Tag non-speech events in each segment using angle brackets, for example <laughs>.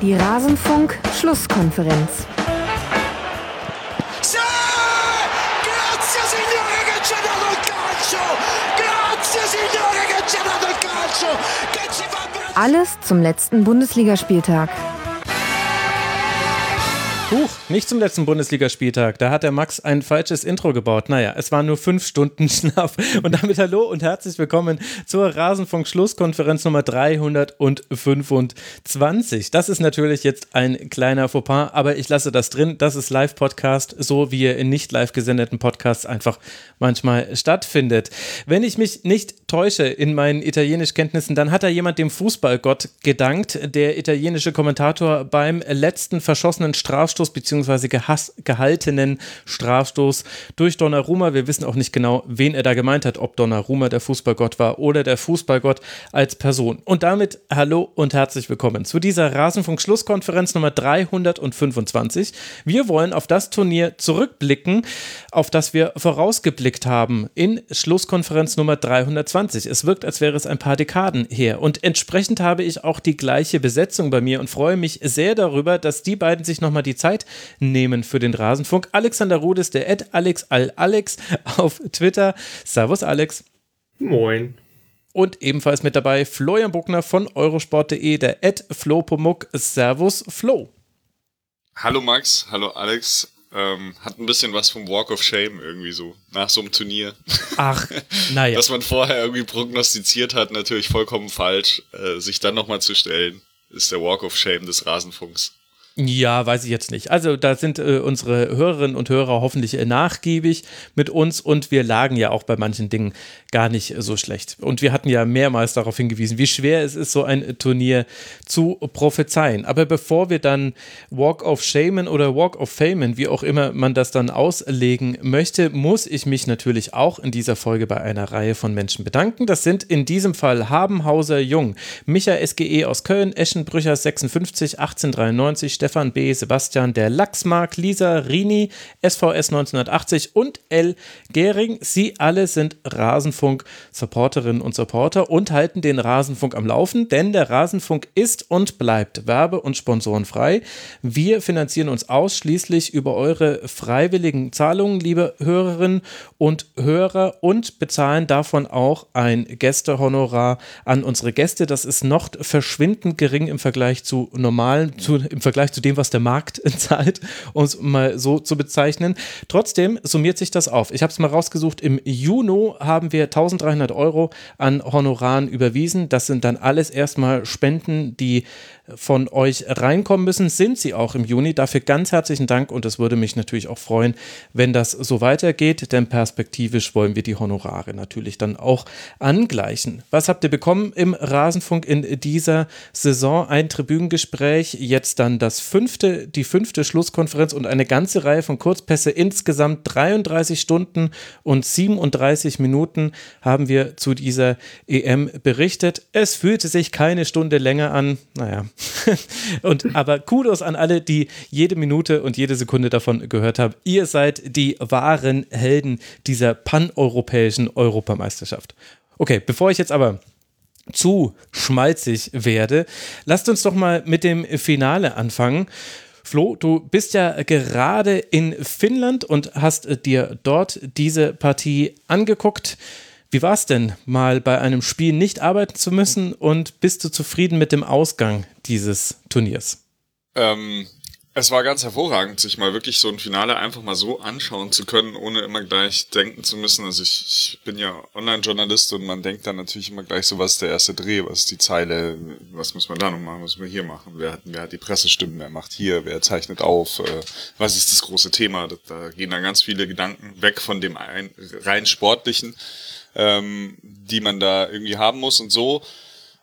Die Rasenfunk-Schlusskonferenz. Alles zum letzten Bundesligaspieltag. Huch, nicht zum letzten Bundesligaspieltag. Da hat der Max ein falsches Intro gebaut. Naja, es waren nur fünf Stunden <laughs> Schlaf. Und damit hallo und herzlich willkommen zur Rasenfunk-Schlusskonferenz Nummer 325. Das ist natürlich jetzt ein kleiner Fauxpas, aber ich lasse das drin. Das ist Live-Podcast, so wie er in nicht live gesendeten Podcasts einfach manchmal stattfindet. Wenn ich mich nicht täusche in meinen Italienischkenntnissen, dann hat da jemand dem Fußballgott gedankt, der italienische Kommentator beim letzten verschossenen Strafstoß Strafstoß bzw. gehaltenen Strafstoß durch Donnarumma. Wir wissen auch nicht genau, wen er da gemeint hat, ob Donnarumma der Fußballgott war oder der Fußballgott als Person. Und damit hallo und herzlich willkommen zu dieser Rasenfunk-Schlusskonferenz Nummer 325. Wir wollen auf das Turnier zurückblicken, auf das wir vorausgeblickt haben in Schlusskonferenz Nummer 320. Es wirkt, als wäre es ein paar Dekaden her. Und entsprechend habe ich auch die gleiche Besetzung bei mir und freue mich sehr darüber, dass die beiden sich nochmal die Zeit Zeit nehmen für den Rasenfunk. Alexander Rudes, der Ed Alex Al Alex auf Twitter. Servus Alex. Moin. Und ebenfalls mit dabei Florian Buckner von eurosport.de, der Ed Flo Pomuk. Servus Flo. Hallo Max, hallo Alex. Ähm, hat ein bisschen was vom Walk of Shame irgendwie so, nach so einem Turnier. Ach, <laughs> naja. Was man vorher irgendwie prognostiziert hat, natürlich vollkommen falsch. Äh, sich dann nochmal zu stellen, ist der Walk of Shame des Rasenfunks. Ja, weiß ich jetzt nicht. Also da sind äh, unsere Hörerinnen und Hörer hoffentlich äh, nachgiebig mit uns und wir lagen ja auch bei manchen Dingen gar nicht so schlecht. Und wir hatten ja mehrmals darauf hingewiesen, wie schwer es ist, so ein Turnier zu prophezeien. Aber bevor wir dann Walk of Shamen oder Walk of Famen, wie auch immer man das dann auslegen möchte, muss ich mich natürlich auch in dieser Folge bei einer Reihe von Menschen bedanken. Das sind in diesem Fall Habenhauser Jung, Micha SGE aus Köln, Eschenbrücher 56 1893, Stefan B., Sebastian der Lachsmark, Lisa Rini, SVS 1980 und L. Gehring. Sie alle sind Rasenfunk-Supporterinnen und Supporter und halten den Rasenfunk am Laufen, denn der Rasenfunk ist und bleibt werbe- und sponsorenfrei. Wir finanzieren uns ausschließlich über eure freiwilligen Zahlungen, liebe Hörerinnen und Hörer, und bezahlen davon auch ein Gästehonorar an unsere Gäste. Das ist noch verschwindend gering im Vergleich zu normalen, zu, im Vergleich Vergleich zu dem, was der Markt <laughs> zahlt, um es mal so zu bezeichnen. Trotzdem summiert sich das auf. Ich habe es mal rausgesucht. Im Juni haben wir 1300 Euro an Honoraren überwiesen. Das sind dann alles erstmal Spenden, die von euch reinkommen müssen, sind sie auch im Juni. Dafür ganz herzlichen Dank und es würde mich natürlich auch freuen, wenn das so weitergeht, denn perspektivisch wollen wir die Honorare natürlich dann auch angleichen. Was habt ihr bekommen im Rasenfunk in dieser Saison? Ein Tribünengespräch, jetzt dann das fünfte, die fünfte Schlusskonferenz und eine ganze Reihe von Kurzpässe. Insgesamt 33 Stunden und 37 Minuten haben wir zu dieser EM berichtet. Es fühlte sich keine Stunde länger an. Naja, <laughs> und aber Kudos an alle, die jede Minute und jede Sekunde davon gehört haben. Ihr seid die wahren Helden dieser paneuropäischen Europameisterschaft. Okay, bevor ich jetzt aber zu schmalzig werde, lasst uns doch mal mit dem Finale anfangen. Flo, du bist ja gerade in Finnland und hast dir dort diese Partie angeguckt. Wie war es denn, mal bei einem Spiel nicht arbeiten zu müssen und bist du zufrieden mit dem Ausgang dieses Turniers? Ähm, es war ganz hervorragend, sich mal wirklich so ein Finale einfach mal so anschauen zu können, ohne immer gleich denken zu müssen. Also ich, ich bin ja Online-Journalist und man denkt dann natürlich immer gleich so, was ist der erste Dreh, was ist die Zeile, was muss man da noch machen, was muss man hier machen, wer hat, wer hat die Pressestimmen, wer macht hier, wer zeichnet auf, äh, was ist das große Thema. Da, da gehen dann ganz viele Gedanken weg von dem ein, rein sportlichen ähm, die man da irgendwie haben muss. Und so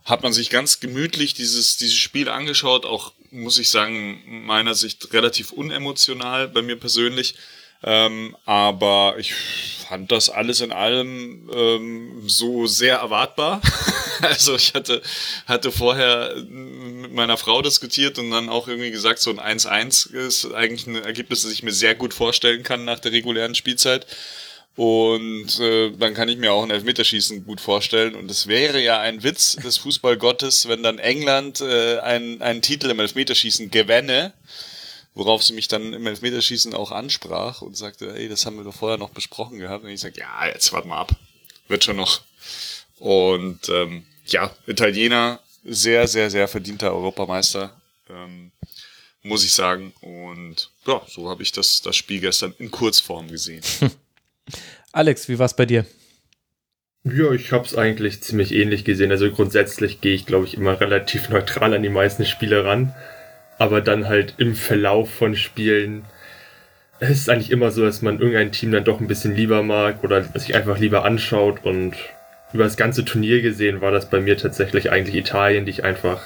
hat man sich ganz gemütlich dieses, dieses Spiel angeschaut, auch, muss ich sagen, meiner Sicht relativ unemotional bei mir persönlich. Ähm, aber ich fand das alles in allem ähm, so sehr erwartbar. <laughs> also ich hatte, hatte vorher mit meiner Frau diskutiert und dann auch irgendwie gesagt, so ein 1-1 ist eigentlich ein Ergebnis, das ich mir sehr gut vorstellen kann nach der regulären Spielzeit. Und äh, dann kann ich mir auch ein Elfmeterschießen gut vorstellen. Und es wäre ja ein Witz des Fußballgottes, wenn dann England äh, einen, einen Titel im Elfmeterschießen gewänne. Worauf sie mich dann im Elfmeterschießen auch ansprach und sagte, ey, das haben wir doch vorher noch besprochen gehabt. Und ich sage, ja, jetzt warte mal ab. Wird schon noch. Und ähm, ja, Italiener, sehr, sehr, sehr verdienter Europameister. Ähm, muss ich sagen. Und ja, so habe ich das, das Spiel gestern in Kurzform gesehen. <laughs> Alex, wie war es bei dir? Ja, ich habe es eigentlich ziemlich ähnlich gesehen. Also grundsätzlich gehe ich, glaube ich, immer relativ neutral an die meisten Spiele ran. Aber dann halt im Verlauf von Spielen es ist eigentlich immer so, dass man irgendein Team dann doch ein bisschen lieber mag oder sich einfach lieber anschaut. Und über das ganze Turnier gesehen war das bei mir tatsächlich eigentlich Italien, die ich einfach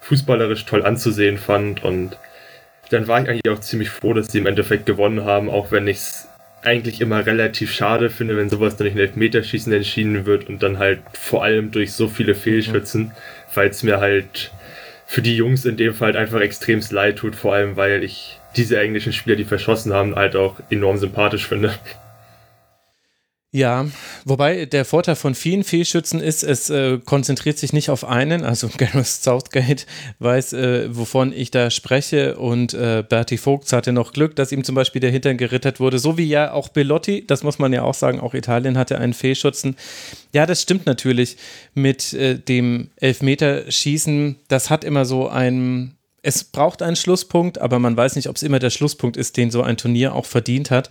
fußballerisch toll anzusehen fand. Und dann war ich eigentlich auch ziemlich froh, dass sie im Endeffekt gewonnen haben, auch wenn ich es eigentlich immer relativ schade finde, wenn sowas dann nicht in Elfmeterschießen entschieden wird und dann halt vor allem durch so viele Fehlschützen, mhm. weil es mir halt für die Jungs in dem Fall einfach extremst leid tut, vor allem weil ich diese englischen Spieler, die verschossen haben, halt auch enorm sympathisch finde. Ja, wobei der Vorteil von vielen Fehlschützen ist, es äh, konzentriert sich nicht auf einen. Also <laughs> Gareth Southgate weiß, äh, wovon ich da spreche und äh, Bertie Vogts hatte noch Glück, dass ihm zum Beispiel der Hintern gerittert wurde, so wie ja auch Bellotti, das muss man ja auch sagen, auch Italien hatte einen Fehlschützen. Ja, das stimmt natürlich mit äh, dem Elfmeterschießen. Das hat immer so ein es braucht einen Schlusspunkt, aber man weiß nicht, ob es immer der Schlusspunkt ist, den so ein Turnier auch verdient hat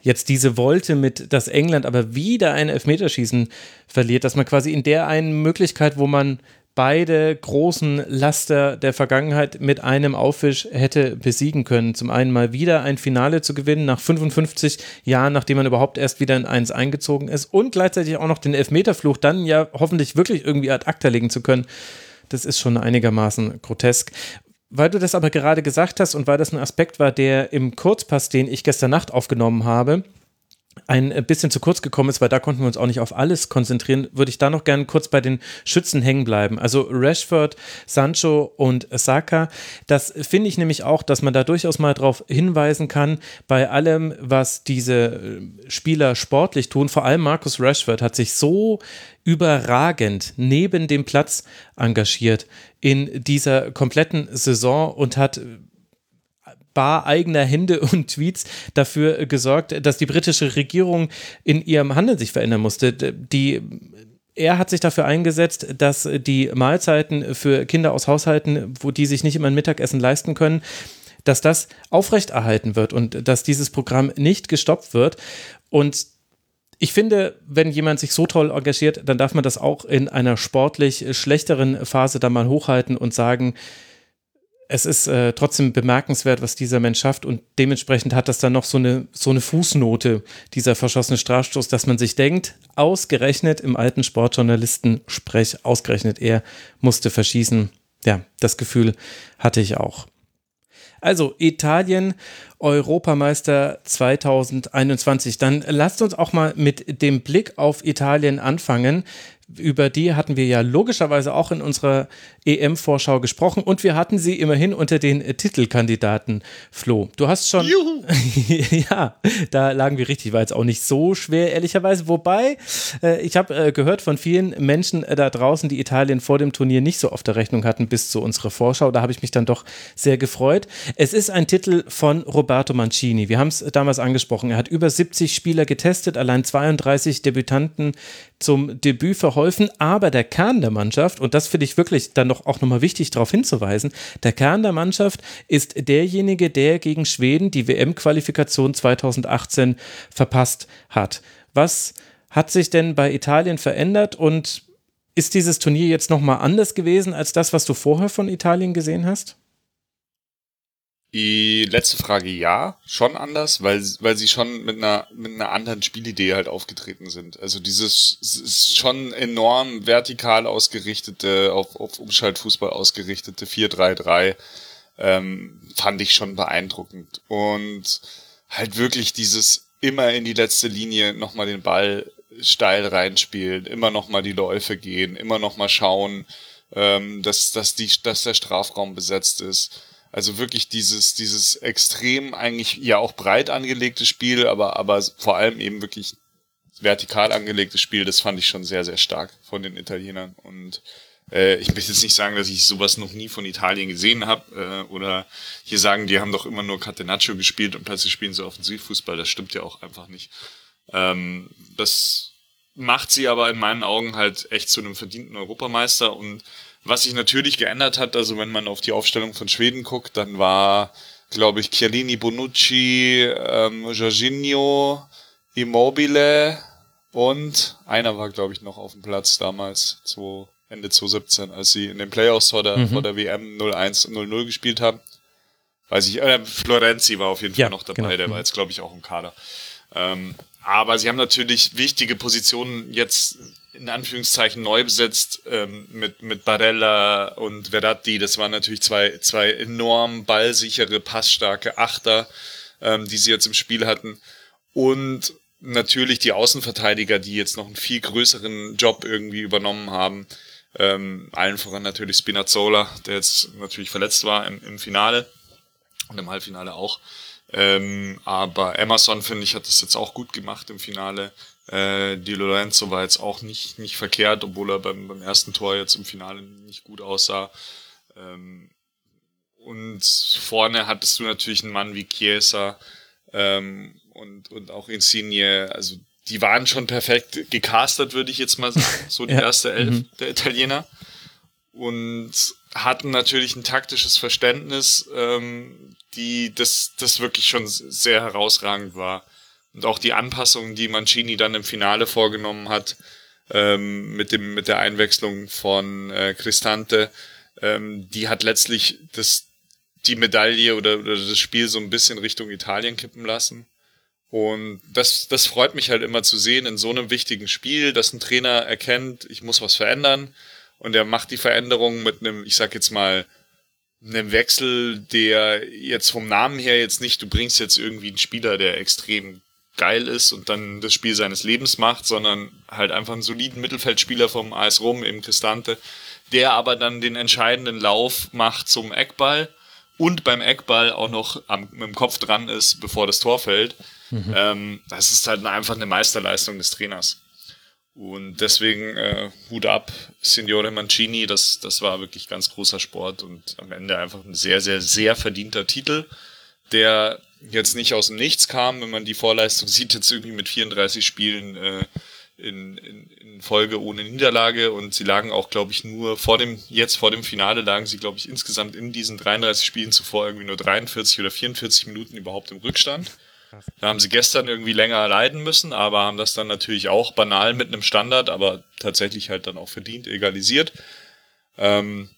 jetzt diese Wolte mit, dass England aber wieder ein Elfmeterschießen verliert, dass man quasi in der einen Möglichkeit, wo man beide großen Laster der Vergangenheit mit einem Aufwisch hätte besiegen können. Zum einen mal wieder ein Finale zu gewinnen nach 55 Jahren, nachdem man überhaupt erst wieder in eins eingezogen ist und gleichzeitig auch noch den Elfmeterfluch dann ja hoffentlich wirklich irgendwie ad acta legen zu können. Das ist schon einigermaßen grotesk. Weil du das aber gerade gesagt hast und weil das ein Aspekt war, der im Kurzpass, den ich gestern Nacht aufgenommen habe, ein bisschen zu kurz gekommen ist, weil da konnten wir uns auch nicht auf alles konzentrieren, würde ich da noch gerne kurz bei den Schützen hängen bleiben. Also Rashford, Sancho und Saka, das finde ich nämlich auch, dass man da durchaus mal darauf hinweisen kann, bei allem, was diese Spieler sportlich tun, vor allem Markus Rashford hat sich so überragend neben dem Platz engagiert in dieser kompletten Saison und hat bar eigener Hände <laughs> und Tweets dafür gesorgt, dass die britische Regierung in ihrem Handeln sich verändern musste. Die er hat sich dafür eingesetzt, dass die Mahlzeiten für Kinder aus Haushalten, wo die sich nicht immer ein Mittagessen leisten können, dass das aufrechterhalten wird und dass dieses Programm nicht gestoppt wird. Und ich finde, wenn jemand sich so toll engagiert, dann darf man das auch in einer sportlich schlechteren Phase dann mal hochhalten und sagen, es ist äh, trotzdem bemerkenswert, was dieser Mensch schafft und dementsprechend hat das dann noch so eine, so eine Fußnote, dieser verschossene Strafstoß, dass man sich denkt, ausgerechnet im alten Sportjournalisten-Sprech, ausgerechnet er musste verschießen. Ja, das Gefühl hatte ich auch. Also Italien, Europameister 2021. Dann lasst uns auch mal mit dem Blick auf Italien anfangen über die hatten wir ja logischerweise auch in unserer EM-Vorschau gesprochen und wir hatten sie immerhin unter den Titelkandidaten, Flo. Du hast schon. Juhu. <laughs> ja, da lagen wir richtig, war jetzt auch nicht so schwer, ehrlicherweise. Wobei, äh, ich habe äh, gehört von vielen Menschen äh, da draußen, die Italien vor dem Turnier nicht so auf der Rechnung hatten bis zu unserer Vorschau. Da habe ich mich dann doch sehr gefreut. Es ist ein Titel von Roberto Mancini. Wir haben es damals angesprochen. Er hat über 70 Spieler getestet, allein 32 Debütanten zum Debüt verholfen, aber der Kern der Mannschaft, und das finde ich wirklich dann noch auch nochmal wichtig darauf hinzuweisen, der Kern der Mannschaft ist derjenige, der gegen Schweden die WM-Qualifikation 2018 verpasst hat. Was hat sich denn bei Italien verändert und ist dieses Turnier jetzt nochmal anders gewesen als das, was du vorher von Italien gesehen hast? Die letzte Frage ja, schon anders, weil, weil sie schon mit einer, mit einer anderen Spielidee halt aufgetreten sind. Also dieses ist schon enorm vertikal ausgerichtete, auf, auf Umschaltfußball ausgerichtete 4-3-3 ähm, fand ich schon beeindruckend. Und halt wirklich dieses immer in die letzte Linie nochmal den Ball steil reinspielen, immer nochmal die Läufe gehen, immer nochmal schauen, ähm, dass, dass, die, dass der Strafraum besetzt ist also wirklich dieses, dieses extrem eigentlich ja auch breit angelegte Spiel, aber, aber vor allem eben wirklich vertikal angelegtes Spiel, das fand ich schon sehr, sehr stark von den Italienern. Und äh, ich möchte jetzt nicht sagen, dass ich sowas noch nie von Italien gesehen habe äh, oder hier sagen, die haben doch immer nur Catenaccio gespielt und plötzlich spielen sie Offensivfußball. Das stimmt ja auch einfach nicht. Ähm, das macht sie aber in meinen Augen halt echt zu einem verdienten Europameister und was sich natürlich geändert hat, also wenn man auf die Aufstellung von Schweden guckt, dann war, glaube ich, Chiellini, Bonucci, ähm, Jorginho, Immobile und einer war, glaube ich, noch auf dem Platz damals, zu Ende 2017, als sie in den Playoffs vor der, mhm. vor der WM 0-1 0-0 gespielt haben. Weiß ich, äh, Florenzi war auf jeden Fall ja, noch dabei, genau. der war jetzt, glaube ich, auch im Kader. Ähm, aber sie haben natürlich wichtige Positionen jetzt in Anführungszeichen neu besetzt ähm, mit, mit Barella und Verratti. Das waren natürlich zwei, zwei enorm ballsichere, passstarke Achter, ähm, die sie jetzt im Spiel hatten. Und natürlich die Außenverteidiger, die jetzt noch einen viel größeren Job irgendwie übernommen haben. Ähm, allen voran natürlich Spinazzola, der jetzt natürlich verletzt war im, im Finale und im Halbfinale auch. Ähm, aber Emerson, finde ich, hat das jetzt auch gut gemacht im Finale. Äh, Di Lorenzo war jetzt auch nicht, nicht verkehrt, obwohl er beim, beim ersten Tor jetzt im Finale nicht gut aussah. Ähm, und vorne hattest du natürlich einen Mann wie Chiesa ähm, und, und auch Insigne. Also die waren schon perfekt gecastet, würde ich jetzt mal sagen. <laughs> So die ja. erste Elf mhm. der Italiener. Und hatten natürlich ein taktisches Verständnis, ähm, die das, das wirklich schon sehr herausragend war. Und auch die Anpassungen, die Mancini dann im Finale vorgenommen hat, ähm, mit, dem, mit der Einwechslung von äh, Cristante, ähm, die hat letztlich das, die Medaille oder, oder das Spiel so ein bisschen Richtung Italien kippen lassen. Und das, das freut mich halt immer zu sehen in so einem wichtigen Spiel, dass ein Trainer erkennt, ich muss was verändern. Und er macht die Veränderung mit einem, ich sag jetzt mal, einem Wechsel, der jetzt vom Namen her jetzt nicht, du bringst jetzt irgendwie einen Spieler, der extrem geil ist und dann das Spiel seines Lebens macht, sondern halt einfach einen soliden Mittelfeldspieler vom AS Rom im Cristante, der aber dann den entscheidenden Lauf macht zum Eckball und beim Eckball auch noch am, mit dem Kopf dran ist, bevor das Tor fällt. Mhm. Ähm, das ist halt einfach eine Meisterleistung des Trainers. Und deswegen äh, Hut ab, Signore Mancini, das, das war wirklich ganz großer Sport und am Ende einfach ein sehr, sehr, sehr verdienter Titel, der jetzt nicht aus dem Nichts kam, wenn man die Vorleistung <laughs> sieht, jetzt irgendwie mit 34 Spielen äh, in, in, in Folge ohne Niederlage. Und sie lagen auch, glaube ich, nur vor dem, jetzt vor dem Finale lagen sie, glaube ich, insgesamt in diesen 33 Spielen zuvor irgendwie nur 43 oder 44 Minuten überhaupt im Rückstand. Da haben sie gestern irgendwie länger leiden müssen, aber haben das dann natürlich auch banal mit einem Standard, aber tatsächlich halt dann auch verdient, egalisiert. Ähm,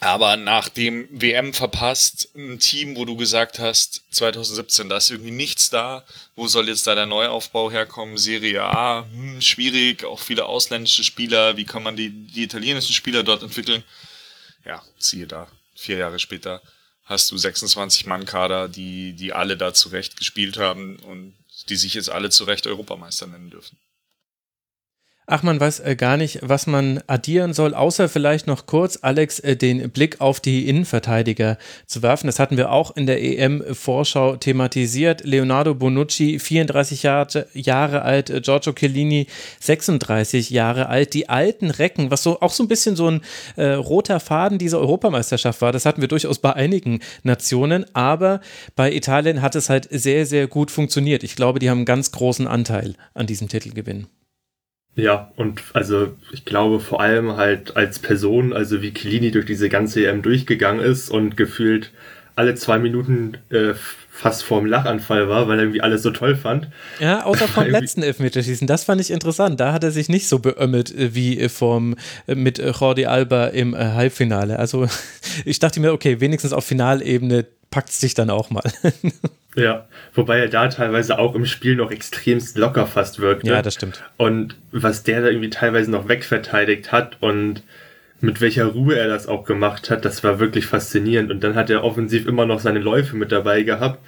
aber nach dem WM verpasst, ein Team, wo du gesagt hast, 2017, da ist irgendwie nichts da. Wo soll jetzt da der Neuaufbau herkommen? Serie A, hm, schwierig, auch viele ausländische Spieler. Wie kann man die, die italienischen Spieler dort entwickeln? Ja, siehe da, vier Jahre später hast du 26 Mann-Kader, die, die alle da zurecht gespielt haben und die sich jetzt alle zurecht Europameister nennen dürfen. Ach, man weiß äh, gar nicht, was man addieren soll, außer vielleicht noch kurz, Alex, äh, den Blick auf die Innenverteidiger zu werfen. Das hatten wir auch in der EM-Vorschau thematisiert. Leonardo Bonucci, 34 Jahre, Jahre alt, äh, Giorgio Chiellini, 36 Jahre alt. Die alten Recken, was so auch so ein bisschen so ein äh, roter Faden dieser Europameisterschaft war, das hatten wir durchaus bei einigen Nationen, aber bei Italien hat es halt sehr, sehr gut funktioniert. Ich glaube, die haben einen ganz großen Anteil an diesem Titelgewinn. Ja, und also ich glaube vor allem halt als Person, also wie Kilini durch diese ganze EM durchgegangen ist und gefühlt alle zwei Minuten äh, fast vorm Lachanfall war, weil er irgendwie alles so toll fand. Ja, außer <laughs> vom letzten Elfmeterschießen. Das fand ich interessant. Da hat er sich nicht so beömmelt äh, wie äh, vom, äh, mit Jordi Alba im Halbfinale. Also <laughs> ich dachte mir, okay, wenigstens auf Finalebene packt es dich dann auch mal. <laughs> Ja, wobei er da teilweise auch im Spiel noch extremst locker fast wirkte. Ja, das stimmt. Und was der da irgendwie teilweise noch wegverteidigt hat und mit welcher Ruhe er das auch gemacht hat, das war wirklich faszinierend. Und dann hat er offensiv immer noch seine Läufe mit dabei gehabt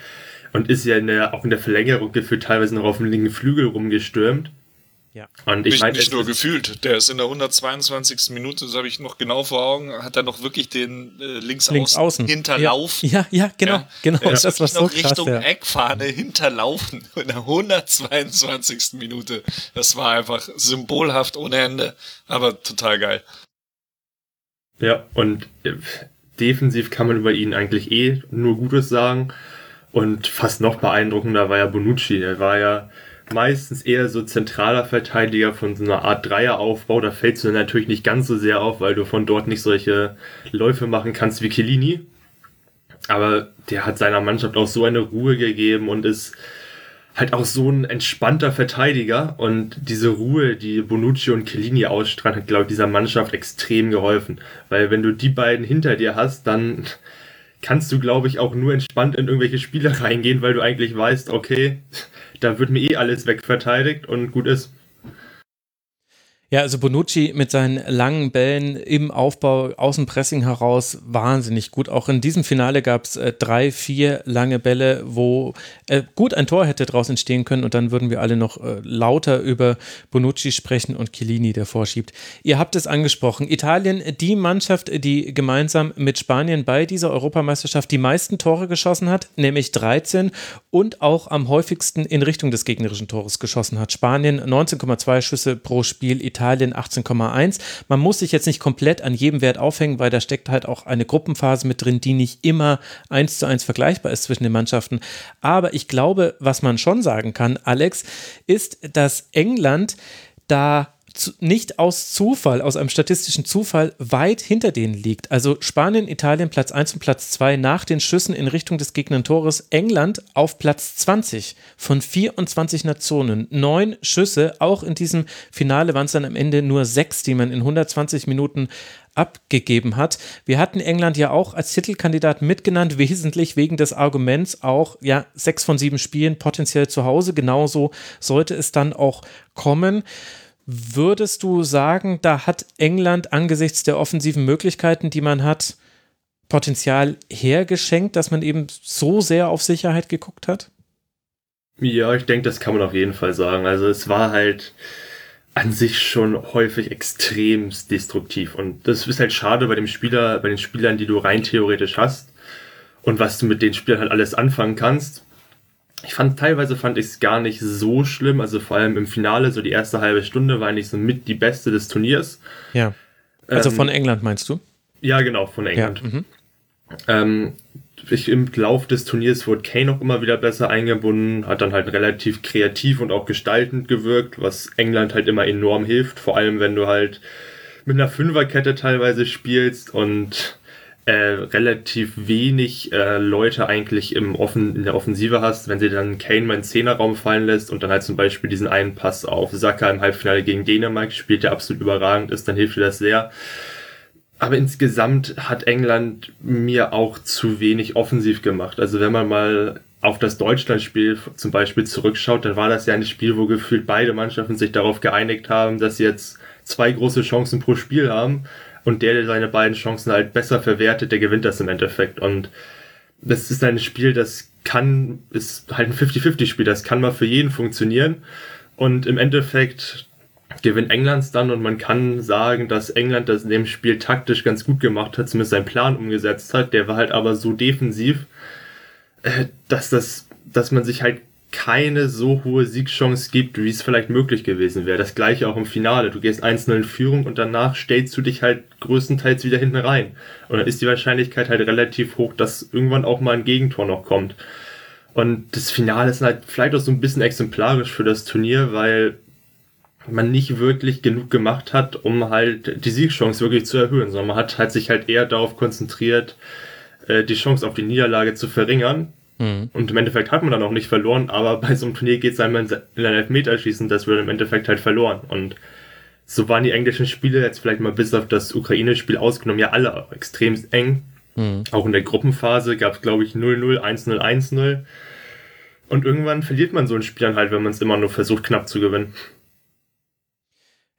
und ist ja in der, auch in der Verlängerung gefühlt teilweise noch auf dem linken Flügel rumgestürmt. Ja. Und ich meine, nicht nur gefühlt. Der ist in der 122. Minute, das habe ich noch genau vor Augen, hat er noch wirklich den äh, links, links außen, hinterlaufen. Ja, ja, genau, ja. genau. Ja. Das war so krass, Richtung ja. Eckfahne hinterlaufen <laughs> in der 122. Minute. Das war einfach symbolhaft ohne Ende, aber total geil. Ja, und äh, defensiv kann man über ihn eigentlich eh nur Gutes sagen. Und fast noch beeindruckender war ja Bonucci. Er war ja meistens eher so zentraler Verteidiger von so einer Art Dreieraufbau. Da fällt es dir natürlich nicht ganz so sehr auf, weil du von dort nicht solche Läufe machen kannst wie Chiellini. Aber der hat seiner Mannschaft auch so eine Ruhe gegeben und ist halt auch so ein entspannter Verteidiger. Und diese Ruhe, die Bonucci und Chiellini ausstrahlen, hat, glaube ich, dieser Mannschaft extrem geholfen. Weil wenn du die beiden hinter dir hast, dann kannst du, glaube ich, auch nur entspannt in irgendwelche Spiele <laughs> reingehen, weil du eigentlich weißt, okay, da wird mir eh alles wegverteidigt und gut ist. Ja, also Bonucci mit seinen langen Bällen im Aufbau aus dem Pressing heraus wahnsinnig gut. Auch in diesem Finale gab es äh, drei, vier lange Bälle, wo äh, gut ein Tor hätte draus entstehen können und dann würden wir alle noch äh, lauter über Bonucci sprechen und Chiellini, der vorschiebt. Ihr habt es angesprochen. Italien, die Mannschaft, die gemeinsam mit Spanien bei dieser Europameisterschaft die meisten Tore geschossen hat, nämlich 13 und auch am häufigsten in Richtung des gegnerischen Tores geschossen hat. Spanien 19,2 Schüsse pro Spiel, Italien 18,1. Man muss sich jetzt nicht komplett an jedem Wert aufhängen, weil da steckt halt auch eine Gruppenphase mit drin, die nicht immer eins zu eins vergleichbar ist zwischen den Mannschaften. Aber ich glaube, was man schon sagen kann, Alex, ist, dass England da nicht aus Zufall, aus einem statistischen Zufall weit hinter denen liegt. Also Spanien, Italien Platz 1 und Platz 2 nach den Schüssen in Richtung des gegnerischen Tores. England auf Platz 20 von 24 Nationen. Neun Schüsse, auch in diesem Finale waren es dann am Ende nur sechs, die man in 120 Minuten abgegeben hat. Wir hatten England ja auch als Titelkandidat mitgenannt, <laughs> wesentlich wegen des Arguments auch, ja, sechs von sieben Spielen potenziell zu Hause. Genauso sollte es dann auch kommen. Würdest du sagen, da hat England angesichts der offensiven Möglichkeiten, die man hat, Potenzial hergeschenkt, dass man eben so sehr auf Sicherheit geguckt hat? Ja, ich denke, das kann man auf jeden Fall sagen. Also es war halt an sich schon häufig extrem destruktiv und das ist halt schade bei dem Spieler, bei den Spielern, die du rein theoretisch hast und was du mit den Spielern halt alles anfangen kannst. Ich fand, teilweise fand ich es gar nicht so schlimm. Also vor allem im Finale, so die erste halbe Stunde war eigentlich so mit die beste des Turniers. Ja. Also ähm, von England meinst du? Ja, genau, von England. Ja, mhm. ähm, ich, Im Lauf des Turniers wurde Kane auch immer wieder besser eingebunden, hat dann halt relativ kreativ und auch gestaltend gewirkt, was England halt immer enorm hilft. Vor allem, wenn du halt mit einer Fünferkette teilweise spielst und äh, relativ wenig äh, Leute eigentlich im Offen, in der Offensive hast, wenn sie dann Kane mal in den Zehnerraum fallen lässt und dann halt zum Beispiel diesen einen Pass auf Saka im Halbfinale gegen Dänemark spielt, der absolut überragend ist, dann hilft dir das sehr. Aber insgesamt hat England mir auch zu wenig offensiv gemacht. Also wenn man mal auf das Deutschlandspiel zum Beispiel zurückschaut, dann war das ja ein Spiel, wo gefühlt beide Mannschaften sich darauf geeinigt haben, dass sie jetzt zwei große Chancen pro Spiel haben und der, der seine beiden Chancen halt besser verwertet, der gewinnt das im Endeffekt. Und das ist ein Spiel, das kann, ist halt ein 50-50-Spiel, das kann mal für jeden funktionieren. Und im Endeffekt gewinnt Englands dann und man kann sagen, dass England das in dem Spiel taktisch ganz gut gemacht hat, zumindest seinen Plan umgesetzt hat. Der war halt aber so defensiv, äh, dass das, dass man sich halt keine so hohe Siegchance gibt, wie es vielleicht möglich gewesen wäre. Das gleiche auch im Finale. Du gehst 1-0 in Führung und danach stellst du dich halt größtenteils wieder hinten rein. Und dann ist die Wahrscheinlichkeit halt relativ hoch, dass irgendwann auch mal ein Gegentor noch kommt. Und das Finale ist halt vielleicht auch so ein bisschen exemplarisch für das Turnier, weil man nicht wirklich genug gemacht hat, um halt die Siegchance wirklich zu erhöhen, sondern man hat halt sich halt eher darauf konzentriert, äh, die Chance auf die Niederlage zu verringern Mhm. Und im Endeffekt hat man dann auch nicht verloren, aber bei so einem Turnier geht es einmal in ein Elfmeterschießen, das wird im Endeffekt halt verloren. Und so waren die englischen Spiele jetzt vielleicht mal bis auf das Ukraine-Spiel ausgenommen, ja alle extrem eng. Mhm. Auch in der Gruppenphase gab es, glaube ich, 0-0, 1-0, 1-0. Und irgendwann verliert man so ein Spiel dann halt, wenn man es immer nur versucht, knapp zu gewinnen.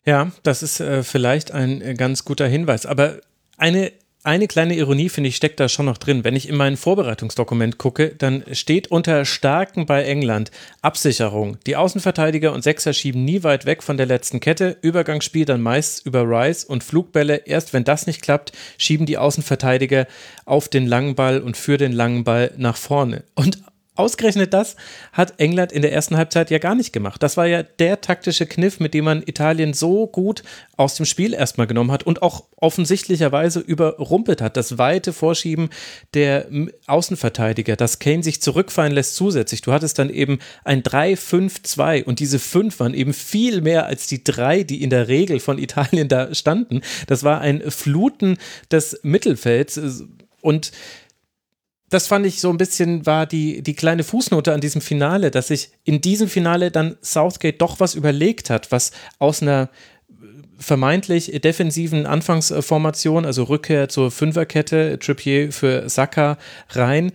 Ja, das ist äh, vielleicht ein äh, ganz guter Hinweis. Aber eine eine kleine Ironie, finde ich, steckt da schon noch drin. Wenn ich in mein Vorbereitungsdokument gucke, dann steht unter Starken bei England Absicherung. Die Außenverteidiger und Sechser schieben nie weit weg von der letzten Kette. Übergangsspiel dann meist über Rice und Flugbälle. Erst wenn das nicht klappt, schieben die Außenverteidiger auf den langen Ball und für den langen Ball nach vorne. Und Ausgerechnet das hat England in der ersten Halbzeit ja gar nicht gemacht. Das war ja der taktische Kniff, mit dem man Italien so gut aus dem Spiel erstmal genommen hat und auch offensichtlicherweise überrumpelt hat. Das weite Vorschieben der Außenverteidiger, dass Kane sich zurückfallen lässt zusätzlich. Du hattest dann eben ein 3-5-2 und diese 5 waren eben viel mehr als die drei, die in der Regel von Italien da standen. Das war ein Fluten des Mittelfelds und das fand ich so ein bisschen, war die, die kleine Fußnote an diesem Finale, dass sich in diesem Finale dann Southgate doch was überlegt hat, was aus einer vermeintlich defensiven Anfangsformation, also Rückkehr zur Fünferkette, Trippier für Saka rein,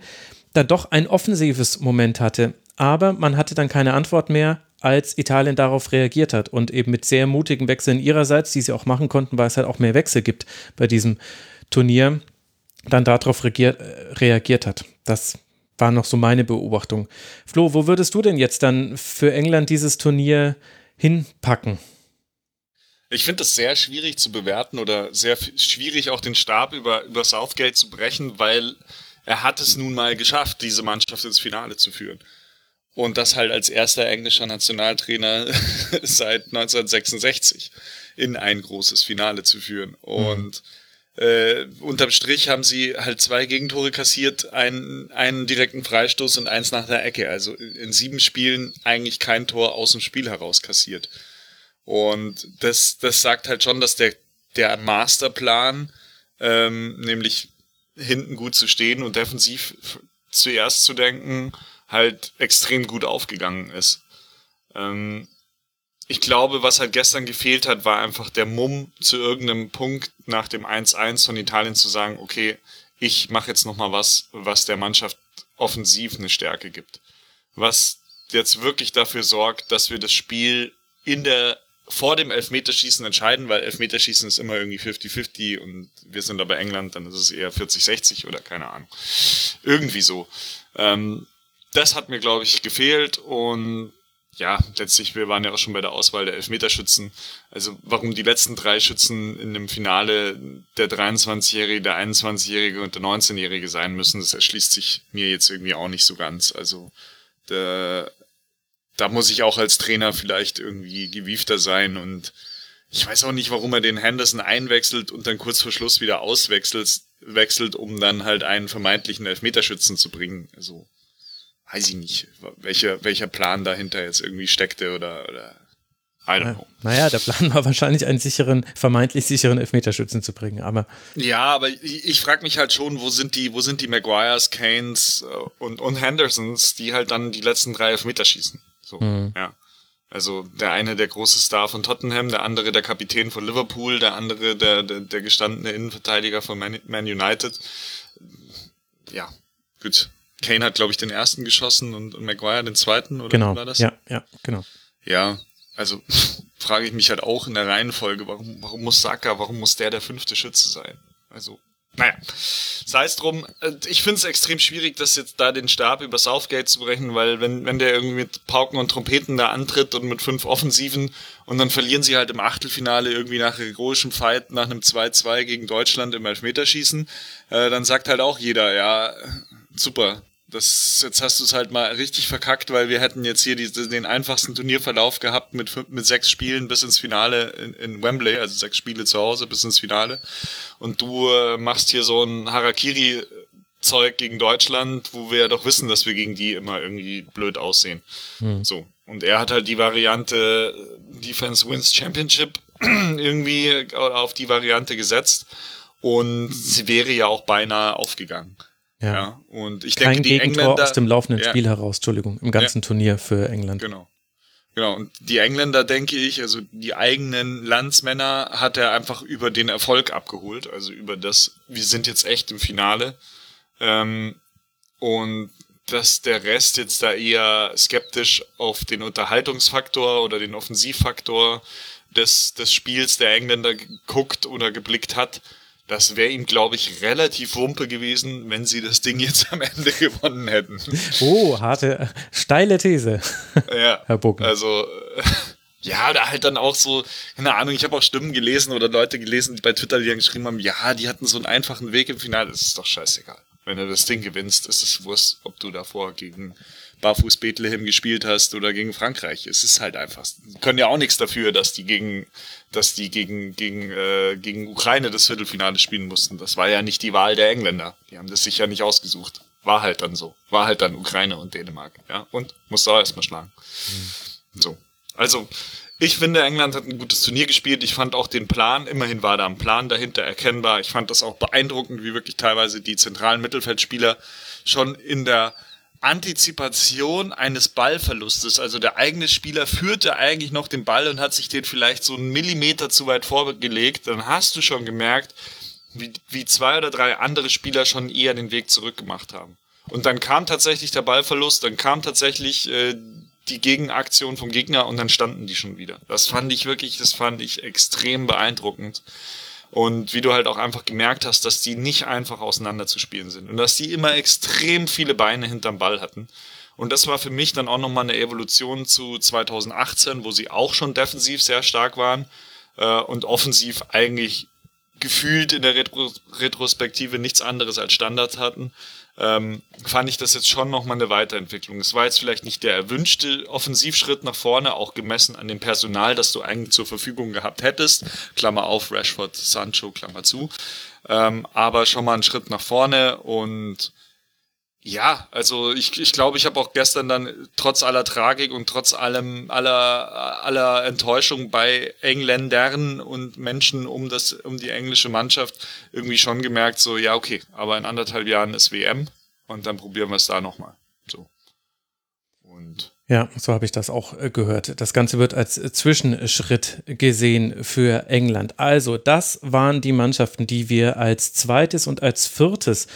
dann doch ein offensives Moment hatte. Aber man hatte dann keine Antwort mehr, als Italien darauf reagiert hat und eben mit sehr mutigen Wechseln ihrerseits, die sie auch machen konnten, weil es halt auch mehr Wechsel gibt bei diesem Turnier dann darauf reagiert, reagiert hat. Das war noch so meine Beobachtung. Flo, wo würdest du denn jetzt dann für England dieses Turnier hinpacken? Ich finde es sehr schwierig zu bewerten oder sehr schwierig auch den Stab über, über Southgate zu brechen, weil er hat es nun mal geschafft, diese Mannschaft ins Finale zu führen. Und das halt als erster englischer Nationaltrainer <laughs> seit 1966 in ein großes Finale zu führen. Und mhm äh, unterm Strich haben sie halt zwei Gegentore kassiert, einen, einen direkten Freistoß und eins nach der Ecke. Also in sieben Spielen eigentlich kein Tor aus dem Spiel heraus kassiert. Und das, das sagt halt schon, dass der, der Masterplan, ähm, nämlich hinten gut zu stehen und defensiv zuerst zu denken, halt extrem gut aufgegangen ist. Ähm, ich glaube, was halt gestern gefehlt hat, war einfach der Mumm zu irgendeinem Punkt nach dem 1-1 von Italien zu sagen, okay, ich mache jetzt nochmal was, was der Mannschaft offensiv eine Stärke gibt. Was jetzt wirklich dafür sorgt, dass wir das Spiel in der vor dem Elfmeterschießen entscheiden, weil Elfmeterschießen ist immer irgendwie 50-50 und wir sind aber England, dann ist es eher 40-60 oder keine Ahnung. Irgendwie so. Ähm, das hat mir, glaube ich, gefehlt und ja, letztlich, wir waren ja auch schon bei der Auswahl der Elfmeterschützen. Also warum die letzten drei Schützen in dem Finale der 23-Jährige, der 21-Jährige und der 19-Jährige sein müssen, das erschließt sich mir jetzt irgendwie auch nicht so ganz. Also der, da muss ich auch als Trainer vielleicht irgendwie gewiefter sein und ich weiß auch nicht, warum er den Henderson einwechselt und dann kurz vor Schluss wieder auswechselt, wechselt, um dann halt einen vermeintlichen Elfmeterschützen zu bringen. Also weiß ich nicht, welcher, welcher Plan dahinter jetzt irgendwie steckte oder, oder I don't know. Naja, der Plan war wahrscheinlich einen sicheren, vermeintlich sicheren Elfmeterschützen zu bringen, aber. Ja, aber ich, ich frage mich halt schon, wo sind die, wo sind die Maguires, Kanes äh, und, und Hendersons, die halt dann die letzten drei Elfmeter schießen. So, mhm. ja. Also der eine der große Star von Tottenham, der andere der Kapitän von Liverpool, der andere der, der, der gestandene Innenverteidiger von Man, Man United. Ja, gut. Kane hat, glaube ich, den ersten geschossen und, und Maguire den zweiten, oder genau. war das? Ja, ja, genau. Ja, also <laughs> frage ich mich halt auch in der Reihenfolge, warum, warum muss Saka, warum muss der der fünfte Schütze sein? Also, naja, sei es drum. Äh, ich finde es extrem schwierig, das jetzt da den Stab über Southgate zu brechen, weil wenn, wenn der irgendwie mit Pauken und Trompeten da antritt und mit fünf Offensiven und dann verlieren sie halt im Achtelfinale irgendwie nach heroischem Fight nach einem 2-2 gegen Deutschland im Elfmeterschießen, äh, dann sagt halt auch jeder, ja, super, das, jetzt hast du es halt mal richtig verkackt, weil wir hätten jetzt hier die, den einfachsten Turnierverlauf gehabt mit, fünf, mit sechs Spielen bis ins Finale in, in Wembley, also sechs Spiele zu Hause bis ins Finale. Und du äh, machst hier so ein Harakiri-Zeug gegen Deutschland, wo wir ja doch wissen, dass wir gegen die immer irgendwie blöd aussehen. Hm. So. Und er hat halt die Variante Defense Wins Championship <clears throat> irgendwie auf die Variante gesetzt. Und sie wäre ja auch beinahe aufgegangen. Ja. ja. Und ich Kein denke, die Gegentor Engländer aus dem laufenden ja. Spiel heraus, Entschuldigung, im ganzen ja. Turnier für England. Genau. Genau, und die Engländer, denke ich, also die eigenen Landsmänner hat er einfach über den Erfolg abgeholt, also über das, wir sind jetzt echt im Finale. Ähm, und dass der Rest jetzt da eher skeptisch auf den Unterhaltungsfaktor oder den Offensivfaktor des, des Spiels der Engländer geguckt oder geblickt hat, das wäre ihm, glaube ich, relativ wumpe gewesen, wenn sie das Ding jetzt am Ende <laughs> gewonnen hätten. Oh, harte, steile These. <laughs> Ja, Herr Bucken. Also, <laughs> ja, da halt dann auch so, keine Ahnung, ich habe auch Stimmen gelesen oder Leute gelesen, die bei Twitter, die dann geschrieben haben, ja, die hatten so einen einfachen Weg im Finale. Das ist doch scheißegal. Wenn du das Ding gewinnst, ist es wurscht, ob du davor gegen Barfuß Bethlehem gespielt hast oder gegen Frankreich. Es ist halt einfach. Die können ja auch nichts dafür, dass die gegen, dass die gegen, gegen, äh, gegen Ukraine das Viertelfinale spielen mussten. Das war ja nicht die Wahl der Engländer. Die haben das sicher nicht ausgesucht. War halt dann so. War halt dann Ukraine und Dänemark. Ja, und musste auch erstmal schlagen. So. Also, ich finde, England hat ein gutes Turnier gespielt. Ich fand auch den Plan, immerhin war da ein Plan dahinter erkennbar. Ich fand das auch beeindruckend, wie wirklich teilweise die zentralen Mittelfeldspieler schon in der Antizipation eines Ballverlustes. Also der eigene Spieler führte eigentlich noch den Ball und hat sich den vielleicht so einen Millimeter zu weit vorgelegt. Dann hast du schon gemerkt, wie, wie zwei oder drei andere Spieler schon eher den Weg zurückgemacht haben. Und dann kam tatsächlich der Ballverlust, dann kam tatsächlich äh, die Gegenaktion vom Gegner und dann standen die schon wieder. Das fand ich wirklich, das fand ich extrem beeindruckend. Und wie du halt auch einfach gemerkt hast, dass die nicht einfach auseinanderzuspielen sind und dass die immer extrem viele Beine hinterm Ball hatten. Und das war für mich dann auch nochmal eine Evolution zu 2018, wo sie auch schon defensiv sehr stark waren äh, und offensiv eigentlich gefühlt in der Retro Retrospektive nichts anderes als Standards hatten ähm, fand ich das jetzt schon nochmal eine Weiterentwicklung. Es war jetzt vielleicht nicht der erwünschte Offensivschritt nach vorne, auch gemessen an dem Personal, das du eigentlich zur Verfügung gehabt hättest. Klammer auf, Rashford, Sancho, Klammer zu. Ähm, aber schon mal ein Schritt nach vorne und ja, also ich, ich glaube, ich habe auch gestern dann trotz aller Tragik und trotz allem aller aller Enttäuschung bei Engländern und Menschen um das um die englische Mannschaft irgendwie schon gemerkt, so ja okay, aber in anderthalb Jahren ist WM und dann probieren wir es da nochmal. So und ja, so habe ich das auch äh, gehört. Das Ganze wird als Zwischenschritt gesehen für England. Also, das waren die Mannschaften, die wir als zweites und als viertes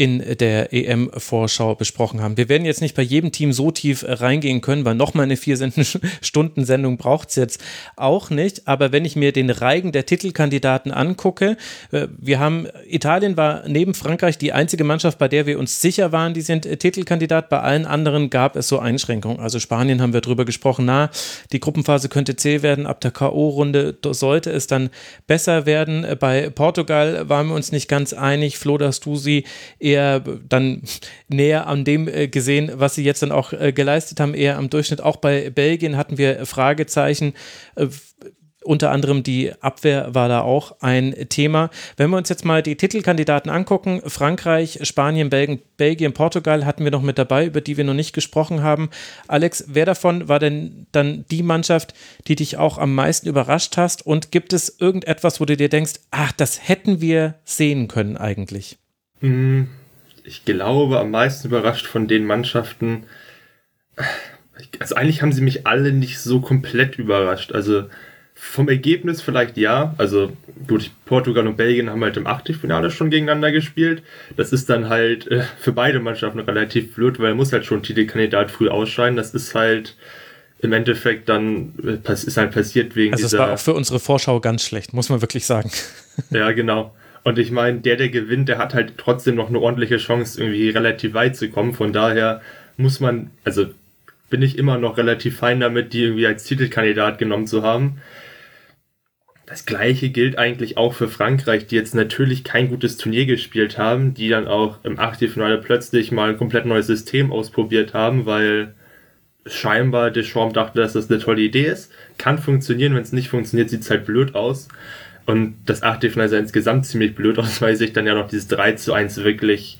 in der EM-Vorschau besprochen haben. Wir werden jetzt nicht bei jedem Team so tief reingehen können, weil nochmal eine vier <laughs> Stunden Sendung braucht es jetzt auch nicht. Aber wenn ich mir den Reigen der Titelkandidaten angucke, äh, wir haben, Italien war neben Frankreich die einzige Mannschaft, bei der wir uns sicher waren, die sind Titelkandidat. Bei allen anderen gab es so Einschränkungen. Also Spanien haben wir drüber gesprochen, na, die Gruppenphase könnte zäh werden, ab der K.O.-Runde sollte es dann besser werden. Bei Portugal waren wir uns nicht ganz einig. Flo, dass du sie eher dann näher an dem äh, gesehen, was sie jetzt dann auch äh, geleistet haben, eher am Durchschnitt. Auch bei Belgien hatten wir Fragezeichen. Äh, unter anderem die Abwehr war da auch ein Thema. Wenn wir uns jetzt mal die Titelkandidaten angucken, Frankreich, Spanien, Belgien, Belgien, Portugal hatten wir noch mit dabei, über die wir noch nicht gesprochen haben. Alex, wer davon war denn dann die Mannschaft, die dich auch am meisten überrascht hast? Und gibt es irgendetwas, wo du dir denkst, ach, das hätten wir sehen können eigentlich? Hm, ich glaube, am meisten überrascht von den Mannschaften. Also eigentlich haben sie mich alle nicht so komplett überrascht. Also vom Ergebnis vielleicht ja. Also gut, Portugal und Belgien haben halt im Achtelfinale schon gegeneinander gespielt. Das ist dann halt äh, für beide Mannschaften relativ blöd, weil er muss halt schon Titelkandidat früh ausscheiden. Das ist halt im Endeffekt dann äh, ist halt passiert wegen also dieser. Also es war auch für unsere Vorschau ganz schlecht, muss man wirklich sagen. Ja, genau. Und ich meine, der, der gewinnt, der hat halt trotzdem noch eine ordentliche Chance, irgendwie relativ weit zu kommen. Von daher muss man, also bin ich immer noch relativ fein damit, die irgendwie als Titelkandidat genommen zu haben. Das gleiche gilt eigentlich auch für Frankreich, die jetzt natürlich kein gutes Turnier gespielt haben, die dann auch im Achtelfinale plötzlich mal ein komplett neues System ausprobiert haben, weil scheinbar Deschamps dachte, dass das eine tolle Idee ist. Kann funktionieren, wenn es nicht funktioniert, sieht es halt blöd aus. Und das Achtelfinale sah insgesamt ziemlich blöd aus, weil sich dann ja noch dieses 3 zu 1 wirklich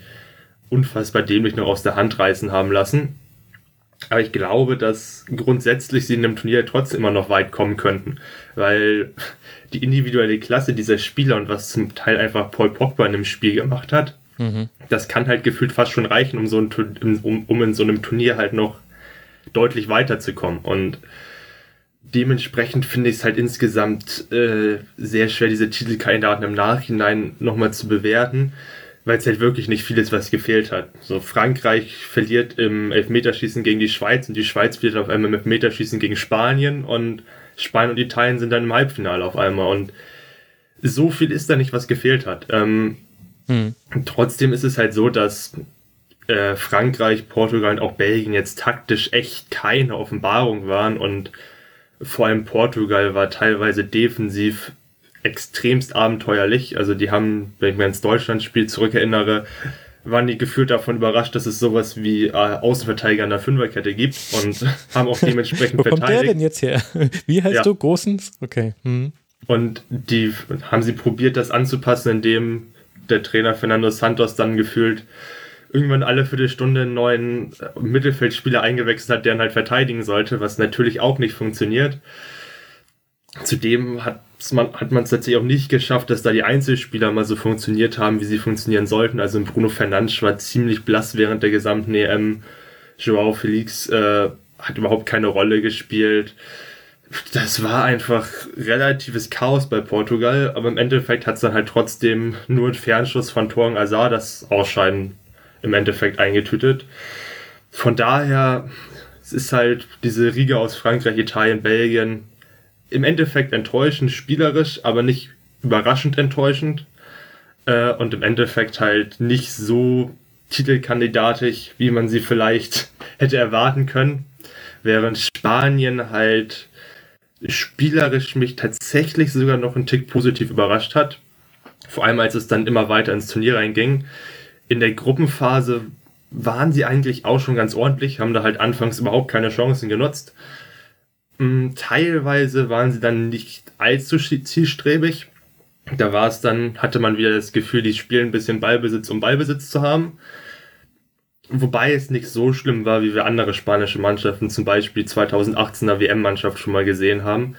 unfassbar dämlich noch aus der Hand reißen haben lassen. Aber ich glaube, dass grundsätzlich sie in dem Turnier trotzdem immer noch weit kommen könnten, weil die individuelle Klasse dieser Spieler und was zum Teil einfach Paul Pogba in dem Spiel gemacht hat, mhm. das kann halt gefühlt fast schon reichen, um, so ein, um, um in so einem Turnier halt noch deutlich weiterzukommen. Und dementsprechend finde ich es halt insgesamt äh, sehr schwer, diese Titelkandidaten im Nachhinein nochmal zu bewerten, weil es halt wirklich nicht vieles, was gefehlt hat. So Frankreich verliert im Elfmeterschießen gegen die Schweiz und die Schweiz verliert auf einmal im Elfmeterschießen gegen Spanien und Spanien und Italien sind dann im Halbfinale auf einmal und so viel ist da nicht, was gefehlt hat. Ähm, hm. Trotzdem ist es halt so, dass äh, Frankreich, Portugal und auch Belgien jetzt taktisch echt keine Offenbarung waren und vor allem Portugal war teilweise defensiv extremst abenteuerlich. Also die haben, wenn ich mir ins Deutschlandspiel zurückerinnere, waren die gefühlt davon überrascht, dass es sowas wie äh, Außenverteidiger in der Fünferkette gibt und <laughs> haben auch dementsprechend Wo verteidigt. Wo kommt der denn jetzt her? <laughs> Wie heißt ja. du? Großens? Okay. Hm. Und die haben sie probiert, das anzupassen, indem der Trainer Fernando Santos dann gefühlt irgendwann alle Viertelstunde einen neuen äh, Mittelfeldspieler eingewechselt hat, der ihn halt verteidigen sollte, was natürlich auch nicht funktioniert. Zudem hat man hat man es tatsächlich auch nicht geschafft, dass da die Einzelspieler mal so funktioniert haben, wie sie funktionieren sollten. Also Bruno Fernandes war ziemlich blass während der gesamten EM. Joao Felix äh, hat überhaupt keine Rolle gespielt. Das war einfach relatives Chaos bei Portugal, aber im Endeffekt hat es dann halt trotzdem nur ein Fernschuss von Torgen Azar das Ausscheiden im Endeffekt eingetütet. Von daher, es ist halt diese Riege aus Frankreich, Italien, Belgien, im Endeffekt enttäuschend, spielerisch, aber nicht überraschend enttäuschend. Äh, und im Endeffekt halt nicht so titelkandidatisch, wie man sie vielleicht <laughs> hätte erwarten können. Während Spanien halt spielerisch mich tatsächlich sogar noch einen Tick positiv überrascht hat. Vor allem als es dann immer weiter ins Turnier reinging. In der Gruppenphase waren sie eigentlich auch schon ganz ordentlich, haben da halt anfangs überhaupt keine Chancen genutzt. Mm, teilweise waren sie dann nicht allzu zielstrebig. Da war es dann, hatte man wieder das Gefühl, die spielen ein bisschen Ballbesitz, um Ballbesitz zu haben. Wobei es nicht so schlimm war, wie wir andere spanische Mannschaften, zum Beispiel 2018er WM-Mannschaft schon mal gesehen haben,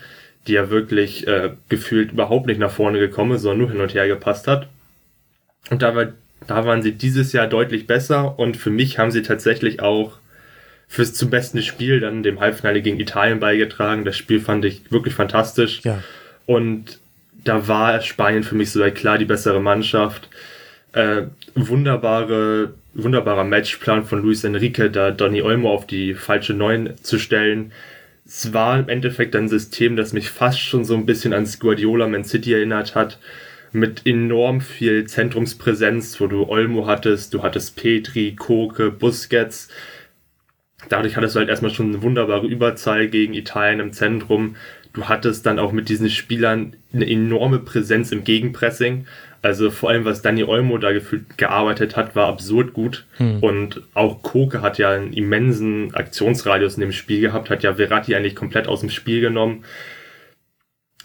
die ja wirklich äh, gefühlt überhaupt nicht nach vorne gekommen ist, sondern nur hin und her gepasst hat. Und da, war, da waren sie dieses Jahr deutlich besser und für mich haben sie tatsächlich auch fürs zum besten Spiel dann dem Halbfinale gegen Italien beigetragen. Das Spiel fand ich wirklich fantastisch. Ja. Und da war Spanien für mich so klar die bessere Mannschaft. Äh, wunderbare, wunderbarer Matchplan von Luis Enrique, da Donny Olmo auf die falsche Neun zu stellen. Es war im Endeffekt ein System, das mich fast schon so ein bisschen ans Guardiola Man City erinnert hat. Mit enorm viel Zentrumspräsenz, wo du Olmo hattest, du hattest Petri, Koke, Busquets, Dadurch hattest du halt erstmal schon eine wunderbare Überzahl gegen Italien im Zentrum. Du hattest dann auch mit diesen Spielern eine enorme Präsenz im Gegenpressing. Also vor allem, was Dani Olmo da gefühlt gearbeitet hat, war absurd gut. Hm. Und auch Koke hat ja einen immensen Aktionsradius in dem Spiel gehabt, hat ja Verratti eigentlich komplett aus dem Spiel genommen.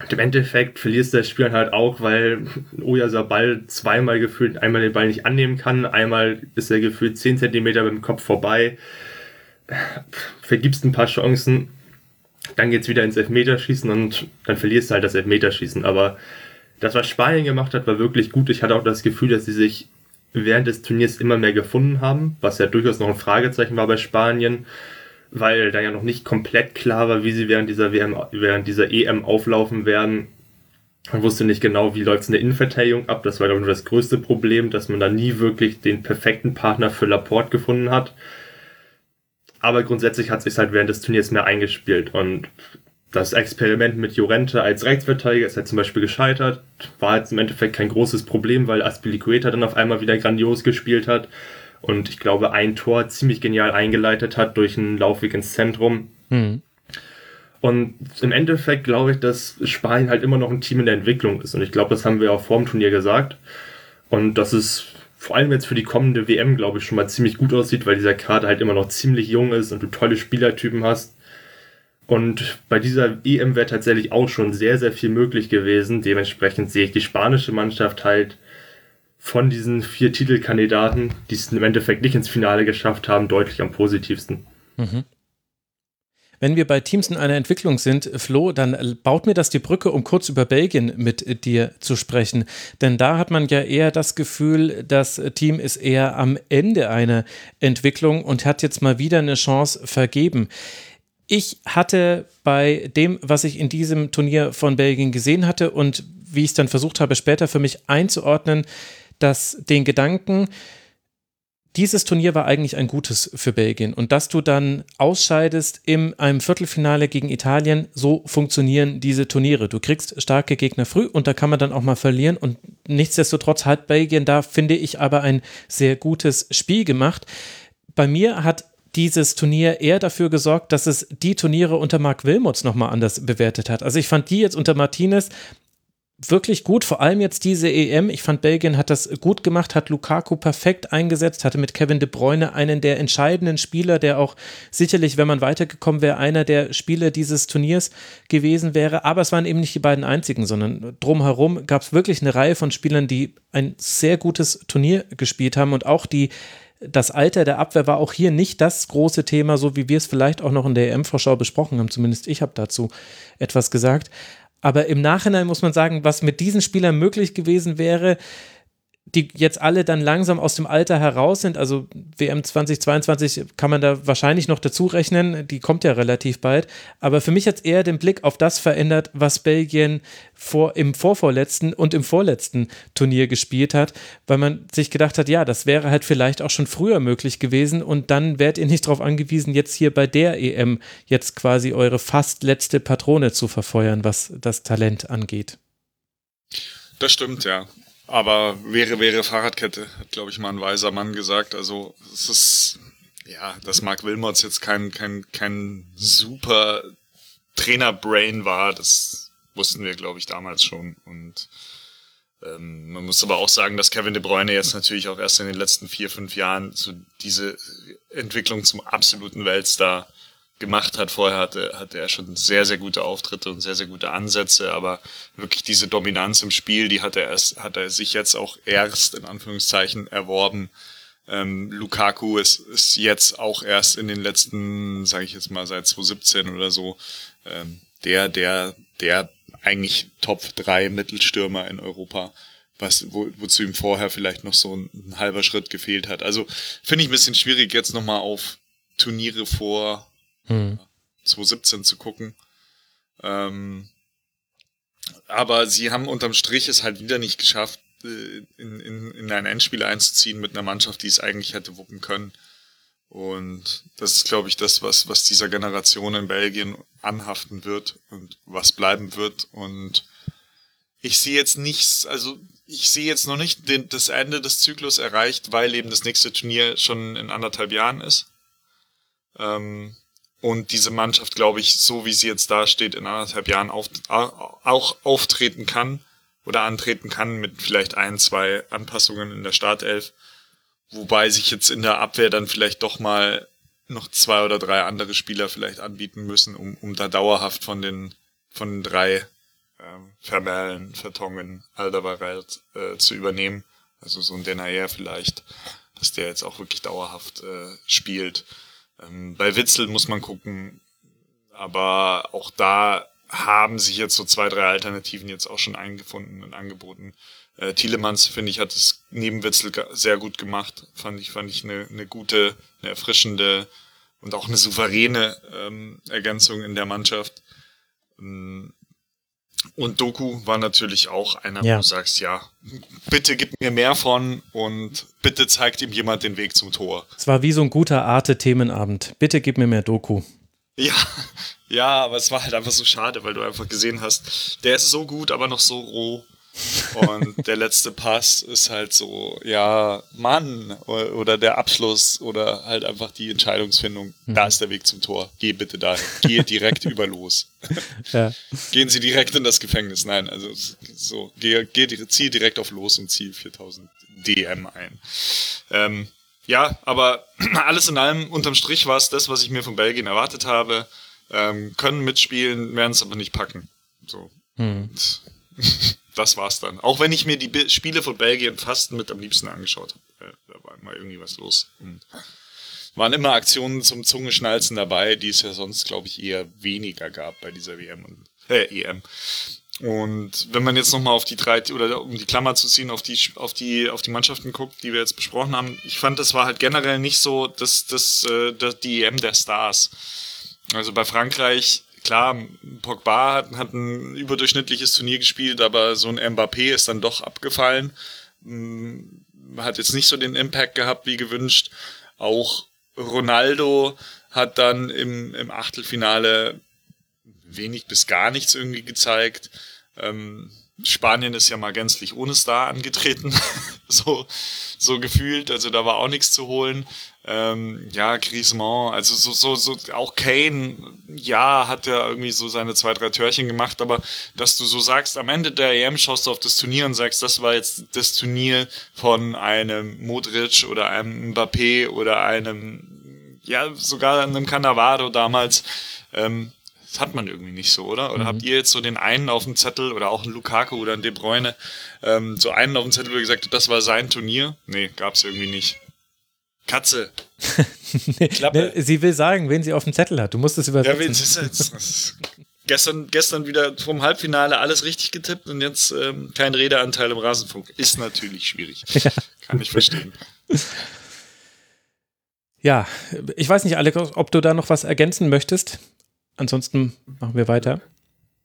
Und im Endeffekt verlierst du das Spiel halt auch, weil Oyasabal zweimal gefühlt einmal den Ball nicht annehmen kann, einmal ist er gefühlt 10 Zentimeter mit dem Kopf vorbei vergibst ein paar Chancen, dann geht's wieder ins Elfmeterschießen und dann verlierst du halt das Elfmeterschießen. Aber das, was Spanien gemacht hat, war wirklich gut. Ich hatte auch das Gefühl, dass sie sich während des Turniers immer mehr gefunden haben, was ja durchaus noch ein Fragezeichen war bei Spanien, weil da ja noch nicht komplett klar war, wie sie während dieser WM, während dieser EM auflaufen werden. Man wusste nicht genau, wie läuft es in der Innenverteidigung ab. Das war, glaube ich, das größte Problem, dass man da nie wirklich den perfekten Partner für Laporte gefunden hat aber grundsätzlich hat sich halt während des Turniers mehr eingespielt und das Experiment mit Jorente als Rechtsverteidiger ist halt zum Beispiel gescheitert. War jetzt im Endeffekt kein großes Problem, weil Aspilicueta dann auf einmal wieder grandios gespielt hat und ich glaube ein Tor ziemlich genial eingeleitet hat durch einen Laufweg ins Zentrum. Mhm. Und im Endeffekt glaube ich, dass Spanien halt immer noch ein Team in der Entwicklung ist und ich glaube, das haben wir auch vor dem Turnier gesagt. Und das ist vor allem jetzt für die kommende WM, glaube ich, schon mal ziemlich gut aussieht, weil dieser Kader halt immer noch ziemlich jung ist und du tolle Spielertypen hast. Und bei dieser EM wäre tatsächlich auch schon sehr, sehr viel möglich gewesen. Dementsprechend sehe ich die spanische Mannschaft halt von diesen vier Titelkandidaten, die es im Endeffekt nicht ins Finale geschafft haben, deutlich am positivsten. Mhm. Wenn wir bei Teams in einer Entwicklung sind, Flo, dann baut mir das die Brücke, um kurz über Belgien mit dir zu sprechen. Denn da hat man ja eher das Gefühl, das Team ist eher am Ende einer Entwicklung und hat jetzt mal wieder eine Chance vergeben. Ich hatte bei dem, was ich in diesem Turnier von Belgien gesehen hatte und wie ich es dann versucht habe, später für mich einzuordnen, dass den Gedanken, dieses Turnier war eigentlich ein gutes für Belgien. Und dass du dann ausscheidest in einem Viertelfinale gegen Italien, so funktionieren diese Turniere. Du kriegst starke Gegner früh und da kann man dann auch mal verlieren. Und nichtsdestotrotz hat Belgien da, finde ich, aber ein sehr gutes Spiel gemacht. Bei mir hat dieses Turnier eher dafür gesorgt, dass es die Turniere unter Mark Wilmots nochmal anders bewertet hat. Also ich fand die jetzt unter Martinez wirklich gut, vor allem jetzt diese EM. Ich fand, Belgien hat das gut gemacht, hat Lukaku perfekt eingesetzt, hatte mit Kevin de Bruyne einen der entscheidenden Spieler, der auch sicherlich, wenn man weitergekommen wäre, einer der Spieler dieses Turniers gewesen wäre. Aber es waren eben nicht die beiden einzigen, sondern drumherum gab es wirklich eine Reihe von Spielern, die ein sehr gutes Turnier gespielt haben und auch die das Alter der Abwehr war auch hier nicht das große Thema, so wie wir es vielleicht auch noch in der EM-Vorschau besprochen haben. Zumindest ich habe dazu etwas gesagt. Aber im Nachhinein muss man sagen, was mit diesen Spielern möglich gewesen wäre, die jetzt alle dann langsam aus dem Alter heraus sind. Also WM 2022 kann man da wahrscheinlich noch dazu rechnen, die kommt ja relativ bald. Aber für mich hat es eher den Blick auf das verändert, was Belgien vor, im vorvorletzten und im vorletzten Turnier gespielt hat, weil man sich gedacht hat, ja, das wäre halt vielleicht auch schon früher möglich gewesen und dann wärt ihr nicht darauf angewiesen, jetzt hier bei der EM jetzt quasi eure fast letzte Patrone zu verfeuern, was das Talent angeht. Das stimmt, ja. Aber wäre, wäre Fahrradkette, hat, glaube ich, mal ein weiser Mann gesagt. Also es ist, ja, dass Mark Wilmots jetzt kein, kein, kein super Trainer-Brain war, das wussten wir, glaube ich, damals schon. Und ähm, man muss aber auch sagen, dass Kevin De Bruyne jetzt natürlich auch erst in den letzten vier, fünf Jahren so diese Entwicklung zum absoluten Weltstar gemacht hat. Vorher hatte, hatte er schon sehr, sehr gute Auftritte und sehr, sehr gute Ansätze, aber wirklich diese Dominanz im Spiel, die hat er erst, hat er sich jetzt auch erst in Anführungszeichen erworben. Ähm, Lukaku ist, ist jetzt auch erst in den letzten, sage ich jetzt mal seit 2017 oder so, ähm, der, der, der eigentlich Top 3 Mittelstürmer in Europa, was, wo, wozu ihm vorher vielleicht noch so ein, ein halber Schritt gefehlt hat. Also finde ich ein bisschen schwierig, jetzt nochmal auf Turniere vor hm. 2017 zu gucken. Ähm, aber sie haben unterm Strich es halt wieder nicht geschafft, äh, in, in, in ein Endspiel einzuziehen mit einer Mannschaft, die es eigentlich hätte wuppen können. Und das ist, glaube ich, das, was, was dieser Generation in Belgien anhaften wird und was bleiben wird. Und ich sehe jetzt nichts, also ich sehe jetzt noch nicht den, das Ende des Zyklus erreicht, weil eben das nächste Turnier schon in anderthalb Jahren ist. Ähm, und diese Mannschaft, glaube ich, so wie sie jetzt dasteht, in anderthalb Jahren auf, auch auftreten kann oder antreten kann mit vielleicht ein, zwei Anpassungen in der Startelf. Wobei sich jetzt in der Abwehr dann vielleicht doch mal noch zwei oder drei andere Spieler vielleicht anbieten müssen, um, um da dauerhaft von den, von den drei ähm, Vermerlen, Vertongen, Alderweireld äh, zu übernehmen. Also so ein Denayer vielleicht, dass der jetzt auch wirklich dauerhaft äh, spielt. Ähm, bei Witzel muss man gucken, aber auch da haben sich jetzt so zwei, drei Alternativen jetzt auch schon eingefunden und angeboten. Äh, Thielemanns, finde ich, hat es neben Witzel sehr gut gemacht. Fand ich, fand ich eine, eine gute, eine erfrischende und auch eine souveräne ähm, Ergänzung in der Mannschaft. Ähm, und Doku war natürlich auch einer, ja. wo du sagst, ja, bitte gib mir mehr von und bitte zeigt ihm jemand den Weg zum Tor. Es war wie so ein guter Arte-Themenabend. Bitte gib mir mehr Doku. Ja, <laughs> ja, aber es war halt einfach so schade, weil du einfach gesehen hast, der ist so gut, aber noch so roh. Und der letzte Pass ist halt so, ja, Mann, oder der Abschluss oder halt einfach die Entscheidungsfindung. Mhm. Da ist der Weg zum Tor. Geh bitte dahin. Geh <laughs> direkt über los. Ja. Gehen Sie direkt in das Gefängnis. Nein, also so, geh, geh, zieh direkt auf los und zieh 4000 DM ein. Ähm, ja, aber <clears throat> alles in allem, unterm Strich war es das, was ich mir von Belgien erwartet habe. Ähm, können mitspielen, werden es aber nicht packen. So. Hm. <laughs> das war's dann. Auch wenn ich mir die Spiele von Belgien fast mit am liebsten angeschaut habe. Äh, da war immer irgendwie was los. Und waren immer Aktionen zum Zungenschnalzen dabei, die es ja sonst, glaube ich, eher weniger gab bei dieser WM und äh, EM. Und wenn man jetzt nochmal auf die drei, oder um die Klammer zu ziehen, auf die, auf die, auf die Mannschaften guckt, die wir jetzt besprochen haben, ich fand, das war halt generell nicht so das, das, äh, die EM der Stars. Also bei Frankreich klar, Pogba hat, hat ein überdurchschnittliches Turnier gespielt, aber so ein Mbappé ist dann doch abgefallen. Mm, hat jetzt nicht so den Impact gehabt wie gewünscht. Auch Ronaldo hat dann im, im Achtelfinale wenig bis gar nichts irgendwie gezeigt. Ähm, Spanien ist ja mal gänzlich ohne Star angetreten, <laughs> so, so gefühlt, also da war auch nichts zu holen. Ähm, ja, Griezmann, also so, so, so, auch Kane, ja, hat ja irgendwie so seine zwei, drei Törchen gemacht, aber dass du so sagst, am Ende der EM schaust du auf das Turnier und sagst, das war jetzt das Turnier von einem Modric oder einem Mbappé oder einem, ja, sogar einem Cannavaro damals, ähm, das hat man irgendwie nicht so, oder? Oder mhm. habt ihr jetzt so den einen auf dem Zettel oder auch einen Lukaku oder einen De Bruyne, ähm, so einen auf dem Zettel, wo ihr gesagt habt, das war sein Turnier? Nee, gab's irgendwie nicht. Katze. <laughs> nee, sie will sagen, wen sie auf dem Zettel hat. Du musst es übersetzen. Ja, ist jetzt, gestern, gestern wieder vom Halbfinale alles richtig getippt und jetzt ähm, kein Redeanteil im Rasenfunk. Ist natürlich schwierig. <laughs> Ja. Kann ich verstehen. Ja, ich weiß nicht, Alex, ob du da noch was ergänzen möchtest. Ansonsten machen wir weiter.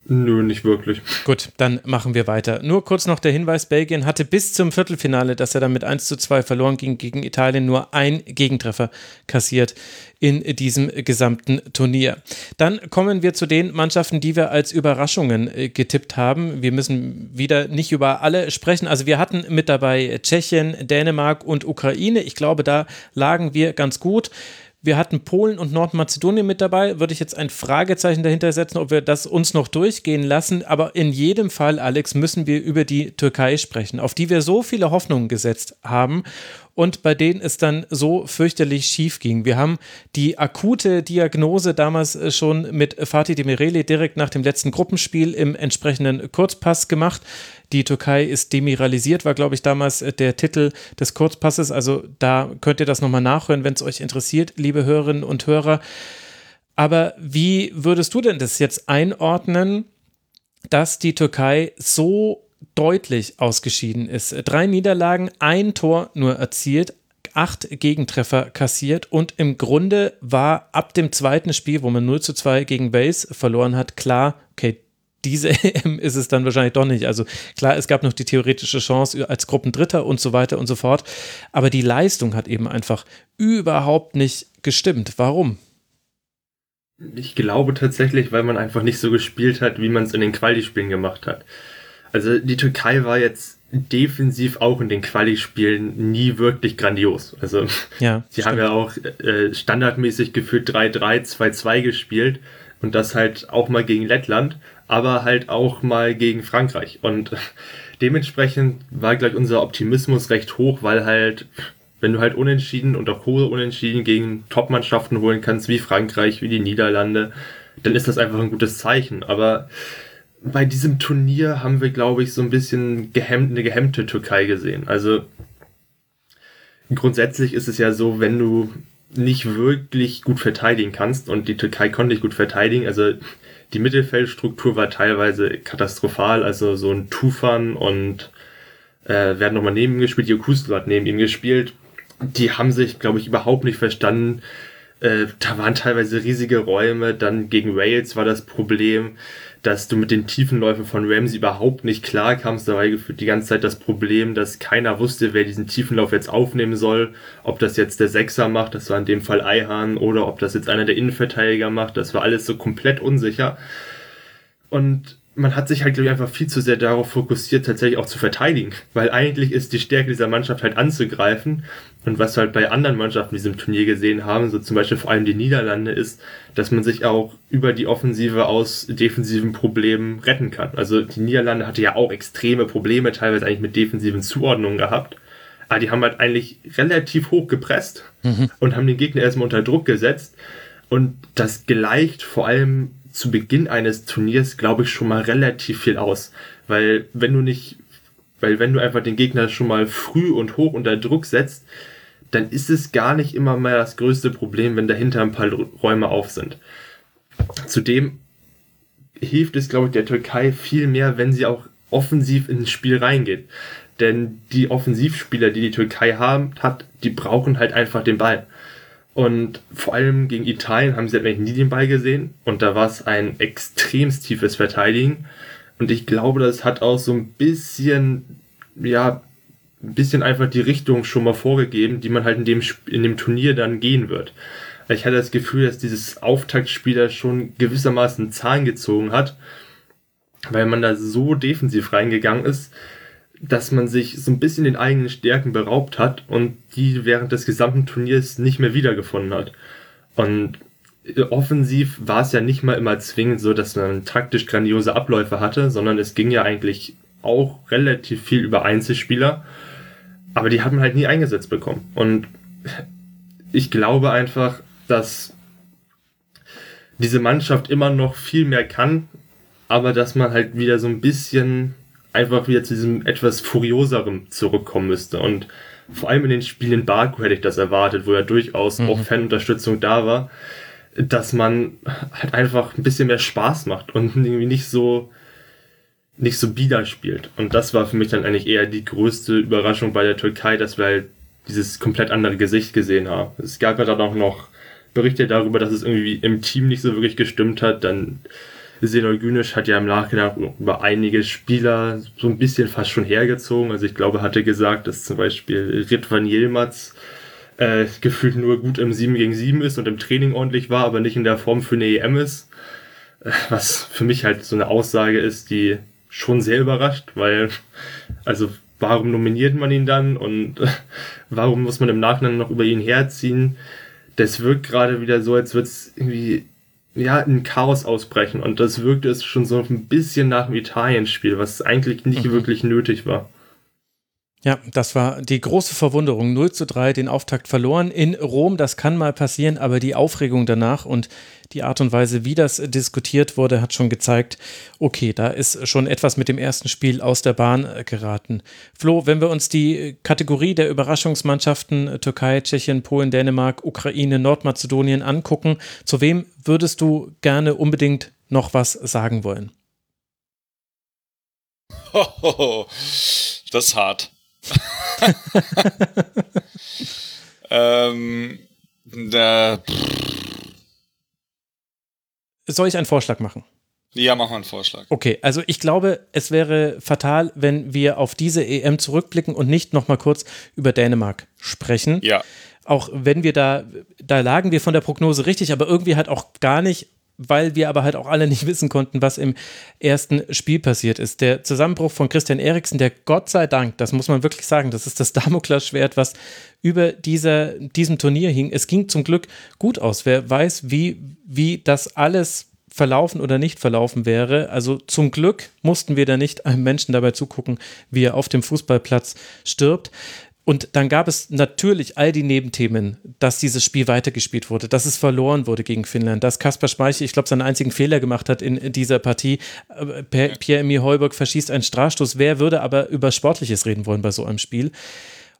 Nö, nicht wirklich. Gut, dann machen wir weiter. Nur kurz noch der Hinweis: Belgien hatte bis zum Viertelfinale, dass er dann mit 1 zu 2 verloren ging gegen Italien, nur ein Gegentreffer kassiert in diesem gesamten Turnier. Dann kommen wir zu den Mannschaften, die wir als Überraschungen äh, getippt haben. Wir müssen wieder nicht über alle sprechen. Also, wir hatten mit dabei Tschechien, Dänemark und Ukraine. Ich glaube, da lagen wir ganz gut. Wir hatten Polen und Nordmazedonien mit dabei. Würde ich jetzt ein Fragezeichen dahinter setzen, ob wir das uns noch durchgehen lassen. Aber in jedem Fall, Alex, müssen wir über die Türkei sprechen, auf die wir so viele Hoffnungen gesetzt haben und bei denen es dann so fürchterlich schief ging. Wir haben die akute Diagnose damals äh, schon mit Fatih Demireli direkt nach dem letzten Gruppenspiel im entsprechenden Kurzpass gemacht. Die Türkei ist demiralisiert, war, glaube ich, damals äh, der Titel des Kurzpasses. Also da könnt ihr das nochmal nachhören, wenn es euch interessiert, liebe Hörerinnen und Hörer. Aber wie würdest du denn das jetzt einordnen, dass die Türkei so deutlich ausgeschieden ist. Drei Niederlagen, ein Tor nur erzielt, acht Gegentreffer kassiert und im Grunde war ab dem zweiten Spiel, wo man 0 zu 2 gegen Wales verloren hat, klar, okay, diese <laughs> EM ist es dann wahrscheinlich doch nicht. Also klar, es gab noch die theoretische Chance als Gruppendritter und so weiter und so fort, aber die Leistung hat eben einfach überhaupt nicht gestimmt. Warum? Ich glaube tatsächlich, weil man einfach nicht so gespielt hat, wie man es in den Quali-Spielen gemacht hat. Also die Türkei war jetzt defensiv auch in den Quali-Spielen nie wirklich grandios. Also ja, <laughs> sie haben ja auch äh, standardmäßig gefühlt 3-3, 2-2 gespielt und das halt auch mal gegen Lettland, aber halt auch mal gegen Frankreich. Und <laughs> dementsprechend war gleich unser Optimismus recht hoch, weil halt, wenn du halt unentschieden und auch hohe Unentschieden gegen Top-Mannschaften holen kannst, wie Frankreich, wie die Niederlande, dann ist das einfach ein gutes Zeichen. Aber bei diesem Turnier haben wir, glaube ich, so ein bisschen gehemmt, eine gehemmte Türkei gesehen. Also grundsätzlich ist es ja so, wenn du nicht wirklich gut verteidigen kannst und die Türkei konnte nicht gut verteidigen, also die Mittelfeldstruktur war teilweise katastrophal, also so ein Tufan und äh, werden nochmal neben ihm gespielt, Jokusko hat neben ihm gespielt. Die haben sich, glaube ich, überhaupt nicht verstanden. Äh, da waren teilweise riesige Räume, dann gegen Wales war das Problem dass du mit den Tiefenläufen von Ramsey überhaupt nicht klar kamst. Da war gefühlt die ganze Zeit das Problem, dass keiner wusste, wer diesen Tiefenlauf jetzt aufnehmen soll. Ob das jetzt der Sechser macht, das war in dem Fall Eihahn, oder ob das jetzt einer der Innenverteidiger macht. Das war alles so komplett unsicher. Und man hat sich halt, glaube ich, einfach viel zu sehr darauf fokussiert, tatsächlich auch zu verteidigen. Weil eigentlich ist die Stärke dieser Mannschaft halt anzugreifen. Und was wir halt bei anderen Mannschaften in diesem Turnier gesehen haben, so zum Beispiel vor allem die Niederlande, ist, dass man sich auch über die Offensive aus defensiven Problemen retten kann. Also die Niederlande hatte ja auch extreme Probleme, teilweise eigentlich mit defensiven Zuordnungen gehabt. Aber die haben halt eigentlich relativ hoch gepresst mhm. und haben den Gegner erstmal unter Druck gesetzt. Und das gleicht vor allem zu Beginn eines Turniers, glaube ich, schon mal relativ viel aus. Weil wenn du nicht, weil wenn du einfach den Gegner schon mal früh und hoch unter Druck setzt, dann ist es gar nicht immer mehr das größte Problem, wenn dahinter ein paar Räume auf sind. Zudem hilft es, glaube ich, der Türkei viel mehr, wenn sie auch offensiv ins Spiel reingeht. Denn die Offensivspieler, die die Türkei haben, hat, die brauchen halt einfach den Ball. Und vor allem gegen Italien haben sie halt nie den Ball gesehen. Und da war es ein extrem tiefes Verteidigen. Und ich glaube, das hat auch so ein bisschen, ja, ein bisschen einfach die Richtung schon mal vorgegeben, die man halt in dem, in dem Turnier dann gehen wird. Ich hatte das Gefühl, dass dieses Auftaktspiel da schon gewissermaßen Zahlen gezogen hat, weil man da so defensiv reingegangen ist, dass man sich so ein bisschen den eigenen Stärken beraubt hat und die während des gesamten Turniers nicht mehr wiedergefunden hat. Und offensiv war es ja nicht mal immer zwingend so, dass man taktisch grandiose Abläufe hatte, sondern es ging ja eigentlich auch relativ viel über Einzelspieler. Aber die haben halt nie eingesetzt bekommen. Und ich glaube einfach, dass diese Mannschaft immer noch viel mehr kann, aber dass man halt wieder so ein bisschen einfach wieder zu diesem etwas furioserem zurückkommen müsste. Und vor allem in den Spielen in Baku hätte ich das erwartet, wo ja durchaus mhm. auch Fanunterstützung da war, dass man halt einfach ein bisschen mehr Spaß macht und irgendwie nicht so nicht so bieder spielt. Und das war für mich dann eigentlich eher die größte Überraschung bei der Türkei, dass wir halt dieses komplett andere Gesicht gesehen haben. Es gab ja dann auch noch Berichte darüber, dass es irgendwie im Team nicht so wirklich gestimmt hat. Dann Senol Günisch hat ja im Nachhinein über einige Spieler so ein bisschen fast schon hergezogen. Also ich glaube, hatte gesagt, dass zum Beispiel Ritvan Yilmaz äh, gefühlt nur gut im 7 gegen 7 ist und im Training ordentlich war, aber nicht in der Form für eine EM ist. Äh, was für mich halt so eine Aussage ist, die schon sehr überrascht, weil, also warum nominiert man ihn dann und äh, <laughs> warum muss man im Nachhinein noch über ihn herziehen? Das wirkt gerade wieder so, als würde es irgendwie ja, ein Chaos ausbrechen und das wirkte es schon so ein bisschen nach dem Italien-Spiel, was eigentlich nicht mhm. wirklich nötig war. Ja, das war die große Verwunderung. 0 zu 3 den Auftakt verloren in Rom. Das kann mal passieren, aber die Aufregung danach und die Art und Weise, wie das diskutiert wurde, hat schon gezeigt, okay, da ist schon etwas mit dem ersten Spiel aus der Bahn geraten. Flo, wenn wir uns die Kategorie der Überraschungsmannschaften Türkei, Tschechien, Polen, Dänemark, Ukraine, Nordmazedonien angucken, zu wem würdest du gerne unbedingt noch was sagen wollen? <laughs> das ist hart. <laughs> ähm, da, Soll ich einen Vorschlag machen? Ja, mach mal einen Vorschlag. Okay, also ich glaube, es wäre fatal, wenn wir auf diese EM zurückblicken und nicht nochmal kurz über Dänemark sprechen. Ja. Auch wenn wir da, da lagen wir von der Prognose richtig, aber irgendwie halt auch gar nicht weil wir aber halt auch alle nicht <laughs> wissen konnten, was im ersten Spiel passiert ist. Der Zusammenbruch von Christian Eriksen, der Gott sei Dank, das muss man wirklich sagen, das ist das <laughs> Damoklesschwert, was über dieser, diesem Turnier hing. Es ging zum Glück gut aus. Wer weiß, wie, wie das alles verlaufen oder nicht verlaufen wäre. Also zum Glück mussten wir da nicht einem Menschen dabei zugucken, wie er auf dem Fußballplatz stirbt. Und dann gab es natürlich all die Nebenthemen, dass dieses Spiel weitergespielt wurde, dass es verloren wurde gegen Finnland, dass Kaspar Schmeichel, ich glaube, seinen einzigen Fehler gemacht hat in dieser Partie. Äh, Pierre-Emile Heuberg verschießt einen Strafstoß. Wer würde aber über Sportliches reden wollen bei so einem Spiel?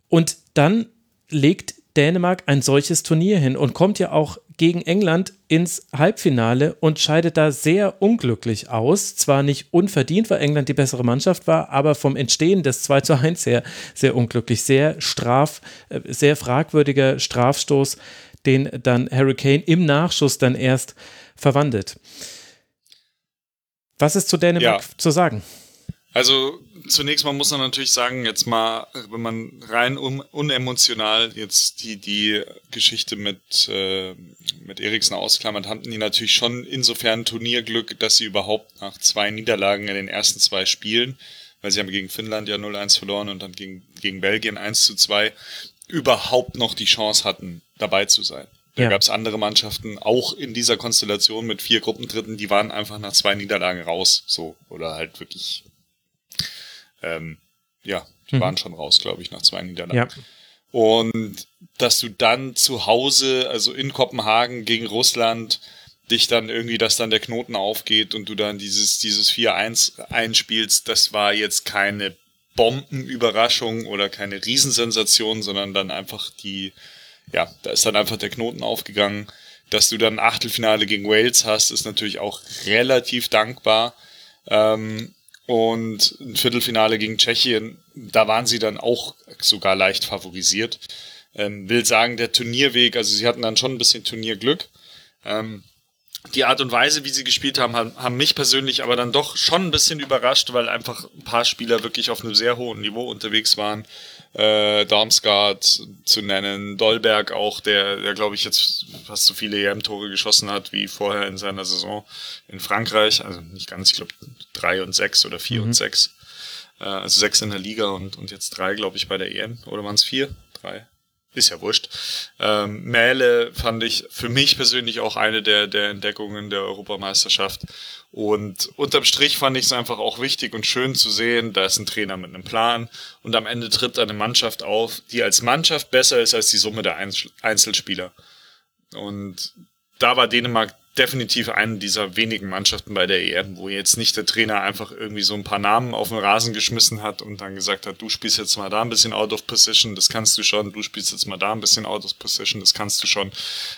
Und dann legt Dänemark ein solches Turnier hin und kommt ja auch gegen England ins Halbfinale und scheidet da sehr unglücklich aus. Zwar nicht unverdient, weil England die bessere Mannschaft war, aber vom Entstehen des 2 zu 1 her sehr unglücklich. Sehr straf, äh, sehr fragwürdiger Strafstoß, den dann Harry Kane im Nachschuss dann erst verwandelt. Was ist zu Dänemark ja. zu sagen? Also zunächst mal muss man natürlich sagen, jetzt mal, wenn man rein un unemotional jetzt die, die Geschichte mit, äh, mit Eriksen ausklammert, hatten die natürlich schon insofern Turnierglück, dass sie überhaupt nach zwei Niederlagen in den ersten zwei Spielen, weil sie haben gegen Finnland ja 0-1 verloren und dann gegen, gegen Belgien 1 zu 2, überhaupt noch die Chance hatten, dabei zu sein. Da ja. gab es andere Mannschaften, auch in dieser Konstellation mit vier Gruppendritten, die waren einfach nach zwei Niederlagen raus, so, oder halt wirklich ähm, ja, die mhm. waren schon raus, glaube ich, nach zwei Niederlagen. Ja. Und dass du dann zu Hause, also in Kopenhagen gegen Russland, dich dann irgendwie, dass dann der Knoten aufgeht und du dann dieses, dieses 4-1 einspielst, das war jetzt keine Bombenüberraschung oder keine Riesensensation, sondern dann einfach die, ja, da ist dann einfach der Knoten aufgegangen. Dass du dann Achtelfinale gegen Wales hast, ist natürlich auch relativ dankbar. Ähm, und ein Viertelfinale gegen Tschechien, da waren sie dann auch sogar leicht favorisiert. Ähm, will sagen, der Turnierweg, also sie hatten dann schon ein bisschen Turnierglück. Ähm, die Art und Weise, wie sie gespielt haben, haben, mich persönlich aber dann doch schon ein bisschen überrascht, weil einfach ein paar Spieler wirklich auf einem sehr hohen Niveau unterwegs waren. Äh, Darmstadt zu nennen, Dolberg auch, der, der glaube ich jetzt fast so viele EM-Tore geschossen hat wie vorher in seiner Saison in Frankreich. Also nicht ganz, ich glaube drei und sechs oder vier mhm. und sechs. Äh, also sechs in der Liga und, und jetzt drei, glaube ich, bei der EM. Oder waren es vier? Drei ist ja wurscht. Ähm, Mähle fand ich für mich persönlich auch eine der, der Entdeckungen der Europameisterschaft. Und unterm Strich fand ich es einfach auch wichtig und schön zu sehen, da ist ein Trainer mit einem Plan und am Ende tritt eine Mannschaft auf, die als Mannschaft besser ist als die Summe der Einzelspieler. Und da war Dänemark definitiv eine dieser wenigen Mannschaften bei der EM, wo jetzt nicht der Trainer einfach irgendwie so ein paar Namen auf den Rasen geschmissen hat und dann gesagt hat, du spielst jetzt mal da ein bisschen out of position, das kannst du schon, du spielst jetzt mal da ein bisschen out of position, das kannst du schon.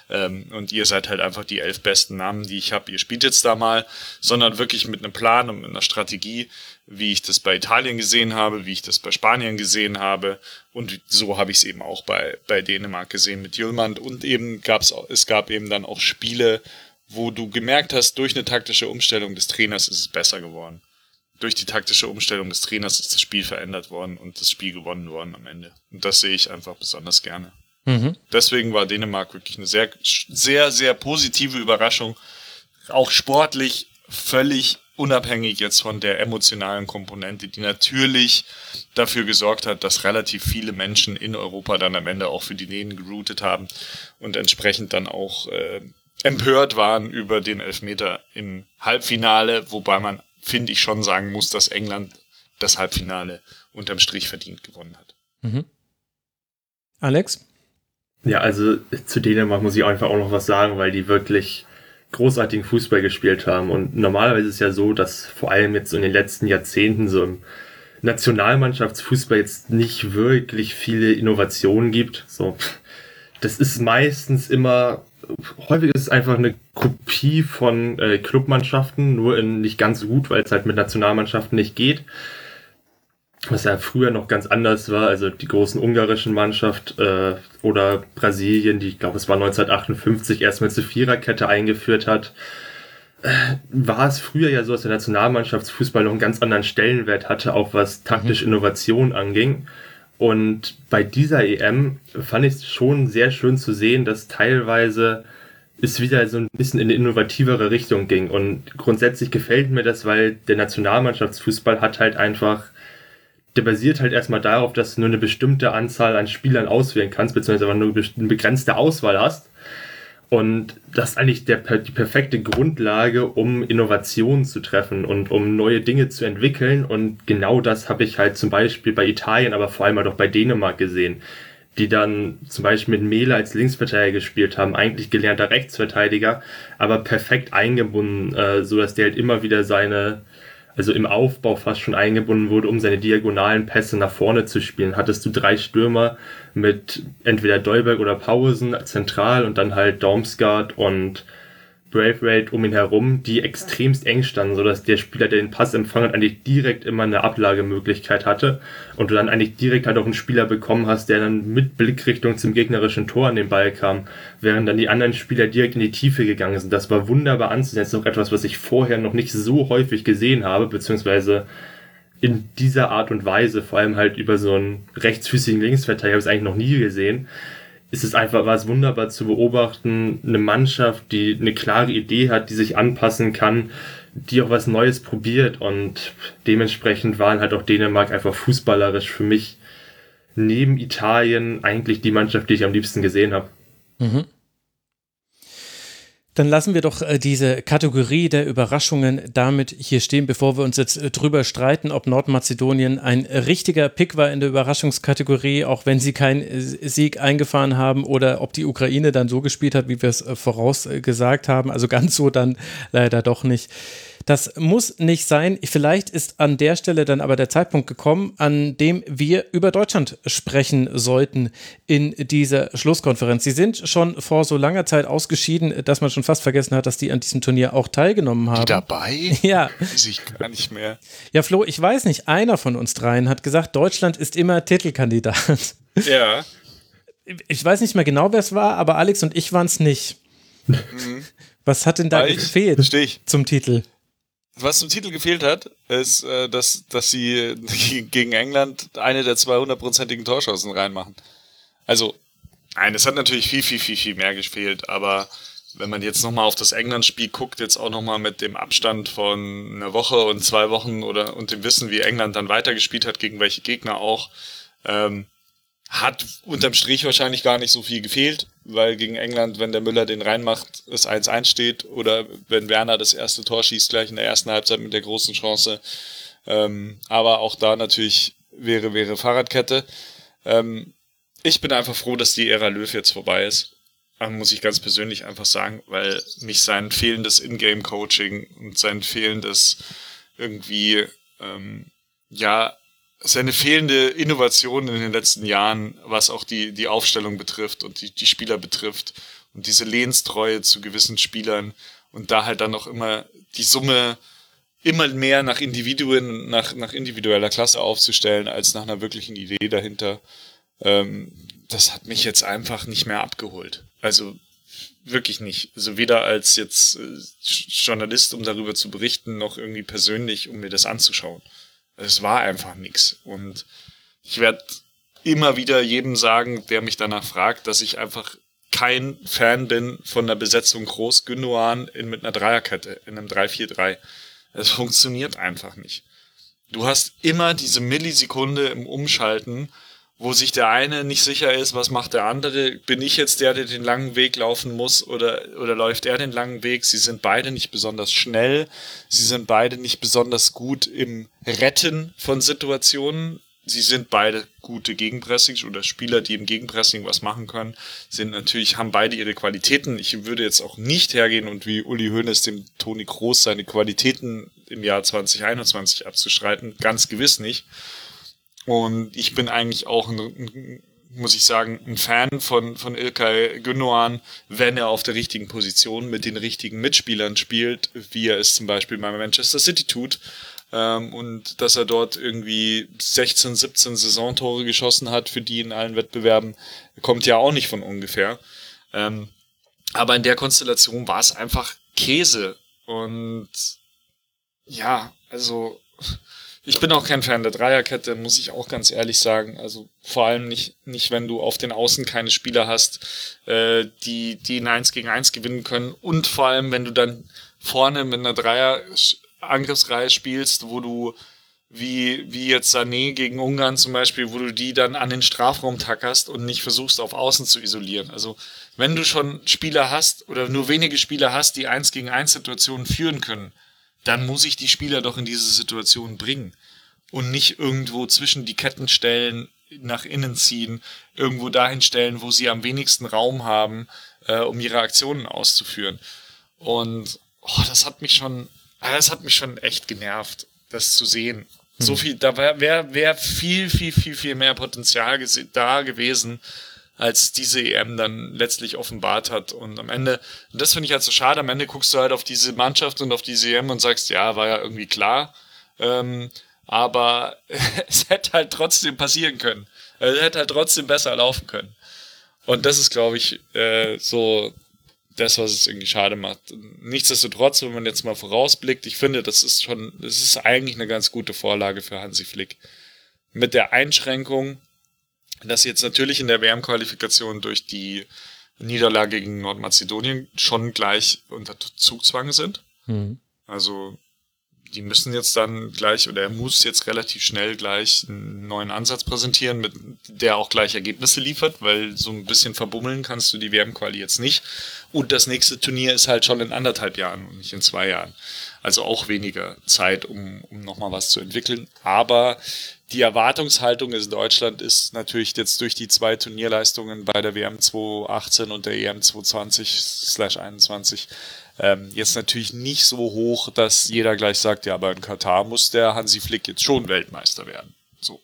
Ähm, und ihr seid halt einfach die elf besten Namen, die ich habe, ihr spielt jetzt da mal, sondern wirklich mit einem Plan und mit einer Strategie, wie ich das bei Italien gesehen habe, wie ich das bei Spanien gesehen habe. Und so habe ich es eben auch bei, bei Dänemark gesehen mit Jüllmann. Und eben gab es, es gab eben dann auch Spiele, wo du gemerkt hast, durch eine taktische Umstellung des Trainers ist es besser geworden. Durch die taktische Umstellung des Trainers ist das Spiel verändert worden und das Spiel gewonnen worden am Ende. Und das sehe ich einfach besonders gerne. Mhm. Deswegen war Dänemark wirklich eine sehr, sehr, sehr positive Überraschung. Auch sportlich völlig unabhängig jetzt von der emotionalen Komponente, die natürlich dafür gesorgt hat, dass relativ viele Menschen in Europa dann am Ende auch für die Dänen geroutet haben und entsprechend dann auch äh, empört waren über den Elfmeter im Halbfinale, wobei man, finde ich, schon sagen muss, dass England das Halbfinale unterm Strich verdient gewonnen hat. Mhm. Alex? Ja, also zu Dänemark muss ich einfach auch noch was sagen, weil die wirklich großartigen Fußball gespielt haben. Und normalerweise ist es ja so, dass vor allem jetzt in den letzten Jahrzehnten so im Nationalmannschaftsfußball jetzt nicht wirklich viele Innovationen gibt. So, das ist meistens immer häufig ist es einfach eine Kopie von äh, Clubmannschaften, nur in nicht ganz so gut, weil es halt mit Nationalmannschaften nicht geht. Was ja früher noch ganz anders war, also die großen ungarischen Mannschaft äh, oder Brasilien, die ich glaube es war 1958 erstmals eine Viererkette eingeführt hat, äh, war es früher ja so, dass der Nationalmannschaftsfußball noch einen ganz anderen Stellenwert hatte, auch was taktische mhm. Innovation anging. Und bei dieser EM fand ich es schon sehr schön zu sehen, dass teilweise es wieder so ein bisschen in eine innovativere Richtung ging. Und grundsätzlich gefällt mir das, weil der Nationalmannschaftsfußball hat halt einfach, der basiert halt erstmal darauf, dass du nur eine bestimmte Anzahl an Spielern auswählen kannst, beziehungsweise nur eine begrenzte Auswahl hast. Und das ist eigentlich der, die perfekte Grundlage, um Innovationen zu treffen und um neue Dinge zu entwickeln. Und genau das habe ich halt zum Beispiel bei Italien, aber vor allem halt auch bei Dänemark gesehen, die dann zum Beispiel mit Mele als Linksverteidiger gespielt haben, eigentlich gelernter Rechtsverteidiger, aber perfekt eingebunden, äh, so dass der halt immer wieder seine also im Aufbau fast schon eingebunden wurde, um seine diagonalen Pässe nach vorne zu spielen. Hattest du drei Stürmer mit entweder Dolberg oder Pausen zentral und dann halt Dormsgaard und Brave Raid um ihn herum, die extremst eng standen, sodass der Spieler, der den Pass empfangen hat, eigentlich direkt immer eine Ablagemöglichkeit hatte und du dann eigentlich direkt halt auch einen Spieler bekommen hast, der dann mit Blickrichtung zum gegnerischen Tor an den Ball kam, während dann die anderen Spieler direkt in die Tiefe gegangen sind. Das war wunderbar anzusehen. Das ist auch etwas, was ich vorher noch nicht so häufig gesehen habe, beziehungsweise in dieser Art und Weise, vor allem halt über so einen rechtsfüßigen Linksverteidiger, habe ich es eigentlich noch nie gesehen ist es einfach, war es wunderbar zu beobachten, eine Mannschaft, die eine klare Idee hat, die sich anpassen kann, die auch was Neues probiert und dementsprechend waren halt auch Dänemark einfach fußballerisch für mich neben Italien eigentlich die Mannschaft, die ich am liebsten gesehen habe. Mhm. Dann lassen wir doch äh, diese Kategorie der Überraschungen damit hier stehen, bevor wir uns jetzt äh, drüber streiten, ob Nordmazedonien ein richtiger Pick war in der Überraschungskategorie, auch wenn sie keinen äh, Sieg eingefahren haben, oder ob die Ukraine dann so gespielt hat, wie wir es vorausgesagt haben. Also ganz so dann leider doch nicht. Das muss nicht sein. Vielleicht ist an der Stelle dann aber der Zeitpunkt gekommen, an dem wir über Deutschland sprechen sollten in dieser Schlusskonferenz. Sie sind schon vor so langer Zeit ausgeschieden, dass man schon fast vergessen hat, dass die an diesem Turnier auch teilgenommen haben. <laughs> Die dabei? Ja. Weiß ich gar nicht mehr. Ja, Flo, ich weiß nicht, einer von uns dreien hat gesagt, Deutschland ist immer Titelkandidat. Ja. Ich weiß nicht mehr genau, wer es war, aber Alex und ich waren es nicht. Mhm. Was hat denn da gefehlt zum Titel? Was zum Titel gefehlt hat, ist, äh, dass, dass sie <laughs> gegen England eine der 200-prozentigen Torschancen reinmachen. Also, nein, es hat natürlich viel, viel, viel, viel mehr gefehlt, aber wenn man jetzt nochmal auf das England-Spiel guckt, jetzt auch nochmal mit dem Abstand von einer Woche und zwei Wochen oder und dem Wissen, wie England dann weitergespielt hat, gegen welche Gegner auch, ähm, hat unterm Strich wahrscheinlich gar nicht so viel gefehlt, weil gegen England, wenn der Müller den reinmacht, es 1-1 steht oder wenn Werner das erste Tor schießt gleich in der ersten Halbzeit mit der großen Chance. Ähm, aber auch da natürlich wäre, wäre Fahrradkette. Ähm, ich bin einfach froh, dass die Ära Löw jetzt vorbei ist. Muss ich ganz persönlich einfach sagen, weil mich sein fehlendes Ingame-Coaching und sein fehlendes irgendwie, ähm, ja, seine fehlende Innovation in den letzten Jahren, was auch die, die Aufstellung betrifft und die, die Spieler betrifft und diese Lehnstreue zu gewissen Spielern und da halt dann auch immer die Summe immer mehr nach Individuen, nach, nach individueller Klasse aufzustellen, als nach einer wirklichen Idee dahinter. Ähm, das hat mich jetzt einfach nicht mehr abgeholt. Also wirklich nicht. Also weder als jetzt äh, Journalist, um darüber zu berichten, noch irgendwie persönlich, um mir das anzuschauen. Es war einfach nichts. Und ich werde immer wieder jedem sagen, der mich danach fragt, dass ich einfach kein Fan bin von der Besetzung Groß Gündogan in, mit einer Dreierkette, in einem 3-4-3. Es funktioniert einfach nicht. Du hast immer diese Millisekunde im Umschalten, wo sich der eine nicht sicher ist, was macht der andere. Bin ich jetzt der, der den langen Weg laufen muss oder, oder läuft er den langen Weg? Sie sind beide nicht besonders schnell. Sie sind beide nicht besonders gut im Retten von Situationen. Sie sind beide gute Gegenpressing oder Spieler, die im Gegenpressing was machen können, sind natürlich, haben beide ihre Qualitäten. Ich würde jetzt auch nicht hergehen und wie Uli Hoeneß dem Toni Kroos seine Qualitäten im Jahr 2021 abzustreiten. Ganz gewiss nicht. Und ich bin eigentlich auch, ein, muss ich sagen, ein Fan von, von Ilkay Gündoğan, wenn er auf der richtigen Position mit den richtigen Mitspielern spielt, wie er es zum Beispiel bei Manchester City tut. Ähm, und dass er dort irgendwie 16, 17 Saisontore geschossen hat für die in allen Wettbewerben, kommt ja auch nicht von ungefähr. Ähm, aber in der Konstellation war es einfach Käse. Und ja, also ich bin auch kein Fan der Dreierkette, muss ich auch ganz ehrlich sagen. Also vor allem nicht, nicht wenn du auf den Außen keine Spieler hast, äh, die, die in 1 gegen 1 gewinnen können. Und vor allem, wenn du dann vorne mit einer Dreier-Angriffsreihe spielst, wo du wie, wie jetzt Sané gegen Ungarn zum Beispiel, wo du die dann an den Strafraum tackerst und nicht versuchst, auf Außen zu isolieren. Also wenn du schon Spieler hast oder nur wenige Spieler hast, die 1 gegen 1 Situationen führen können, dann muss ich die Spieler doch in diese Situation bringen und nicht irgendwo zwischen die Ketten stellen, nach innen ziehen, irgendwo dahin stellen, wo sie am wenigsten Raum haben, äh, um ihre Aktionen auszuführen. Und oh, das hat mich schon, das hat mich schon echt genervt, das zu sehen. Hm. So viel, da wäre wär, wär viel, viel, viel, viel mehr Potenzial da gewesen, als diese EM dann letztlich offenbart hat. Und am Ende, und das finde ich halt so schade, am Ende guckst du halt auf diese Mannschaft und auf diese EM und sagst, ja, war ja irgendwie klar. Ähm, aber <laughs> es hätte halt trotzdem passieren können. Es hätte halt trotzdem besser laufen können. Und das ist, glaube ich, äh, so das, was es irgendwie schade macht. Nichtsdestotrotz, wenn man jetzt mal vorausblickt, ich finde, das ist schon, das ist eigentlich eine ganz gute Vorlage für Hansi Flick. Mit der Einschränkung, dass sie jetzt natürlich in der WM-Qualifikation durch die Niederlage gegen Nordmazedonien schon gleich unter Zugzwang sind. Mhm. Also die müssen jetzt dann gleich oder er muss jetzt relativ schnell gleich einen neuen Ansatz präsentieren, mit der auch gleich Ergebnisse liefert, weil so ein bisschen verbummeln kannst du die WM-Quali jetzt nicht. Und das nächste Turnier ist halt schon in anderthalb Jahren und nicht in zwei Jahren. Also auch weniger Zeit, um, um nochmal was zu entwickeln. Aber die Erwartungshaltung in Deutschland ist natürlich jetzt durch die zwei Turnierleistungen bei der WM 2018 und der EM 2020/21 ähm, jetzt natürlich nicht so hoch, dass jeder gleich sagt, ja, aber in Katar muss der Hansi Flick jetzt schon Weltmeister werden. So.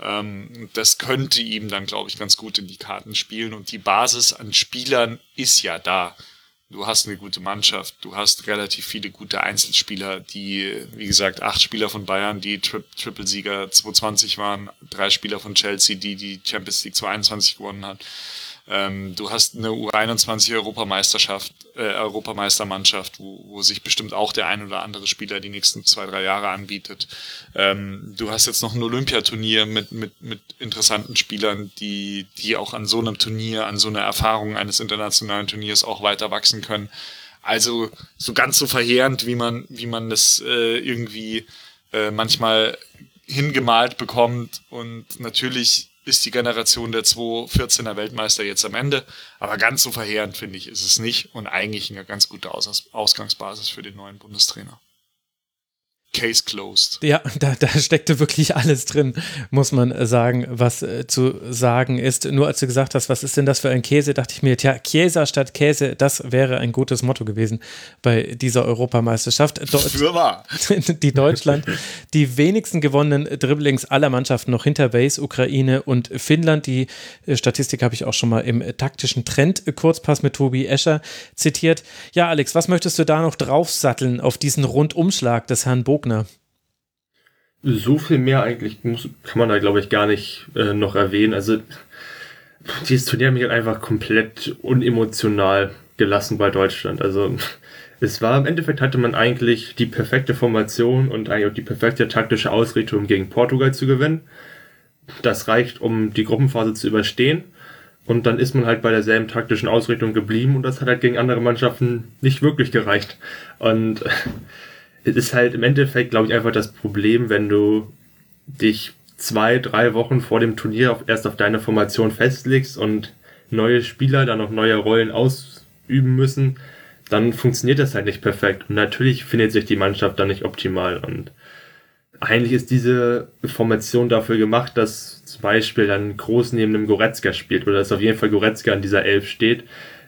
Ähm, das könnte ihm dann, glaube ich, ganz gut in die Karten spielen. Und die Basis an Spielern ist ja da du hast eine gute Mannschaft, du hast relativ viele gute Einzelspieler, die, wie gesagt, acht Spieler von Bayern, die Tri Triple-Sieger 2020 waren, drei Spieler von Chelsea, die die Champions League 2021 gewonnen haben. Ähm, du hast eine U21-Europameisterschaft, äh, Europameistermannschaft, wo, wo sich bestimmt auch der ein oder andere Spieler die nächsten zwei, drei Jahre anbietet. Ähm, du hast jetzt noch ein Olympiaturnier mit, mit, mit interessanten Spielern, die, die auch an so einem Turnier, an so einer Erfahrung eines internationalen Turniers auch weiter wachsen können. Also so ganz so verheerend, wie man, wie man das äh, irgendwie äh, manchmal hingemalt bekommt. Und natürlich ist die Generation der 2014er Weltmeister jetzt am Ende. Aber ganz so verheerend, finde ich, ist es nicht und eigentlich eine ganz gute Aus Ausgangsbasis für den neuen Bundestrainer. Case closed. Ja, da, da steckte wirklich alles drin, muss man äh, sagen, was äh, zu sagen ist. Nur als du gesagt hast, was ist denn das für ein Käse, dachte ich mir, tja, Chiesa statt Käse, das wäre ein gutes Motto gewesen bei dieser Europameisterschaft. <laughs> Für wahr. <laughs> die Deutschland, die wenigsten gewonnenen Dribblings aller Mannschaften noch hinter Wales, Ukraine und Finnland. Die äh, Statistik habe ich auch schon mal im taktischen Trend Kurzpass mit Tobi Escher zitiert. Ja, Alex, was möchtest du da noch draufsatteln auf diesen Rundumschlag des Herrn Bog Bogner. So viel mehr eigentlich muss, kann man da, glaube ich, gar nicht äh, noch erwähnen. Also, dieses Turnier hat mich halt einfach komplett unemotional gelassen bei Deutschland. Also, es war im Endeffekt hatte man eigentlich die perfekte Formation und eigentlich auch die perfekte taktische Ausrichtung gegen Portugal zu gewinnen. Das reicht, um die Gruppenphase zu überstehen. Und dann ist man halt bei derselben taktischen Ausrichtung geblieben und das hat halt gegen andere Mannschaften nicht wirklich gereicht. Und ist halt im Endeffekt, glaube ich, einfach das Problem, wenn du dich zwei, drei Wochen vor dem Turnier auf, erst auf deine Formation festlegst und neue Spieler dann noch neue Rollen ausüben müssen, dann funktioniert das halt nicht perfekt. Und natürlich findet sich die Mannschaft dann nicht optimal. Und eigentlich ist diese Formation dafür gemacht, dass zum Beispiel dann Groß neben einem Goretzka spielt oder dass auf jeden Fall Goretzka an dieser Elf steht,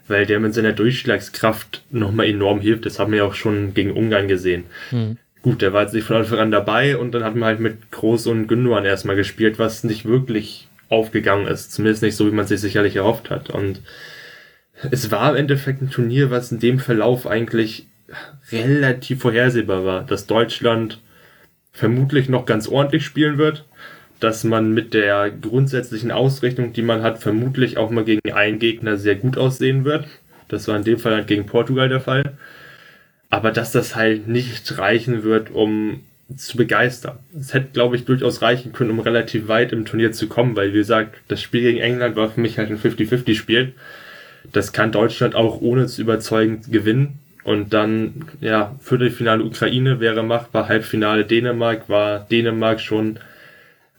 weil der mit seiner Durchschlagskraft nochmal enorm hilft. Das haben wir ja auch schon gegen Ungarn gesehen. Mhm. Gut, der war jetzt nicht von Anfang an dabei und dann hat man halt mit Groß und Gündogan erstmal gespielt, was nicht wirklich aufgegangen ist. Zumindest nicht so, wie man sich sicherlich erhofft hat. Und es war im Endeffekt ein Turnier, was in dem Verlauf eigentlich relativ vorhersehbar war, dass Deutschland vermutlich noch ganz ordentlich spielen wird, dass man mit der grundsätzlichen Ausrichtung, die man hat, vermutlich auch mal gegen einen Gegner sehr gut aussehen wird. Das war in dem Fall halt gegen Portugal der Fall. Aber dass das halt nicht reichen wird, um zu begeistern. Es hätte, glaube ich, durchaus reichen können, um relativ weit im Turnier zu kommen, weil, wie gesagt, das Spiel gegen England war für mich halt ein 50-50-Spiel. Das kann Deutschland auch ohne zu überzeugend gewinnen. Und dann, ja, Viertelfinale Ukraine wäre machbar, Halbfinale Dänemark war Dänemark schon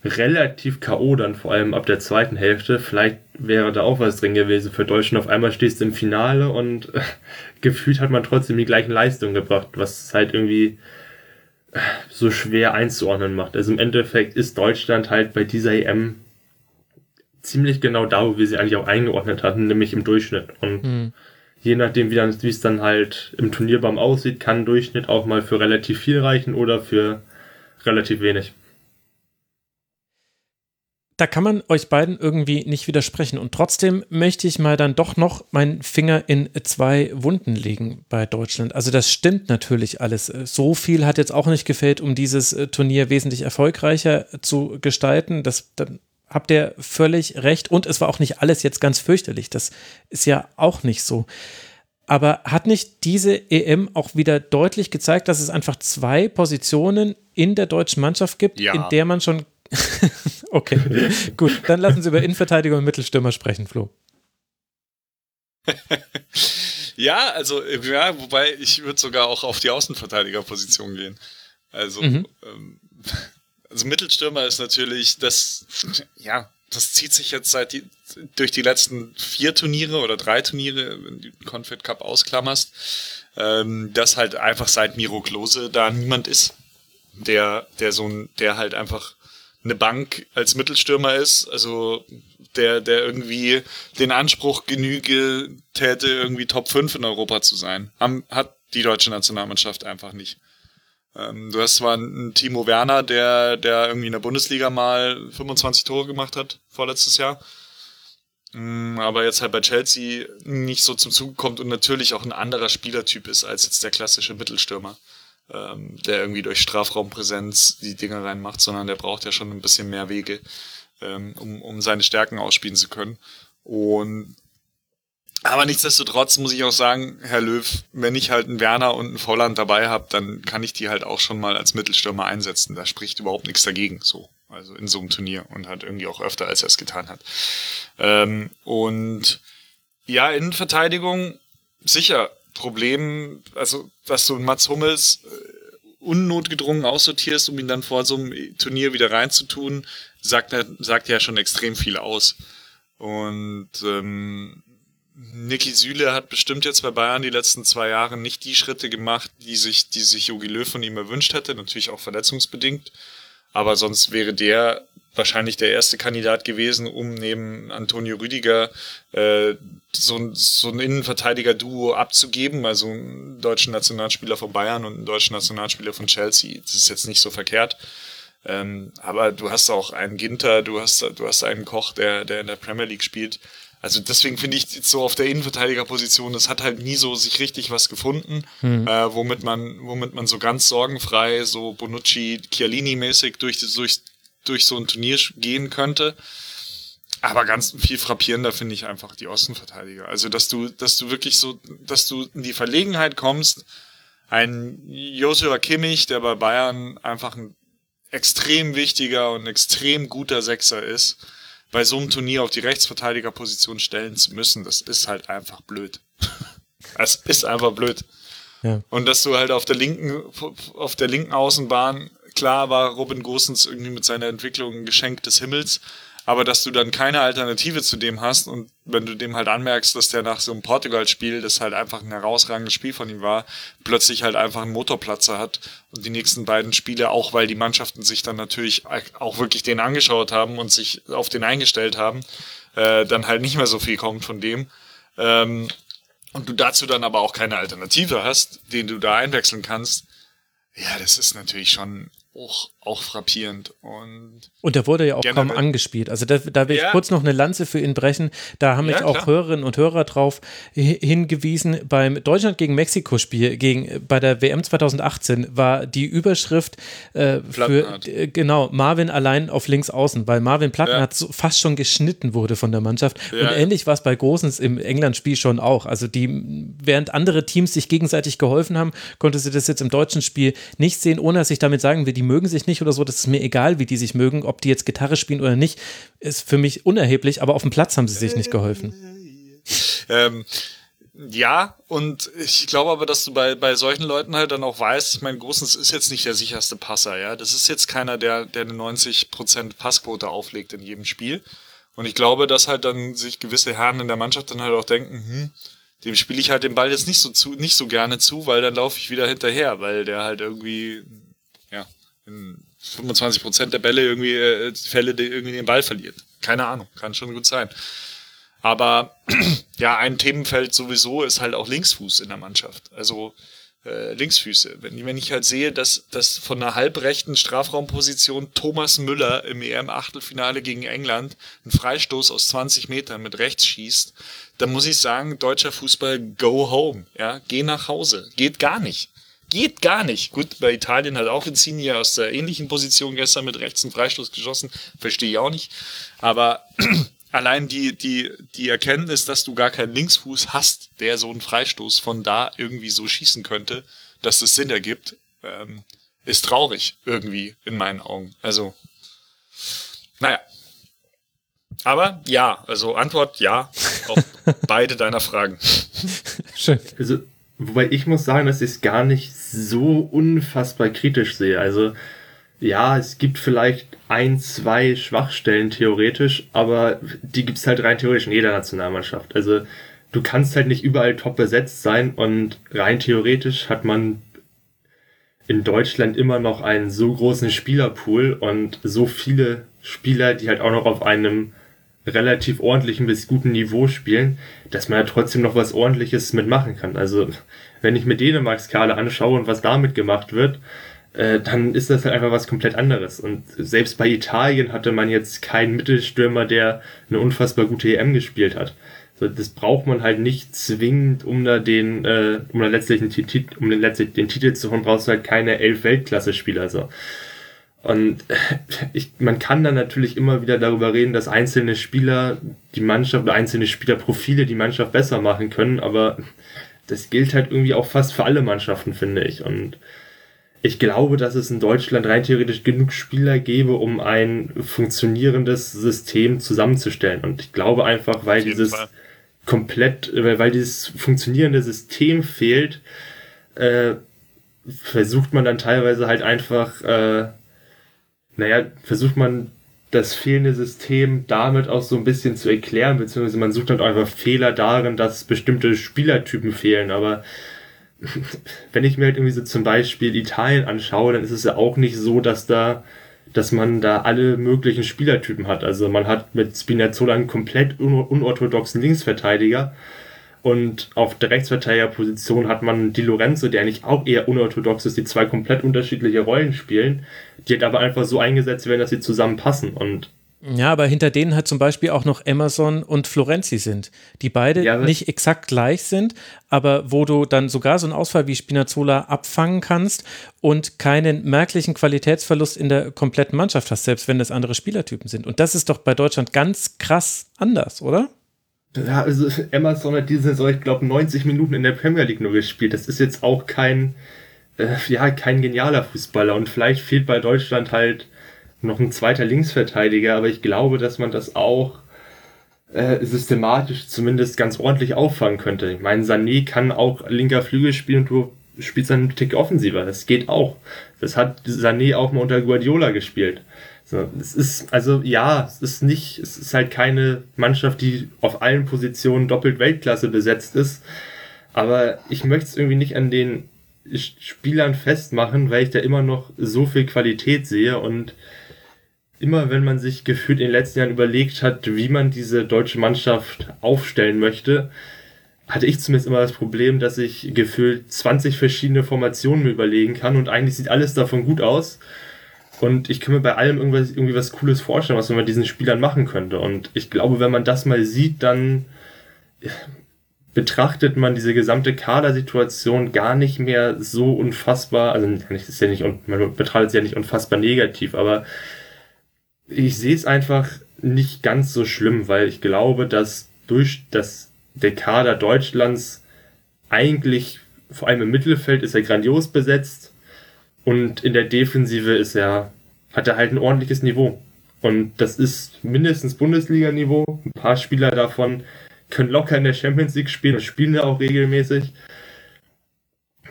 relativ K.O. dann, vor allem ab der zweiten Hälfte. Vielleicht wäre da auch was drin gewesen für Deutschland. Auf einmal stehst du im Finale und äh, gefühlt hat man trotzdem die gleichen Leistungen gebracht, was halt irgendwie äh, so schwer einzuordnen macht. Also im Endeffekt ist Deutschland halt bei dieser EM ziemlich genau da, wo wir sie eigentlich auch eingeordnet hatten, nämlich im Durchschnitt. Und mhm. je nachdem, wie, dann, wie es dann halt im Turnierbaum aussieht, kann Durchschnitt auch mal für relativ viel reichen oder für relativ wenig da kann man euch beiden irgendwie nicht widersprechen. Und trotzdem möchte ich mal dann doch noch meinen Finger in zwei Wunden legen bei Deutschland. Also das stimmt natürlich alles. So viel hat jetzt auch nicht gefällt, um dieses äh, Turnier wesentlich erfolgreicher zu gestalten. Das, da habt ihr völlig recht. Und es war auch nicht alles jetzt ganz fürchterlich. Das ist ja auch nicht so. Aber hat nicht diese EM auch wieder deutlich gezeigt, dass es einfach zwei Positionen in der deutschen Mannschaft gibt, ja. in der man schon <laughs> okay, <laughs> gut. Dann lassen Sie über Innenverteidiger und Mittelstürmer sprechen, Flo. <laughs> ja, also, ja, wobei ich würde sogar auch auf die Außenverteidigerposition gehen. Also, mhm. ähm, <laughs> also Mittelstürmer ist natürlich das, ja, das zieht sich jetzt seit die, durch die letzten vier Turniere oder drei Turniere, wenn du den Confed Cup ausklammerst, ähm, dass halt einfach seit Miro Klose da niemand ist, der, der so ein, der halt einfach eine Bank als Mittelstürmer ist, also der, der irgendwie den Anspruch genüge täte, irgendwie Top 5 in Europa zu sein. Hat die deutsche Nationalmannschaft einfach nicht. Ähm, du hast zwar einen Timo Werner, der, der irgendwie in der Bundesliga mal 25 Tore gemacht hat, vorletztes Jahr. Mm, aber jetzt halt bei Chelsea nicht so zum Zug kommt und natürlich auch ein anderer Spielertyp ist als jetzt der klassische Mittelstürmer ähm, der irgendwie durch Strafraumpräsenz die Dinge reinmacht, sondern der braucht ja schon ein bisschen mehr Wege, ähm, um, um seine Stärken ausspielen zu können. Und Aber nichtsdestotrotz muss ich auch sagen, Herr Löw, wenn ich halt einen Werner und einen Volland dabei habe, dann kann ich die halt auch schon mal als Mittelstürmer einsetzen. Da spricht überhaupt nichts dagegen, so. Also in so einem Turnier und halt irgendwie auch öfter, als er es getan hat. Ähm, und ja, Innenverteidigung, sicher, Problem, also dass du Mats Hummels äh, unnotgedrungen aussortierst, um ihn dann vor so einem Turnier wieder reinzutun, sagt, sagt ja schon extrem viel aus. Und ähm, Niki Süle hat bestimmt jetzt bei Bayern die letzten zwei Jahre nicht die Schritte gemacht, die sich, die sich Jogi Löw von ihm erwünscht hätte, natürlich auch verletzungsbedingt. Aber sonst wäre der wahrscheinlich der erste Kandidat gewesen, um neben Antonio Rüdiger äh, so, so ein Innenverteidiger-Duo abzugeben, also einen deutschen Nationalspieler von Bayern und einen deutschen Nationalspieler von Chelsea. Das ist jetzt nicht so verkehrt. Ähm, aber du hast auch einen Ginter, du hast, du hast einen Koch, der, der in der Premier League spielt. Also deswegen finde ich so auf der Innenverteidigerposition, das hat halt nie so sich richtig was gefunden, mhm. äh, womit man, womit man so ganz sorgenfrei, so Bonucci, Chiellini-mäßig durch, durch, durch so ein Turnier gehen könnte. Aber ganz viel frappierender finde ich einfach die Außenverteidiger. Also, dass du, dass du wirklich so, dass du in die Verlegenheit kommst, ein Joshua Kimmich, der bei Bayern einfach ein extrem wichtiger und extrem guter Sechser ist, bei so einem Turnier auf die Rechtsverteidigerposition stellen zu müssen, das ist halt einfach blöd. <laughs> Es ist einfach blöd. Ja. Und dass du halt auf der linken, auf der linken Außenbahn, klar war Robin Gosens irgendwie mit seiner Entwicklung ein Geschenk des Himmels, aber dass du dann keine Alternative zu dem hast und wenn du dem halt anmerkst, dass der nach so einem Portugal-Spiel, das halt einfach ein herausragendes Spiel von ihm war, plötzlich halt einfach einen Motorplatzer hat und die nächsten beiden Spiele, auch weil die Mannschaften sich dann natürlich auch wirklich den angeschaut haben und sich auf den eingestellt haben, äh, dann halt nicht mehr so viel kommt von dem. Ähm, und du dazu dann aber auch keine Alternative hast, den du da einwechseln kannst, ja, das ist natürlich schon auch, auch frappierend. Und, und der wurde ja auch kaum angespielt. Also da, da will ich ja. kurz noch eine Lanze für ihn brechen. Da haben mich ja, auch Hörerinnen und Hörer drauf hingewiesen. Beim Deutschland gegen Mexiko-Spiel gegen, bei der WM 2018 war die Überschrift äh, für äh, genau Marvin allein auf links außen, weil Marvin Plattenhardt ja. so fast schon geschnitten wurde von der Mannschaft. Und ähnlich war es bei Großens im England-Spiel schon auch. Also die, während andere Teams sich gegenseitig geholfen haben, konnte sie das jetzt im deutschen Spiel nicht sehen, ohne dass ich damit sagen will, die mögen sich nicht oder so. Das ist mir egal, wie die sich mögen, ob die jetzt Gitarre spielen oder nicht, ist für mich unerheblich, aber auf dem Platz haben sie sich nicht geholfen. <laughs> Ähm, ja, und ich glaube aber, dass du bei, bei solchen Leuten halt dann auch weißt, ich meine, Großens ist jetzt nicht der sicherste Passer, ja. Das ist jetzt keiner, der, der eine 90% Passquote auflegt in jedem Spiel. Und ich glaube, dass halt dann sich gewisse Herren in der Mannschaft dann halt auch denken, hm, dem spiele ich halt den Ball jetzt nicht so zu, nicht so gerne zu, weil dann laufe ich wieder hinterher, weil der halt irgendwie in 25 Prozent der Bälle irgendwie äh, Fälle, die irgendwie den Ball verliert. Keine Ahnung, kann schon gut sein. Aber <clears throat> ja, ein Themenfeld sowieso ist halt auch Linksfuß in der Mannschaft. Also äh, Linksfüße. Wenn, wenn ich halt sehe, dass, dass von einer halbrechten Strafraumposition Thomas Müller im EM-Achtelfinale gegen England einen Freistoß aus 20 Metern mit rechts schießt, dann muss ich sagen, deutscher Fußball, go home. Ja, geh nach Hause. Geht gar nicht. Geht gar nicht. Gut, bei Italien hat auch Insigne aus der ähnlichen Position gestern mit rechts einen Freistoß geschossen. Verstehe ich auch nicht. Aber <clears throat> allein die, die, die Erkenntnis, dass du gar keinen Linksfuß hast, der so einen Freistoß von da irgendwie so schießen könnte, dass das Sinn ergibt, ähm, ist traurig irgendwie in meinen Augen. Also, naja. Aber ja, also Antwort ja auf <laughs> beide deiner Fragen. Schön. Also Wobei ich muss sagen, dass ich es gar nicht so unfassbar kritisch sehe. Also ja, es gibt vielleicht ein, zwei Schwachstellen theoretisch, aber die gibt es halt rein theoretisch in jeder Nationalmannschaft. Also du kannst halt nicht überall top besetzt sein und rein theoretisch hat man in Deutschland immer noch einen so großen Spielerpool und so viele Spieler, die halt auch noch auf einem relativ ordentlichen bis guten Niveau spielen, dass man ja trotzdem noch was ordentliches mitmachen kann. Also wenn ich mir Dänemarks Kader anschaue und was damit gemacht wird, äh, dann ist das halt einfach was komplett anderes. Und selbst bei Italien hatte man jetzt keinen Mittelstürmer, der eine unfassbar gute EM gespielt hat. So, das braucht man halt nicht zwingend, um da den, äh, um da letztlich Titel, um den, letztlich den Titel zu holen, brauchst du halt keine elf Weltklasse-Spieler. So. Und <laughs> ich, man kann dann natürlich immer wieder darüber reden, dass einzelne Spieler die Mannschaft oder einzelne Spielerprofile die Mannschaft besser machen können, aber das gilt halt irgendwie auch fast für alle Mannschaften, finde ich. Und ich glaube, dass es in Deutschland rein theoretisch genug Spieler gäbe, um ein funktionierendes System zusammenzustellen. Und ich glaube einfach, weil dieses Fall. komplett, weil, weil dieses funktionierende System fehlt, äh, versucht man dann teilweise halt einfach, äh, naja, versucht man das fehlende System damit auch so ein bisschen zu erklären, beziehungsweise man sucht dann einfach Fehler darin, dass bestimmte Spielertypen fehlen, aber <laughs> wenn ich mir halt irgendwie so zum Beispiel Italien anschaue, dann ist es ja auch nicht so, dass da, dass man da alle möglichen Spielertypen hat. Also man hat mit Spinazzola einen komplett unorthodoxen Linksverteidiger und auf der Rechtsverteidigerposition hat man Di Lorenzo, der eigentlich auch eher unorthodox ist, die zwei komplett unterschiedliche Rollen spielen, die halt aber einfach so eingesetzt werden, dass sie zusammenpassen und ja, aber hinter denen halt zum Beispiel auch noch Emerson und Florenzi sind, die beide ja, nicht exakt gleich sind, aber wo du dann sogar so einen Ausfall wie Spinazzola abfangen kannst und keinen merklichen Qualitätsverlust in der kompletten Mannschaft hast, selbst wenn das andere Spielertypen sind. Und das ist doch bei Deutschland ganz krass anders, oder? Ja, also Emerson hat diese Saison, ich glaube, 90 Minuten in der Premier League nur gespielt. Das ist jetzt auch kein, äh, ja, kein genialer Fußballer und vielleicht fehlt bei Deutschland halt noch ein zweiter Linksverteidiger, aber ich glaube, dass man das auch äh, systematisch zumindest ganz ordentlich auffangen könnte. Ich meine, Sané kann auch linker Flügel spielen und du spielst dann einen Tick offensiver. Das geht auch. Das hat Sané auch mal unter Guardiola gespielt. So, es ist, also ja, es ist nicht, es ist halt keine Mannschaft, die auf allen Positionen doppelt Weltklasse besetzt ist. Aber ich möchte es irgendwie nicht an den Spielern festmachen, weil ich da immer noch so viel Qualität sehe und immer wenn man sich gefühlt in den letzten Jahren überlegt hat, wie man diese deutsche Mannschaft aufstellen möchte, hatte ich zumindest immer das Problem, dass ich gefühlt 20 verschiedene Formationen mir überlegen kann und eigentlich sieht alles davon gut aus. Und ich kann mir bei allem irgendwas, irgendwie was Cooles vorstellen, was man mit diesen Spielern machen könnte. Und ich glaube, wenn man das mal sieht, dann betrachtet man diese gesamte Kadersituation gar nicht mehr so unfassbar, also ist ja nicht, man betrachtet sie ja nicht unfassbar negativ, aber ich sehe es einfach nicht ganz so schlimm, weil ich glaube, dass durch das der Kader Deutschlands eigentlich vor allem im Mittelfeld ist er grandios besetzt und in der Defensive ist er hat er halt ein ordentliches Niveau und das ist mindestens Bundesliga-Niveau. Ein paar Spieler davon können locker in der Champions League spielen und spielen da auch regelmäßig.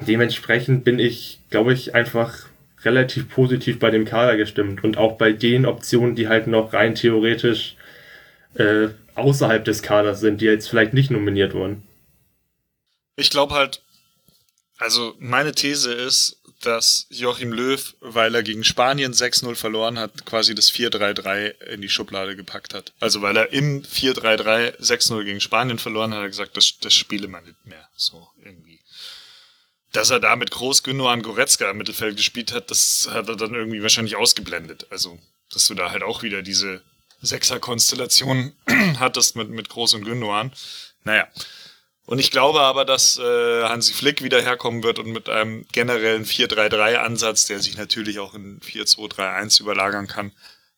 Dementsprechend bin ich, glaube ich, einfach relativ positiv bei dem Kader gestimmt und auch bei den Optionen, die halt noch rein theoretisch äh, außerhalb des Kaders sind, die jetzt vielleicht nicht nominiert wurden. Ich glaube halt, also meine These ist, dass Joachim Löw, weil er gegen Spanien 6-0 verloren hat, quasi das 4-3-3 in die Schublade gepackt hat. Also weil er im 4-3-3 6-0 gegen Spanien verloren hat, hat er gesagt, das, das spiele man nicht mehr. So irgendwie dass er da mit Groß Gündogan Goretzka im Mittelfeld gespielt hat, das hat er dann irgendwie wahrscheinlich ausgeblendet. Also, dass du da halt auch wieder diese Sechser-Konstellation <clears throat> hattest mit, mit Groß und Gündogan. Naja. Und ich glaube aber, dass äh, Hansi Flick wieder herkommen wird und mit einem generellen 4-3-3-Ansatz, der sich natürlich auch in 4-2-3-1 überlagern kann,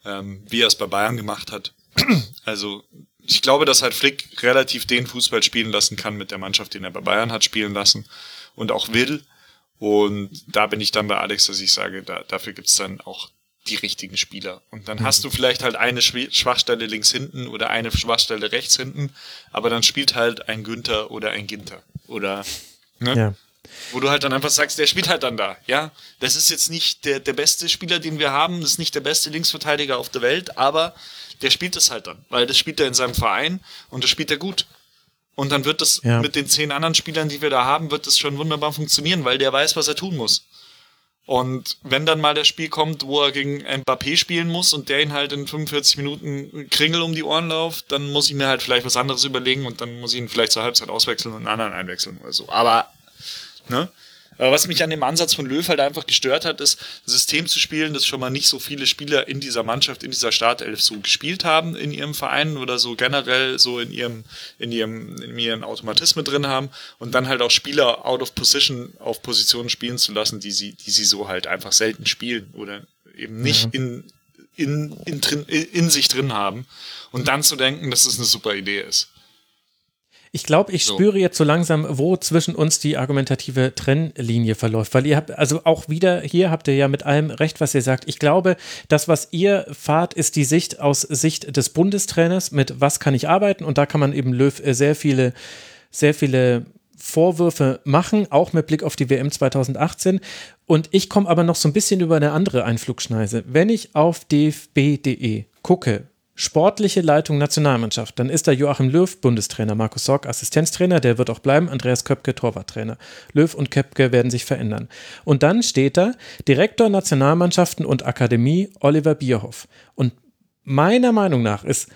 ähm, wie er es bei Bayern gemacht hat. <clears throat> also ich glaube, dass halt Flick relativ den Fußball spielen lassen kann mit der Mannschaft, den er bei Bayern hat spielen lassen und auch will. Und da bin ich dann bei Alex, dass ich sage, da, dafür gibt's dann auch die richtigen Spieler. Und dann mhm. hast du vielleicht halt eine Schwachstelle links hinten oder eine Schwachstelle rechts hinten, aber dann spielt halt ein Günther oder ein Ginter. Oder, ne? Ja. Wo du halt dann einfach sagst, der spielt halt dann da, ja. Das ist jetzt nicht der, der beste Spieler, den wir haben, das ist nicht der beste Linksverteidiger auf der Welt, aber der spielt es halt dann, weil das spielt er in seinem Verein und das spielt er gut. Und dann wird das ja. mit den zehn anderen Spielern, die wir da haben, wird das schon wunderbar funktionieren, weil der weiß, was er tun muss. Und wenn dann mal das Spiel kommt, wo er gegen Mbappé spielen muss und der ihn halt in 45 Minuten Kringel um die Ohren läuft, dann muss ich mir halt vielleicht was anderes überlegen und dann muss ich ihn vielleicht zur Halbzeit auswechseln und einen anderen einwechseln oder so. Aber, ne? Was mich an dem Ansatz von Löw halt einfach gestört hat, ist, ein System zu spielen, das schon mal nicht so viele Spieler in dieser Mannschaft, in dieser Startelf so gespielt haben in ihrem Verein oder so generell so in ihrem, in ihrem, in ihren Automatismen drin haben und dann halt auch Spieler out of position auf Positionen spielen zu lassen, die sie, die sie so halt einfach selten spielen oder eben nicht in, in, in, in, in sich drin haben und dann zu denken, dass es das eine super Idee ist. Ich glaube, ich so. spüre jetzt so langsam, wo zwischen uns die argumentative Trennlinie verläuft, weil ihr habt, also auch wieder hier habt ihr ja mit allem recht, was ihr sagt. Ich glaube, das, was ihr fahrt, ist die Sicht aus Sicht des Bundestrainers mit was kann ich arbeiten und da kann man eben Löw äh, sehr viele, sehr viele Vorwürfe machen, auch mit Blick auf die WM 2018. Und ich komme aber noch so ein bisschen über eine andere Einflugschneise. Wenn ich auf dfb.de gucke, Sportliche Leitung Nationalmannschaft. Dann ist da Joachim Löw, Bundestrainer, Markus Sorg, Assistenztrainer, der wird auch bleiben, Andreas Köpke, Torwarttrainer. Löw und Köpke werden sich verändern. Und dann steht da Direktor Nationalmannschaften und Akademie Oliver Bierhoff. Und meiner Meinung nach ist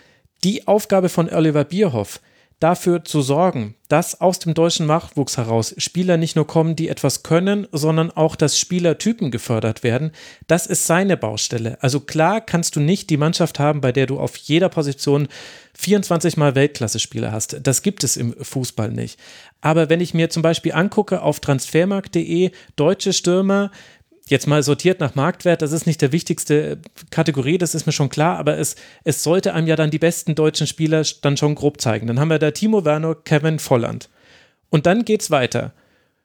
die Aufgabe von Oliver Bierhoff, dafür zu sorgen, dass aus dem deutschen Nachwuchs heraus Spieler nicht nur kommen, die etwas können, sondern auch, dass Spielertypen gefördert werden. Das ist seine Baustelle. Also klar kannst du nicht die Mannschaft haben, bei der du auf jeder Position 24 Mal Weltklasse-Spieler hast. Das gibt es im Fußball nicht. Aber wenn ich mir zum Beispiel angucke auf transfermarkt.de deutsche Stürmer, jetzt mal sortiert nach Marktwert, das ist nicht der wichtigste Kategorie, das ist mir schon klar, aber es, es sollte einem ja dann die besten deutschen Spieler dann schon grob zeigen. Dann haben wir da Timo Werner, Kevin Volland. Und dann geht's weiter.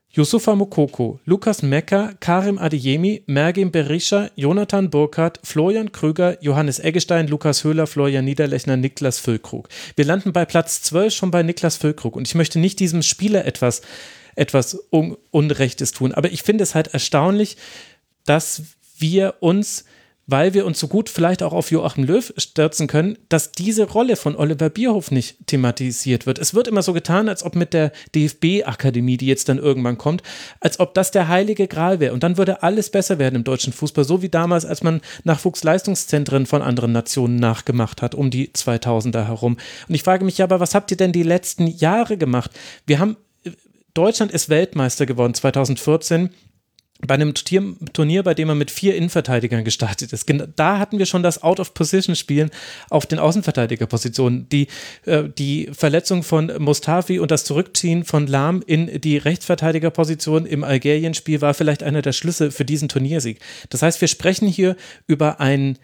Yusufa Mokoko, Lukas Mecker, Karim Adeyemi, Mergim Berisha, Jonathan Burkhardt, Florian Krüger, Johannes Eggestein, Lukas Höhler, Florian Niederlechner, Niklas Füllkrug. Wir landen bei Platz 12 schon bei Niklas Füllkrug und ich möchte nicht diesem Spieler etwas etwas Un Unrechtes tun. Aber ich finde es halt erstaunlich, dass wir uns weil wir uns so gut vielleicht auch auf Joachim Löw stürzen können, dass diese Rolle von Oliver Bierhoff nicht thematisiert wird. Es wird immer so getan, als ob mit der DFB-Akademie, die jetzt dann irgendwann kommt, als ob das der heilige Gral wäre. Und dann würde alles besser werden im deutschen Fußball, so wie damals, als man Nachwuchsleistungszentren von anderen Nationen nachgemacht hat, um die 2000er herum. Und ich frage mich ja, aber was habt ihr denn die letzten Jahre gemacht? Wir haben Deutschland ist Weltmeister geworden 2014 bei einem Turnier, bei dem er mit vier Innenverteidigern gestartet ist. Da hatten wir schon das Out-of-Position-Spielen auf den Außenverteidigerpositionen. Die, äh, die Verletzung von Mustafi und das Zurückziehen von Lahm in die Rechtsverteidigerposition im Algerien-Spiel war vielleicht einer der Schlüsse für diesen Turniersieg. Das heißt, wir sprechen hier über einen,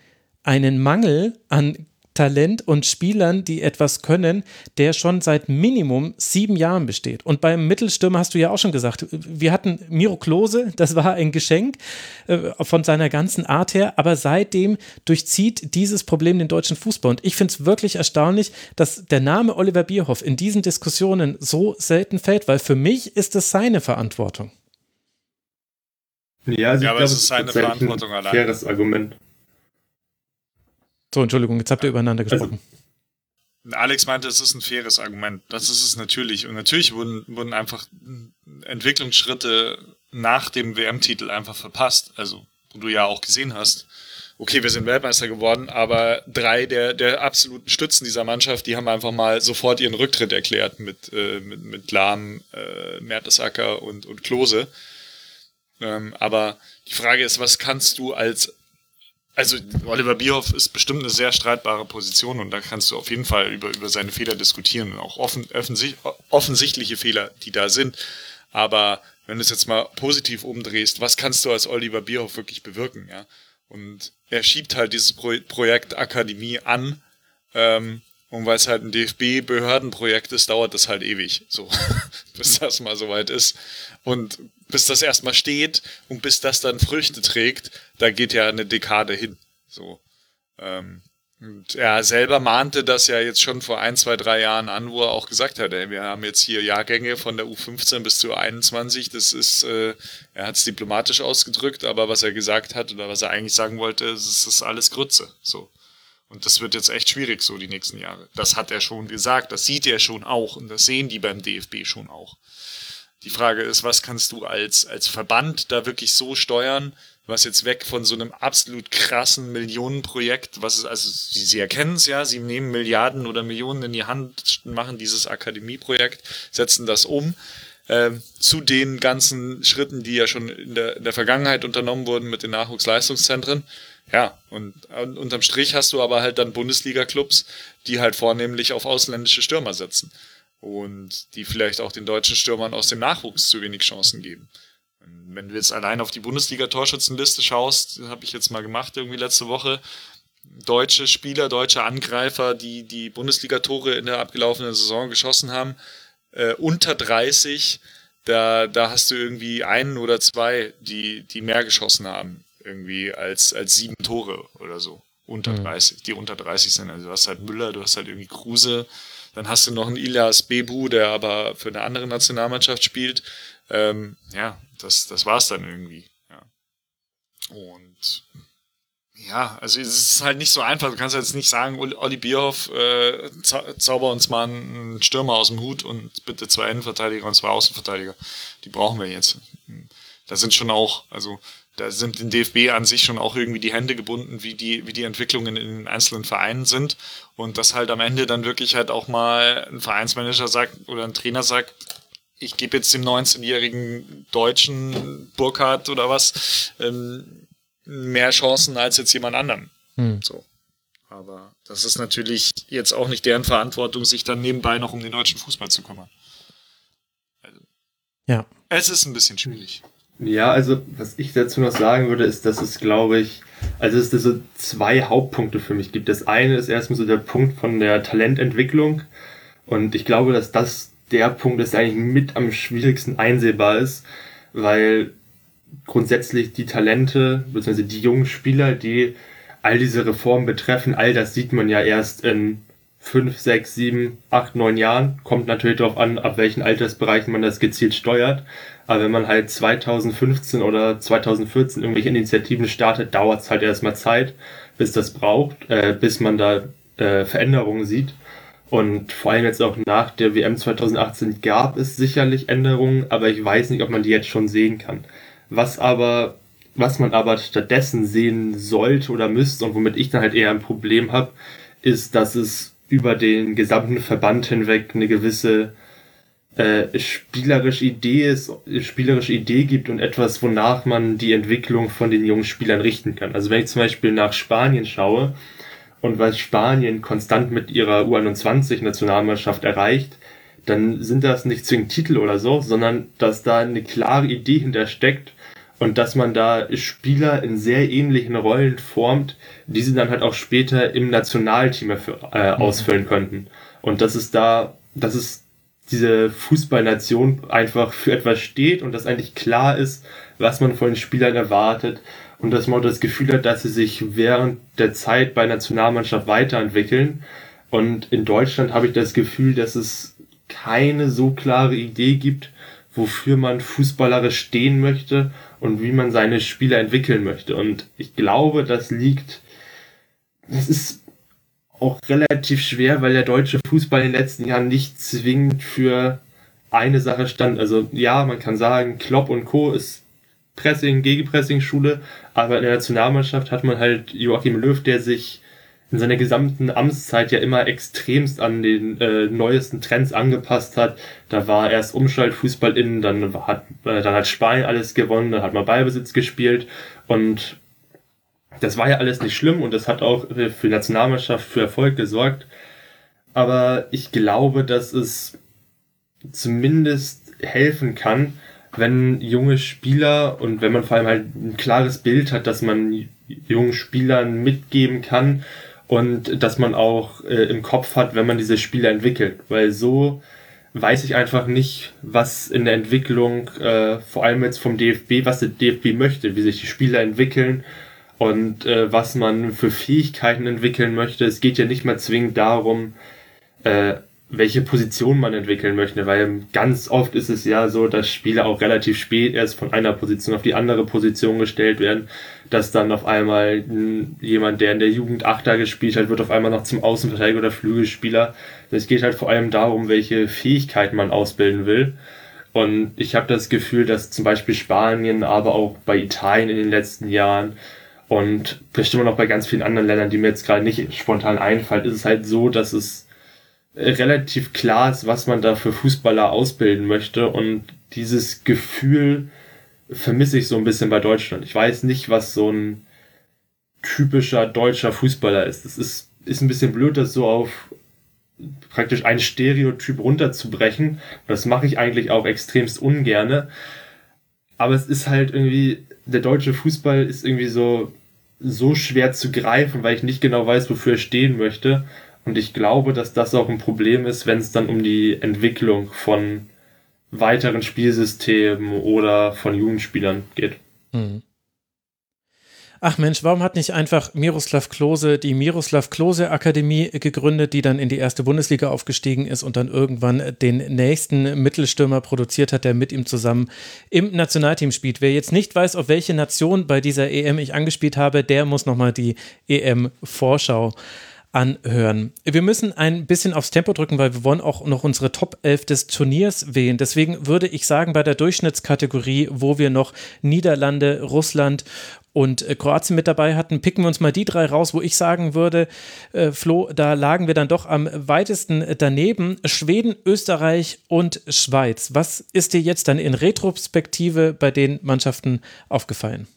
einen Mangel an Talent und Spielern, die etwas können, der schon seit Minimum sieben Jahren besteht. Und beim Mittelstürmer hast du ja auch schon gesagt, wir hatten Miro Klose, das war ein Geschenk äh, von seiner ganzen Art her, aber seitdem durchzieht dieses Problem den deutschen Fußball. Und ich finde es wirklich erstaunlich, dass der Name Oliver Bierhoff in diesen Diskussionen so selten fällt, weil für mich ist es seine Verantwortung. Ja, also ja aber glaub, es ist seine Verantwortung allein. Faires Argument. So, Entschuldigung, jetzt habt ihr übereinander also, gesprochen. Alex meinte, es ist ein faires Argument. Das ist es natürlich. Und natürlich wurden, wurden einfach Entwicklungsschritte nach dem WM-Titel einfach verpasst. Also, wo du ja auch gesehen hast, okay, wir sind Weltmeister geworden, aber drei der, der absoluten Stützen dieser Mannschaft, die haben einfach mal sofort ihren Rücktritt erklärt mit, äh, mit, mit Lahm, äh, Mertesacker und, und Klose. Ähm, aber die Frage ist, was kannst du als also Oliver Bierhoff ist bestimmt eine sehr streitbare Position und da kannst du auf jeden Fall über, über seine Fehler diskutieren und auch offen, offensichtliche Fehler, die da sind. Aber wenn du es jetzt mal positiv umdrehst, was kannst du als Oliver Bierhoff wirklich bewirken? Ja? Und er schiebt halt dieses Pro Projekt Akademie an. Ähm, und weil es halt ein DFB-Behördenprojekt ist, dauert das halt ewig, so, <laughs> bis das mal soweit ist. Und bis das erstmal steht und bis das dann Früchte trägt, da geht ja eine Dekade hin. So. Ähm, und er selber mahnte das ja jetzt schon vor ein, zwei, drei Jahren an, wo er auch gesagt hat, ey, wir haben jetzt hier Jahrgänge von der U15 bis zur 21. Das ist, äh, er hat es diplomatisch ausgedrückt, aber was er gesagt hat oder was er eigentlich sagen wollte, ist, ist alles Grütze. So. Und das wird jetzt echt schwierig so die nächsten Jahre. Das hat er schon gesagt, das sieht er schon auch und das sehen die beim DFB schon auch. Die Frage ist, was kannst du als, als Verband da wirklich so steuern, was jetzt weg von so einem absolut krassen Millionenprojekt, was ist, also sie, sie erkennen es ja, sie nehmen Milliarden oder Millionen in die Hand, machen dieses Akademieprojekt, setzen das um, äh, zu den ganzen Schritten, die ja schon in der, in der Vergangenheit unternommen wurden mit den Nachwuchsleistungszentren. Ja, und, und unterm Strich hast du aber halt dann Bundesliga-Clubs, die halt vornehmlich auf ausländische Stürmer setzen und die vielleicht auch den deutschen Stürmern aus dem Nachwuchs zu wenig Chancen geben. Wenn du jetzt allein auf die Bundesliga-Torschützenliste schaust, habe ich jetzt mal gemacht irgendwie letzte Woche, deutsche Spieler, deutsche Angreifer, die die Bundesliga-Tore in der abgelaufenen Saison geschossen haben, äh, unter 30, da, da hast du irgendwie einen oder zwei, die, die mehr geschossen haben, irgendwie als, als sieben Tore oder so. Unter mhm. 30, die unter 30 sind. Also du hast halt Müller, du hast halt irgendwie Kruse, dann hast du noch einen Ilias Bebu, der aber für eine andere Nationalmannschaft spielt. Ähm, ja, das, das war's dann irgendwie. Ja. Und ja, also es ist halt nicht so einfach. Du kannst jetzt nicht sagen, Olli Bierhoff, äh, zauber uns mal einen Stürmer aus dem Hut und bitte zwei Innenverteidiger und zwei Außenverteidiger. Die brauchen wir jetzt. Da sind schon auch, also da sind den DFB an sich schon auch irgendwie die Hände gebunden, wie die, wie die Entwicklungen in den einzelnen Vereinen sind. Und dass halt am Ende dann wirklich halt auch mal ein Vereinsmanager sagt oder ein Trainer sagt, ich gebe jetzt dem 19-jährigen deutschen Burkhardt oder was ähm, mehr Chancen als jetzt jemand anderem. Hm. So. Aber das ist natürlich jetzt auch nicht deren Verantwortung, sich dann nebenbei noch um den deutschen Fußball zu kümmern. Also, ja. Es ist ein bisschen schwierig. Ja, also was ich dazu noch sagen würde, ist, dass es, glaube ich, also es so zwei Hauptpunkte für mich gibt. Das eine ist erstmal so der Punkt von der Talententwicklung. Und ich glaube, dass das der Punkt ist, der eigentlich mit am schwierigsten einsehbar ist, weil grundsätzlich die Talente, beziehungsweise die jungen Spieler, die all diese Reformen betreffen, all das sieht man ja erst in fünf, sechs, sieben, acht, neun Jahren. Kommt natürlich darauf an, ab welchen Altersbereichen man das gezielt steuert. Aber wenn man halt 2015 oder 2014 irgendwelche Initiativen startet, dauert es halt erstmal Zeit, bis das braucht, äh, bis man da äh, Veränderungen sieht. Und vor allem jetzt auch nach der WM 2018 gab es sicherlich Änderungen, aber ich weiß nicht, ob man die jetzt schon sehen kann. Was aber, was man aber stattdessen sehen sollte oder müsste und womit ich dann halt eher ein Problem habe, ist, dass es über den gesamten Verband hinweg eine gewisse äh, spielerische Idee ist, spielerische Idee gibt und etwas, wonach man die Entwicklung von den jungen Spielern richten kann. Also wenn ich zum Beispiel nach Spanien schaue und was Spanien konstant mit ihrer U21-Nationalmannschaft erreicht, dann sind das nicht zwingend Titel oder so, sondern dass da eine klare Idee hintersteckt und dass man da Spieler in sehr ähnlichen Rollen formt, die sie dann halt auch später im Nationalteam äh, mhm. ausfüllen könnten. Und dass es da, dass es diese Fußballnation einfach für etwas steht und dass eigentlich klar ist, was man von den Spielern erwartet und dass man das Gefühl hat, dass sie sich während der Zeit bei Nationalmannschaft weiterentwickeln. Und in Deutschland habe ich das Gefühl, dass es keine so klare Idee gibt, wofür man fußballerisch stehen möchte und wie man seine Spieler entwickeln möchte. Und ich glaube, das liegt, das ist auch relativ schwer, weil der deutsche Fußball in den letzten Jahren nicht zwingend für eine Sache stand. Also ja, man kann sagen, Klopp und Co. ist Pressing, Gegenpressing-Schule, aber in der Nationalmannschaft hat man halt Joachim Löw, der sich in seiner gesamten Amtszeit ja immer extremst an den äh, neuesten Trends angepasst hat. Da war erst Umschaltfußball innen, dann hat, äh, dann hat Spanien alles gewonnen, dann hat man Ballbesitz gespielt und das war ja alles nicht schlimm und das hat auch für die Nationalmannschaft für Erfolg gesorgt. Aber ich glaube, dass es zumindest helfen kann, wenn junge Spieler und wenn man vor allem halt ein klares Bild hat, dass man jungen Spielern mitgeben kann, und dass man auch äh, im Kopf hat, wenn man diese Spiele entwickelt, weil so weiß ich einfach nicht, was in der Entwicklung, äh, vor allem jetzt vom DFB, was der DFB möchte, wie sich die Spieler entwickeln und äh, was man für Fähigkeiten entwickeln möchte. Es geht ja nicht mal zwingend darum, äh, welche Position man entwickeln möchte, weil ganz oft ist es ja so, dass Spieler auch relativ spät erst von einer Position auf die andere Position gestellt werden, dass dann auf einmal jemand, der in der Jugend Achter gespielt hat, wird auf einmal noch zum Außenverteidiger oder Flügelspieler. Es geht halt vor allem darum, welche Fähigkeiten man ausbilden will. Und ich habe das Gefühl, dass zum Beispiel Spanien, aber auch bei Italien in den letzten Jahren und bestimmt auch bei ganz vielen anderen Ländern, die mir jetzt gerade nicht spontan einfallen, ist es halt so, dass es relativ klar ist, was man da für Fußballer ausbilden möchte. Und dieses Gefühl vermisse ich so ein bisschen bei Deutschland. Ich weiß nicht, was so ein typischer deutscher Fußballer ist. Das ist, ist ein bisschen blöd, das so auf praktisch ein Stereotyp runterzubrechen. Das mache ich eigentlich auch extremst ungerne. aber es ist halt irgendwie, der deutsche Fußball ist irgendwie so, so schwer zu greifen, weil ich nicht genau weiß, wofür er stehen möchte. Und ich glaube, dass das auch ein Problem ist, wenn es dann um die Entwicklung von weiteren Spielsystemen oder von Jugendspielern geht. Mhm. Ach Mensch, warum hat nicht einfach Miroslav Klose die Miroslav Klose Akademie gegründet, die dann in die erste Bundesliga aufgestiegen ist und dann irgendwann den nächsten Mittelstürmer produziert hat, der mit ihm zusammen im Nationalteam spielt. Wer jetzt nicht weiß, auf welche Nation bei dieser EM ich angespielt habe, der muss nochmal die EM-Vorschau anhören. Wir müssen ein bisschen aufs Tempo drücken, weil wir wollen auch noch unsere Top 11 des Turniers wählen. Deswegen würde ich sagen, bei der Durchschnittskategorie, wo wir noch Niederlande, Russland und äh, Kroatien mit dabei hatten, picken wir uns mal die drei raus, wo ich sagen würde, äh, Flo, da lagen wir dann doch am weitesten daneben. Schweden, Österreich und Schweiz. Was ist dir jetzt dann in Retrospektive bei den Mannschaften aufgefallen?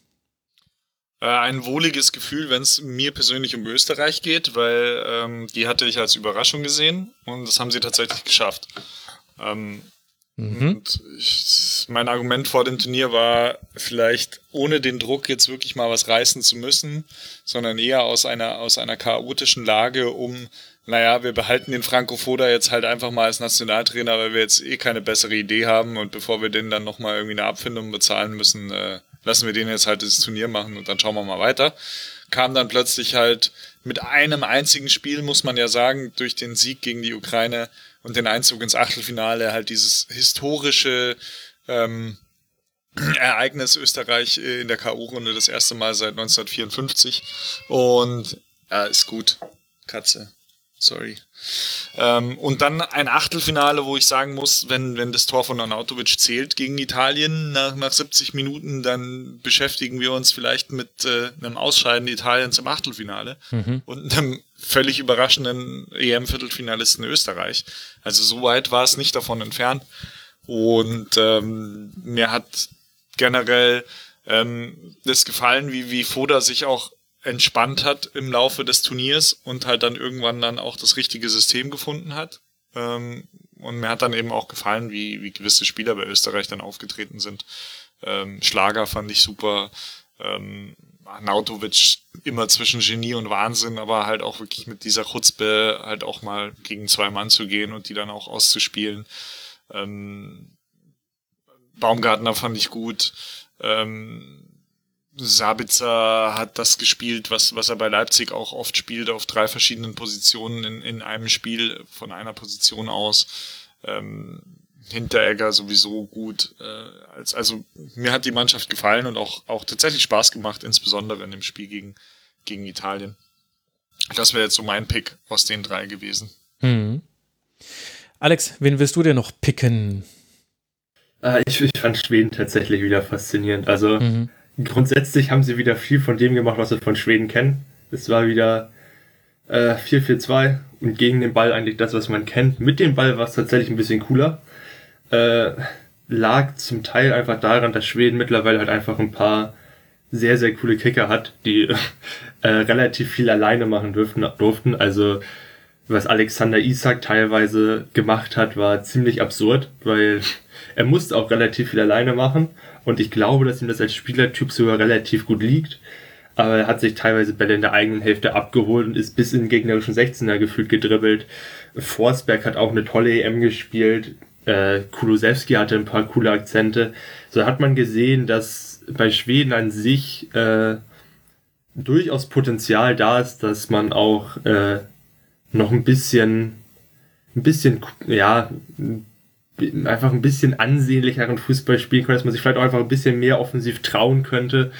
Äh, ein wohliges Gefühl, wenn es mir persönlich um Österreich geht, weil ähm, die hatte ich als Überraschung gesehen und das haben sie tatsächlich geschafft. Ähm, mhm. Und ich, mein Argument vor dem Turnier war vielleicht ohne den Druck jetzt wirklich mal was reißen zu müssen, sondern eher aus einer aus einer chaotischen Lage, um naja, wir behalten den Franco Foda jetzt halt einfach mal als Nationaltrainer, weil wir jetzt eh keine bessere Idee haben und bevor wir den dann nochmal irgendwie eine Abfindung bezahlen müssen, äh, lassen wir den jetzt halt das Turnier machen und dann schauen wir mal weiter. Kam dann plötzlich halt mit einem einzigen Spiel, muss man ja sagen, durch den Sieg gegen die Ukraine und den Einzug ins Achtelfinale halt dieses historische ähm, <clears throat> Ereignis Österreich in der K.O.-Runde das erste Mal seit 1954. Und ja, ist gut. Katze. Sorry. Ähm, und dann ein Achtelfinale, wo ich sagen muss, wenn, wenn das Tor von Arnautovic zählt gegen Italien nach, nach 70 Minuten, dann beschäftigen wir uns vielleicht mit äh, einem Ausscheiden Italiens im Achtelfinale mhm. und einem völlig überraschenden EM-Viertelfinalisten Österreich. Also so weit war es nicht davon entfernt. Und ähm, mir hat generell ähm, das gefallen, wie, wie Foda sich auch entspannt hat im Laufe des Turniers und halt dann irgendwann dann auch das richtige System gefunden hat. Ähm, und mir hat dann eben auch gefallen, wie, wie gewisse Spieler bei Österreich dann aufgetreten sind. Ähm, Schlager fand ich super. Ähm, Nautovic immer zwischen Genie und Wahnsinn, aber halt auch wirklich mit dieser Chutzpe halt auch mal gegen zwei Mann zu gehen und die dann auch auszuspielen. Ähm, Baumgartner fand ich gut. Ähm, Sabitzer hat das gespielt, was, was er bei Leipzig auch oft spielt, auf drei verschiedenen Positionen in, in einem Spiel von einer Position aus. Ähm, Hinteregger sowieso gut. Äh, als, also mir hat die Mannschaft gefallen und auch, auch tatsächlich Spaß gemacht, insbesondere in dem Spiel gegen, gegen Italien. Das wäre jetzt so mein Pick aus den drei gewesen. Mhm. Alex, wen willst du denn noch picken? Äh, ich, ich, fand Schweden tatsächlich wieder faszinierend. Also mhm grundsätzlich haben sie wieder viel von dem gemacht, was wir von Schweden kennen. Es war wieder äh, 4-4-2 und gegen den Ball eigentlich das, was man kennt. Mit dem Ball war es tatsächlich ein bisschen cooler. Äh, lag zum Teil einfach daran, dass Schweden mittlerweile halt einfach ein paar sehr, sehr coole Kicker hat, die <laughs> äh, relativ viel alleine machen dürften, durften. Also was Alexander Isak teilweise gemacht hat, war ziemlich absurd, weil <laughs> er musste auch relativ viel alleine machen und ich glaube, dass ihm das als Spielertyp sogar relativ gut liegt. Aber er hat sich teilweise Bälle in der eigenen Hälfte abgeholt und ist bis in den gegnerischen 16er gefühlt gedribbelt. Forsberg hat auch eine tolle EM gespielt. Äh, Kulusewski hatte ein paar coole Akzente. So hat man gesehen, dass bei Schweden an sich äh, durchaus Potenzial da ist, dass man auch äh, noch ein bisschen, ein bisschen, ja, einfach ein bisschen ansehnlicheren Fußball spielen könnte, dass man sich vielleicht auch einfach ein bisschen mehr offensiv trauen könnte,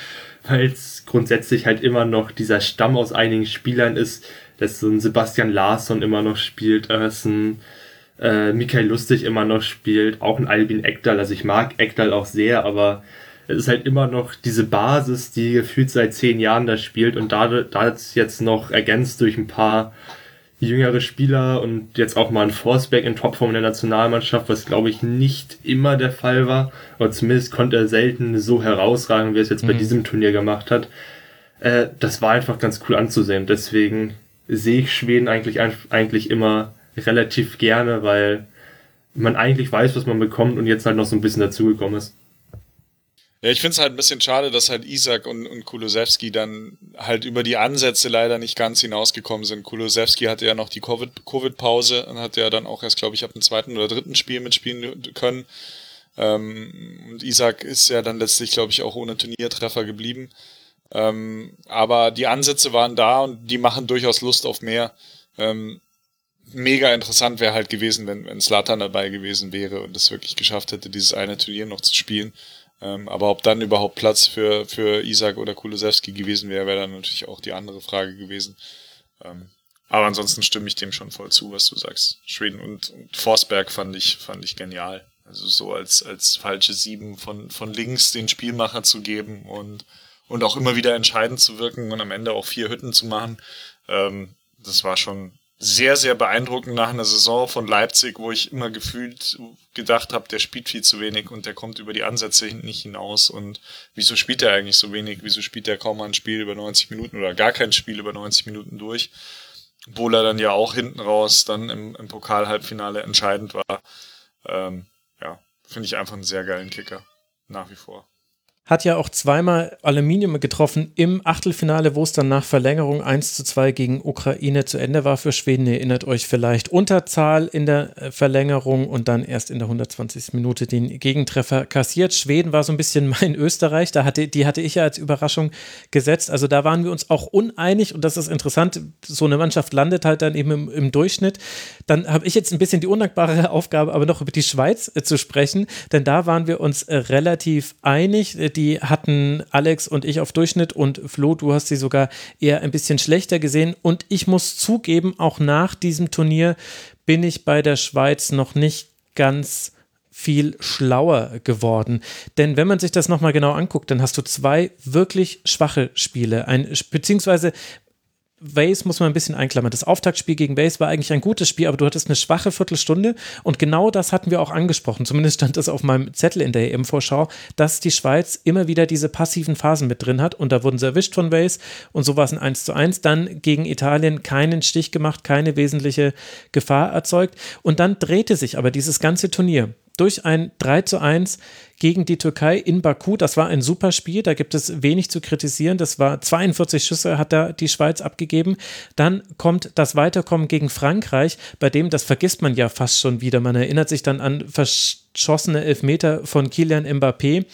weil es grundsätzlich halt immer noch dieser Stamm aus einigen Spielern ist, dass so ein Sebastian Larsson immer noch spielt, dass ein äh, Michael Lustig immer noch spielt, auch ein Albin Ekdal, also ich mag Ekdal auch sehr, aber es ist halt immer noch diese Basis, die gefühlt seit zehn Jahren da spielt und da, da jetzt noch ergänzt durch ein paar jüngere Spieler und jetzt auch mal ein Forceback in Topform der Nationalmannschaft, was glaube ich nicht immer der Fall war. Aber zumindest konnte er selten so herausragen, wie er es jetzt mhm. bei diesem Turnier gemacht hat. Äh, das war einfach ganz cool anzusehen. Deswegen sehe ich Schweden eigentlich, eigentlich immer relativ gerne, weil man eigentlich weiß, was man bekommt und jetzt halt noch so ein bisschen dazugekommen ist. Ja, ich finde es halt ein bisschen schade, dass halt Isaac und, und Kulosewski dann halt über die Ansätze leider nicht ganz hinausgekommen sind. Kulosewski hatte ja noch die Covid-Pause und hat ja dann auch erst, glaube ich, ab dem zweiten oder dritten Spiel mitspielen können. Ähm, und Isaac ist ja dann letztlich, glaube ich, auch ohne Turniertreffer geblieben. Ähm, aber die Ansätze waren da und die machen durchaus Lust auf mehr. Ähm, mega interessant wäre halt gewesen, wenn, wenn Slatan dabei gewesen wäre und es wirklich geschafft hätte, dieses eine Turnier noch zu spielen. Ähm, aber ob dann überhaupt Platz für, für Isaac oder Kulusewski gewesen wäre, wäre dann natürlich auch die andere Frage gewesen. Ähm, aber ansonsten stimme ich dem schon voll zu, was du sagst. Schweden und, und Forsberg fand ich, fand ich genial. Also so als, als falsche Sieben von, von links den Spielmacher zu geben und, und auch immer wieder entscheidend zu wirken und am Ende auch vier Hütten zu machen. Ähm, das war schon sehr, sehr beeindruckend nach einer Saison von Leipzig, wo ich immer gefühlt gedacht habe, der spielt viel zu wenig und der kommt über die Ansätze nicht hinaus. Und wieso spielt er eigentlich so wenig? Wieso spielt er kaum mal ein Spiel über 90 Minuten oder gar kein Spiel über 90 Minuten durch? Obwohl er dann ja auch hinten raus dann im, im Pokal-Halbfinale entscheidend war. Ähm, ja, finde ich einfach einen sehr geilen Kicker. Nach wie vor hat ja auch zweimal Aluminium getroffen im Achtelfinale, wo es dann nach Verlängerung 1 zu 2 gegen Ukraine zu Ende war für Schweden. Ihr erinnert euch vielleicht Unterzahl in der äh, Verlängerung und dann erst in der 120. Minute den Gegentreffer kassiert. Schweden war so ein bisschen <laughs> mein Österreich, da hatte, die hatte ich ja als Überraschung gesetzt. Also da waren wir uns auch uneinig und das ist interessant. So eine Mannschaft landet halt dann eben im, im Durchschnitt. Dann habe ich jetzt ein bisschen die undankbare <laughs> Aufgabe, aber noch über die Schweiz äh, zu sprechen, denn da waren wir uns äh, relativ einig die hatten Alex und ich auf Durchschnitt und Flo, du hast sie sogar eher ein bisschen schlechter gesehen. Und ich muss zugeben, auch nach diesem Turnier bin ich bei der Schweiz noch nicht ganz viel schlauer geworden. Denn wenn man sich das nochmal genau anguckt, dann hast du zwei wirklich schwache Spiele. Ein, beziehungsweise Waze muss man ein bisschen einklammern. Das Auftaktspiel gegen Waze war eigentlich ein gutes Spiel, aber du hattest eine schwache Viertelstunde und genau das hatten wir auch angesprochen. Zumindest stand das auf meinem Zettel in der EM-Vorschau, dass die Schweiz immer wieder diese passiven Phasen mit drin hat und da wurden sie erwischt von Waze und so war es ein 1 zu 1. Dann gegen Italien keinen Stich gemacht, keine wesentliche Gefahr erzeugt und dann drehte sich aber dieses ganze Turnier durch ein 3 zu 1 gegen die Türkei in Baku. Das war ein super Spiel, da gibt es wenig zu kritisieren. Das war 42 Schüsse hat da die Schweiz abgegeben. Dann kommt das Weiterkommen gegen Frankreich, bei dem, das vergisst man ja fast schon wieder. Man erinnert sich dann an verschossene Elfmeter von Kilian Mbappé.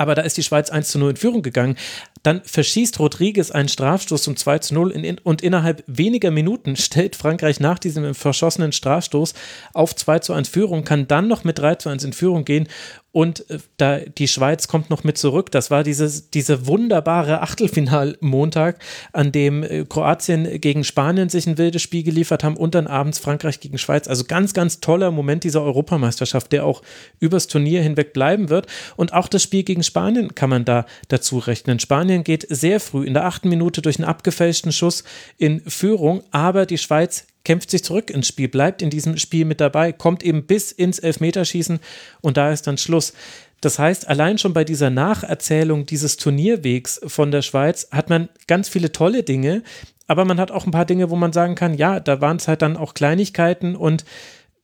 Aber da ist die Schweiz 1 zu 0 in Führung gegangen. Dann verschießt Rodriguez einen Strafstoß zum 2 zu 0 in, und innerhalb weniger Minuten stellt Frankreich nach diesem verschossenen Strafstoß auf 2 zu 1 Führung, kann dann noch mit 3 zu 1 in Führung gehen und äh, da die Schweiz kommt noch mit zurück. Das war dieses, diese wunderbare Achtelfinal-Montag, an dem äh, Kroatien gegen Spanien sich ein wildes Spiel geliefert haben und dann abends Frankreich gegen Schweiz. Also ganz, ganz toller Moment dieser Europameisterschaft, der auch übers Turnier hinweg bleiben wird. Und auch das Spiel gegen Spanien kann man da dazu rechnen. Spanien Spanien geht sehr früh in der achten Minute durch einen abgefälschten Schuss in Führung, aber die Schweiz kämpft sich zurück ins Spiel, bleibt in diesem Spiel mit dabei, kommt eben bis ins Elfmeterschießen und da ist dann Schluss. Das heißt, allein schon bei dieser Nacherzählung dieses Turnierwegs von der Schweiz hat man ganz viele tolle Dinge, aber man hat auch ein paar Dinge, wo man sagen kann, ja, da waren es halt dann auch Kleinigkeiten und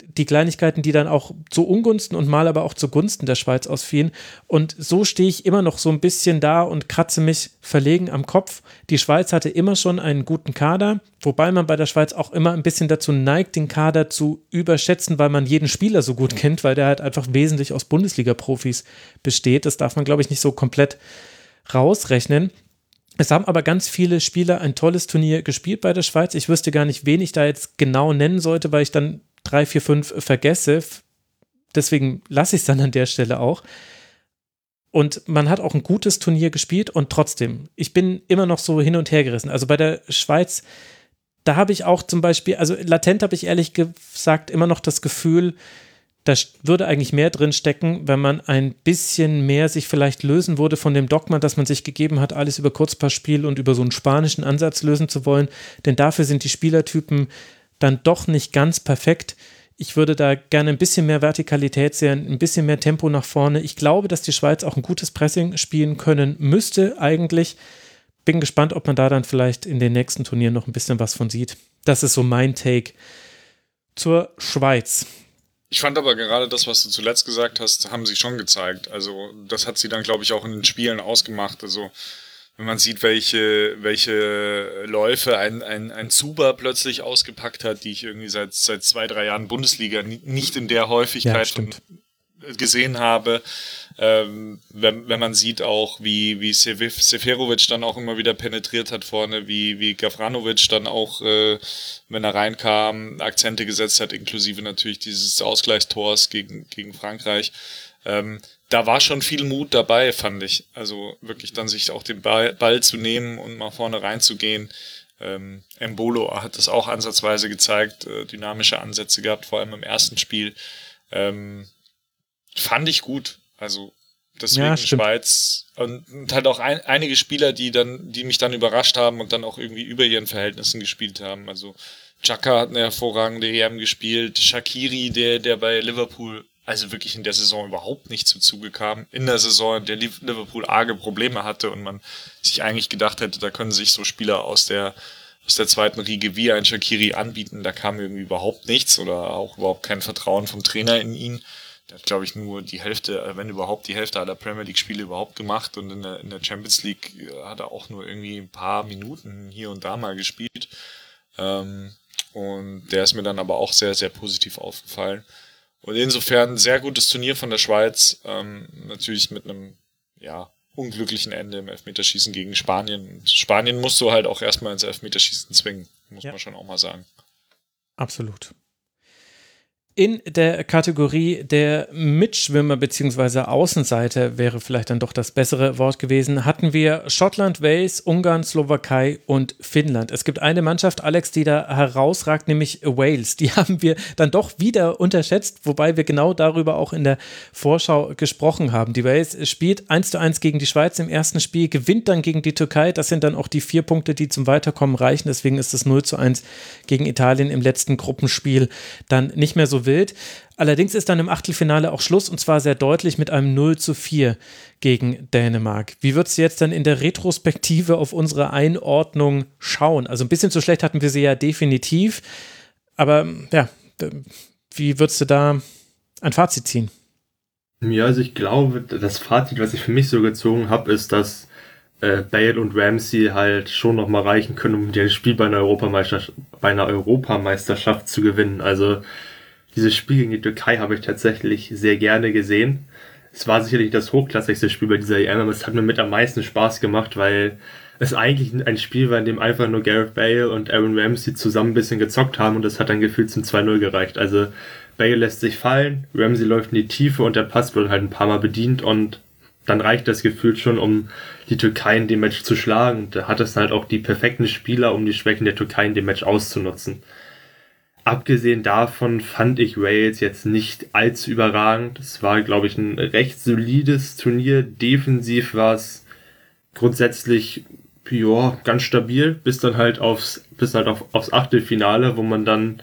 die Kleinigkeiten, die dann auch zu Ungunsten und mal aber auch zugunsten der Schweiz ausfielen. Und so stehe ich immer noch so ein bisschen da und kratze mich verlegen am Kopf. Die Schweiz hatte immer schon einen guten Kader, wobei man bei der Schweiz auch immer ein bisschen dazu neigt, den Kader zu überschätzen, weil man jeden Spieler so gut kennt, weil der halt einfach wesentlich aus Bundesliga-Profis besteht. Das darf man, glaube ich, nicht so komplett rausrechnen. Es haben aber ganz viele Spieler ein tolles Turnier gespielt bei der Schweiz. Ich wüsste gar nicht, wen ich da jetzt genau nennen sollte, weil ich dann drei, vier, fünf vergesse. Deswegen lasse ich es dann an der Stelle auch. Und man hat auch ein gutes Turnier gespielt und trotzdem, ich bin immer noch so hin und her gerissen. Also bei der Schweiz, da habe ich auch zum Beispiel, also latent habe ich ehrlich gesagt immer noch das Gefühl, da würde eigentlich mehr drin stecken, wenn man ein bisschen mehr sich vielleicht lösen würde von dem Dogma, das man sich gegeben hat, alles über Kurzpassspiel und über so einen spanischen Ansatz lösen zu wollen. Denn dafür sind die Spielertypen dann doch nicht ganz perfekt. Ich würde da gerne ein bisschen mehr Vertikalität sehen, ein bisschen mehr Tempo nach vorne. Ich glaube, dass die Schweiz auch ein gutes Pressing spielen können müsste eigentlich. Bin gespannt, ob man da dann vielleicht in den nächsten Turnieren noch ein bisschen was von sieht. Das ist so mein Take zur Schweiz. Ich fand aber gerade das, was du zuletzt gesagt hast, haben sie schon gezeigt. Also das hat sie dann, glaube ich, auch in den Spielen ausgemacht. Also wenn man sieht, welche, welche Läufe ein, ein, ein Zuber plötzlich ausgepackt hat, die ich irgendwie seit, seit zwei, drei Jahren Bundesliga nicht in der Häufigkeit ja, gesehen habe. Ähm, wenn, wenn man sieht auch, wie, wie Seferovic dann auch immer wieder penetriert hat vorne, wie, wie Gavranovic dann auch, äh, wenn er reinkam, Akzente gesetzt hat, inklusive natürlich dieses Ausgleichstors gegen, gegen Frankreich. Ähm, da war schon viel Mut dabei, fand ich. Also wirklich dann sich auch den Ball, Ball zu nehmen und mal vorne reinzugehen. Ähm, Embolo hat das auch ansatzweise gezeigt, äh, dynamische Ansätze gehabt, vor allem im ersten Spiel. Ähm, fand ich gut. Also deswegen ja, Schweiz und, und halt auch ein, einige Spieler, die dann, die mich dann überrascht haben und dann auch irgendwie über ihren Verhältnissen gespielt haben. Also Chaka hat eine hervorragende EM gespielt, Shakiri, der, der bei Liverpool also wirklich in der Saison überhaupt nicht zu Zuge kam. In der Saison, in der Liverpool arge Probleme hatte und man sich eigentlich gedacht hätte, da können sich so Spieler aus der aus der zweiten Riege wie ein Shakiri anbieten. Da kam irgendwie überhaupt nichts oder auch überhaupt kein Vertrauen vom Trainer in ihn. Der hat, glaube ich, nur die Hälfte, wenn überhaupt die Hälfte aller Premier League-Spiele überhaupt gemacht und in der, in der Champions League äh, hat er auch nur irgendwie ein paar Minuten hier und da mal gespielt. Ähm, und der ist mir dann aber auch sehr, sehr positiv aufgefallen. Und insofern sehr gutes Turnier von der Schweiz. Ähm, natürlich mit einem, ja, unglücklichen Ende im Elfmeterschießen gegen Spanien. Spanien musst du halt auch erstmal ins Elfmeterschießen zwingen, muss ja. man schon auch mal sagen. Absolut. In der Kategorie der Mitschwimmer bzw. Außenseiter wäre vielleicht dann doch das bessere Wort gewesen, hatten wir Schottland, Wales, Ungarn, Slowakei und Finnland. Es gibt eine Mannschaft, Alex, die da herausragt, nämlich Wales. Die <laughs> haben wir dann doch wieder unterschätzt, wobei wir genau darüber auch in der Vorschau gesprochen haben. Die Wales spielt 1 zu 1 gegen die Schweiz im ersten Spiel, gewinnt dann gegen die Türkei. Das sind dann auch die vier Punkte, die zum Weiterkommen reichen. Deswegen ist es 0 zu 1 gegen Italien im letzten Gruppenspiel dann nicht mehr so wild. Allerdings ist dann im Achtelfinale auch Schluss und zwar sehr deutlich mit einem 0 zu 4 gegen Dänemark. Wie wird es jetzt dann in der Retrospektive auf unsere Einordnung schauen? Also ein bisschen zu schlecht hatten wir sie ja definitiv, aber ja, wie würdest du da ein Fazit ziehen? Ja, also ich glaube, das Fazit, was ich für mich so gezogen habe, ist, dass äh, Bale und Ramsey halt schon noch mal reichen können, um ein Spiel bei einer Europameisterschaft, bei einer Europameisterschaft zu gewinnen. Also dieses Spiel gegen die Türkei habe ich tatsächlich sehr gerne gesehen. Es war sicherlich das hochklassigste Spiel bei dieser EM, aber es hat mir mit am meisten Spaß gemacht, weil es eigentlich ein Spiel war, in dem einfach nur Gareth Bale und Aaron Ramsey zusammen ein bisschen gezockt haben und das hat dann gefühlt zum 2-0 gereicht. Also Bale lässt sich fallen, Ramsey läuft in die Tiefe und der Pass wird halt ein paar Mal bedient und dann reicht das Gefühl schon, um die Türkei in dem Match zu schlagen. Da hat es halt auch die perfekten Spieler, um die Schwächen der Türkei in dem Match auszunutzen. Abgesehen davon fand ich Wales jetzt nicht allzu überragend. Es war, glaube ich, ein recht solides Turnier. Defensiv war es grundsätzlich ja, ganz stabil, bis dann halt aufs, bis halt auf, aufs Achtelfinale, wo man dann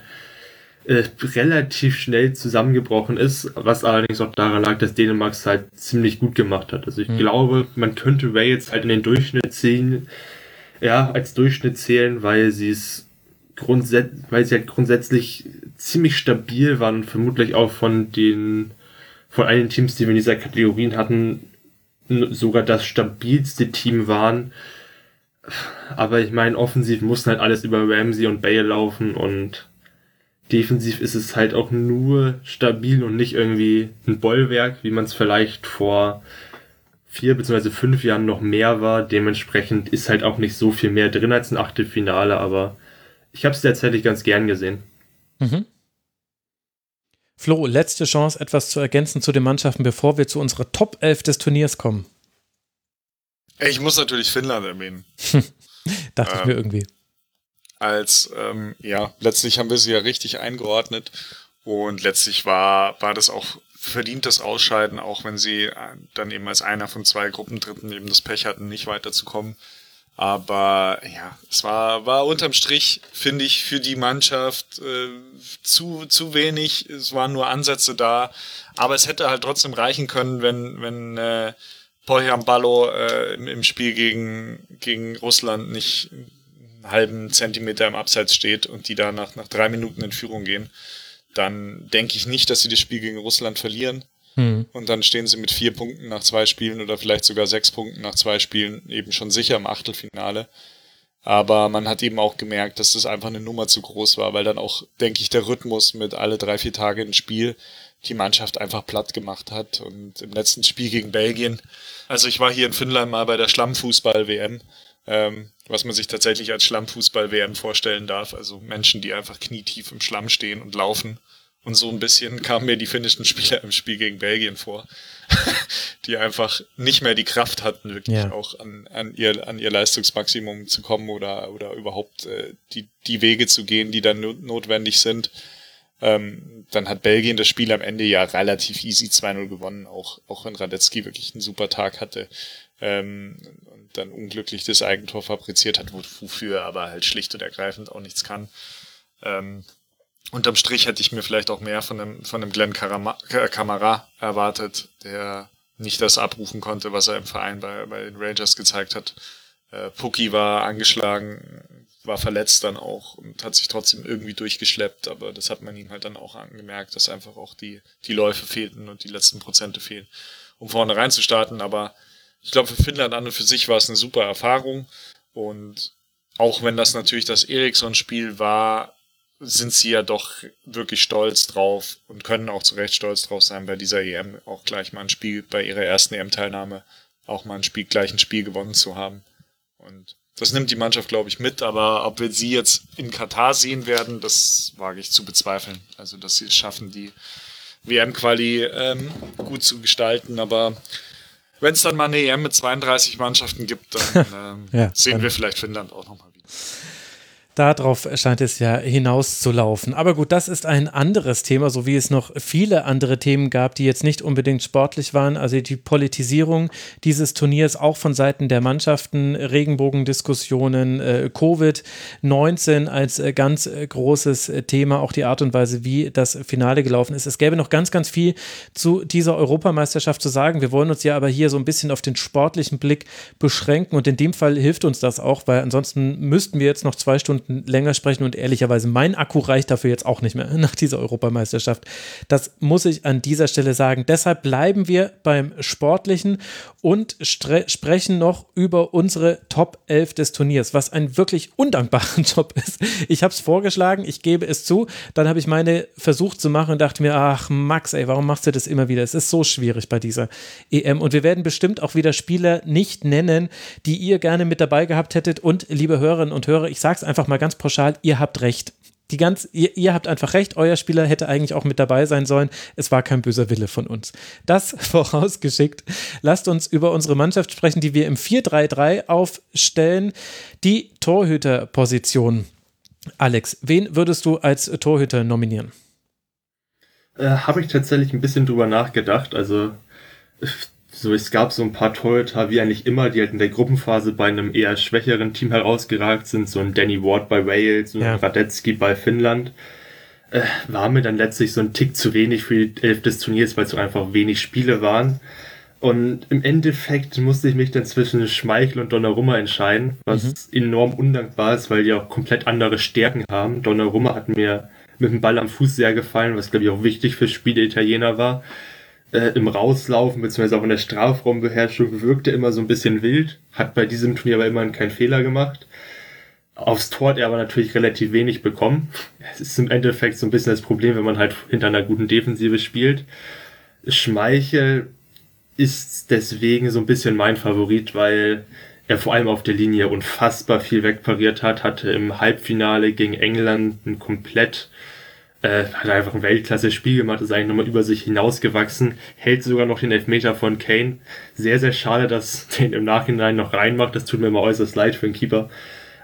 äh, relativ schnell zusammengebrochen ist, was allerdings auch daran lag, dass Dänemark es halt ziemlich gut gemacht hat. Also ich mhm. glaube, man könnte Wales halt in den Durchschnitt ziehen, ja, als Durchschnitt zählen, weil sie es grundsätzlich, weil sie halt grundsätzlich ziemlich stabil waren und vermutlich auch von den, von allen Teams, die wir in dieser Kategorien hatten, sogar das stabilste Team waren. Aber ich meine, offensiv mussten halt alles über Ramsey und Bale laufen und defensiv ist es halt auch nur stabil und nicht irgendwie ein Bollwerk, wie man es vielleicht vor vier bzw. fünf Jahren noch mehr war. Dementsprechend ist halt auch nicht so viel mehr drin als ein Achtelfinale, aber ich habe es tatsächlich ganz gern gesehen. Mhm. Flo, letzte Chance, etwas zu ergänzen zu den Mannschaften, bevor wir zu unserer Top 11 des Turniers kommen. Ich muss natürlich Finnland erwähnen. <laughs> Dachte ähm, ich mir irgendwie. Als, ähm, ja, letztlich haben wir sie ja richtig eingeordnet und letztlich war, war das auch verdientes Ausscheiden, auch wenn sie äh, dann eben als einer von zwei Gruppendritten eben das Pech hatten, nicht weiterzukommen. Aber ja, es war, war unterm Strich, finde ich, für die Mannschaft äh, zu, zu wenig. Es waren nur Ansätze da. Aber es hätte halt trotzdem reichen können, wenn, wenn äh, Poyam Ballo äh, im, Spiel gegen, gegen Russland nicht einen halben Zentimeter im Abseits steht und die da nach, nach drei Minuten in Führung gehen. dann denke ich nicht, dass sie das Spiel gegen Russland verlieren. Mhm. Und dann stehen sie mit vier Punkten nach zwei Spielen oder vielleicht sogar sechs Punkten nach zwei Spielen eben schon sicher im Achtelfinale. Aber man hat eben auch gemerkt, dass das einfach eine Nummer zu groß war, weil dann auch, denke ich, der Rhythmus mit alle drei, vier Tage ein Spiel die Mannschaft einfach platt gemacht hat. Und im letzten Spiel gegen Belgien, also ich war hier in Finnland mal bei der Schlammfußball-WM, ähm, was man sich tatsächlich als Schlammfußball-WM vorstellen darf. Also Menschen, die einfach knietief im Schlamm stehen und laufen. Und so ein bisschen kamen mir die finnischen Spieler im Spiel gegen Belgien vor, <laughs> die einfach nicht mehr die Kraft hatten, wirklich ja. auch an, an, ihr, an ihr Leistungsmaximum zu kommen oder, oder überhaupt äh, die, die Wege zu gehen, die dann notwendig sind. Ähm, dann hat Belgien das Spiel am Ende ja relativ easy 2-0 gewonnen, auch, auch wenn Radetzky wirklich einen super Tag hatte ähm, und dann unglücklich das Eigentor fabriziert hat, wofür er aber halt schlicht und ergreifend auch nichts kann. Ähm, unterm Strich hätte ich mir vielleicht auch mehr von einem, von einem Glenn Kamara erwartet, der nicht das abrufen konnte, was er im Verein bei, bei den Rangers gezeigt hat. Äh, Puki war angeschlagen, war verletzt dann auch und hat sich trotzdem irgendwie durchgeschleppt, aber das hat man ihm halt dann auch angemerkt, dass einfach auch die, die Läufe fehlten und die letzten Prozente fehlen, um vorne reinzustarten. Aber ich glaube, für Finnland an und für sich war es eine super Erfahrung und auch wenn das natürlich das Eriksson-Spiel war, sind sie ja doch wirklich stolz drauf und können auch zu Recht stolz drauf sein, bei dieser EM auch gleich mal ein Spiel, bei ihrer ersten EM-Teilnahme auch mal ein Spiel, gleich ein Spiel gewonnen zu haben. Und das nimmt die Mannschaft, glaube ich, mit, aber ob wir sie jetzt in Katar sehen werden, das wage ich zu bezweifeln. Also, dass sie es schaffen, die WM-Quali ähm, gut zu gestalten, aber wenn es dann mal eine EM mit 32 Mannschaften gibt, dann <laughs> ähm, ja, sehen dann wir vielleicht Finnland auch nochmal wieder. Darauf scheint es ja hinauszulaufen. Aber gut, das ist ein anderes Thema, so wie es noch viele andere Themen gab, die jetzt nicht unbedingt sportlich waren. Also die Politisierung dieses Turniers auch von Seiten der Mannschaften, Regenbogendiskussionen, äh, Covid-19 als äh, ganz äh, großes Thema, auch die Art und Weise, wie das Finale gelaufen ist. Es gäbe noch ganz, ganz viel zu dieser Europameisterschaft zu sagen. Wir wollen uns ja aber hier so ein bisschen auf den sportlichen Blick beschränken und in dem Fall hilft uns das auch, weil ansonsten müssten wir jetzt noch zwei Stunden Stunden länger sprechen und ehrlicherweise mein Akku reicht dafür jetzt auch nicht mehr <laughs> nach dieser Europameisterschaft. Das muss ich an dieser Stelle sagen. Deshalb bleiben wir beim Sportlichen und sprechen noch über unsere Top 11 des Turniers, was ein wirklich undankbarer <laughs> Job ist. Ich habe es vorgeschlagen, ich gebe es zu, dann habe ich meine versucht zu machen und dachte mir, ach Max, ey, warum machst du das immer wieder? Es ist so schwierig bei dieser EM und wir werden bestimmt auch wieder Spieler nicht nennen, die ihr gerne mit dabei gehabt hättet und liebe Hörerinnen und Hörer, ich sage es einfach mal ganz pauschal, ihr habt recht die ganz, ihr, ihr, habt einfach recht, euer Spieler hätte eigentlich auch mit dabei sein sollen. Es war kein böser Wille von uns. Das <laughs> vorausgeschickt. Lasst uns über unsere Mannschaft sprechen, die wir im 4-3-3 aufstellen. Die Torhüterposition. Alex, wen würdest du als Torhüter nominieren? Äh, Habe ich tatsächlich ein bisschen drüber nachgedacht. Also so, es gab so ein paar Torhüter, wie eigentlich immer, die halt in der Gruppenphase bei einem eher schwächeren Team herausgeragt sind, so ein Danny Ward bei Wales, so ein ja. Radetzky bei Finnland. Äh, war mir dann letztlich so ein Tick zu wenig für die Elf des Turniers, weil es so einfach wenig Spiele waren. Und im Endeffekt musste ich mich dann zwischen Schmeichel und Donnarumma entscheiden, was mhm. enorm undankbar ist, weil die auch komplett andere Stärken haben. Donnarumma hat mir mit dem Ball am Fuß sehr gefallen, was glaube ich auch wichtig für Spiele Italiener war äh, im Rauslaufen beziehungsweise auch in der Strafraumbeherrschung wirkte immer so ein bisschen wild, hat bei diesem Turnier aber immerhin keinen Fehler gemacht. Aufs Tor hat er aber natürlich relativ wenig bekommen. Es ist im Endeffekt so ein bisschen das Problem, wenn man halt hinter einer guten Defensive spielt. Schmeichel ist deswegen so ein bisschen mein Favorit, weil er vor allem auf der Linie unfassbar viel wegpariert hat, hatte im Halbfinale gegen England ein komplett äh, hat einfach ein Weltklasse-Spiel gemacht, ist eigentlich nochmal über sich hinausgewachsen, hält sogar noch den Elfmeter von Kane. Sehr, sehr schade, dass <laughs> den im Nachhinein noch reinmacht. Das tut mir immer äußerst leid für den Keeper.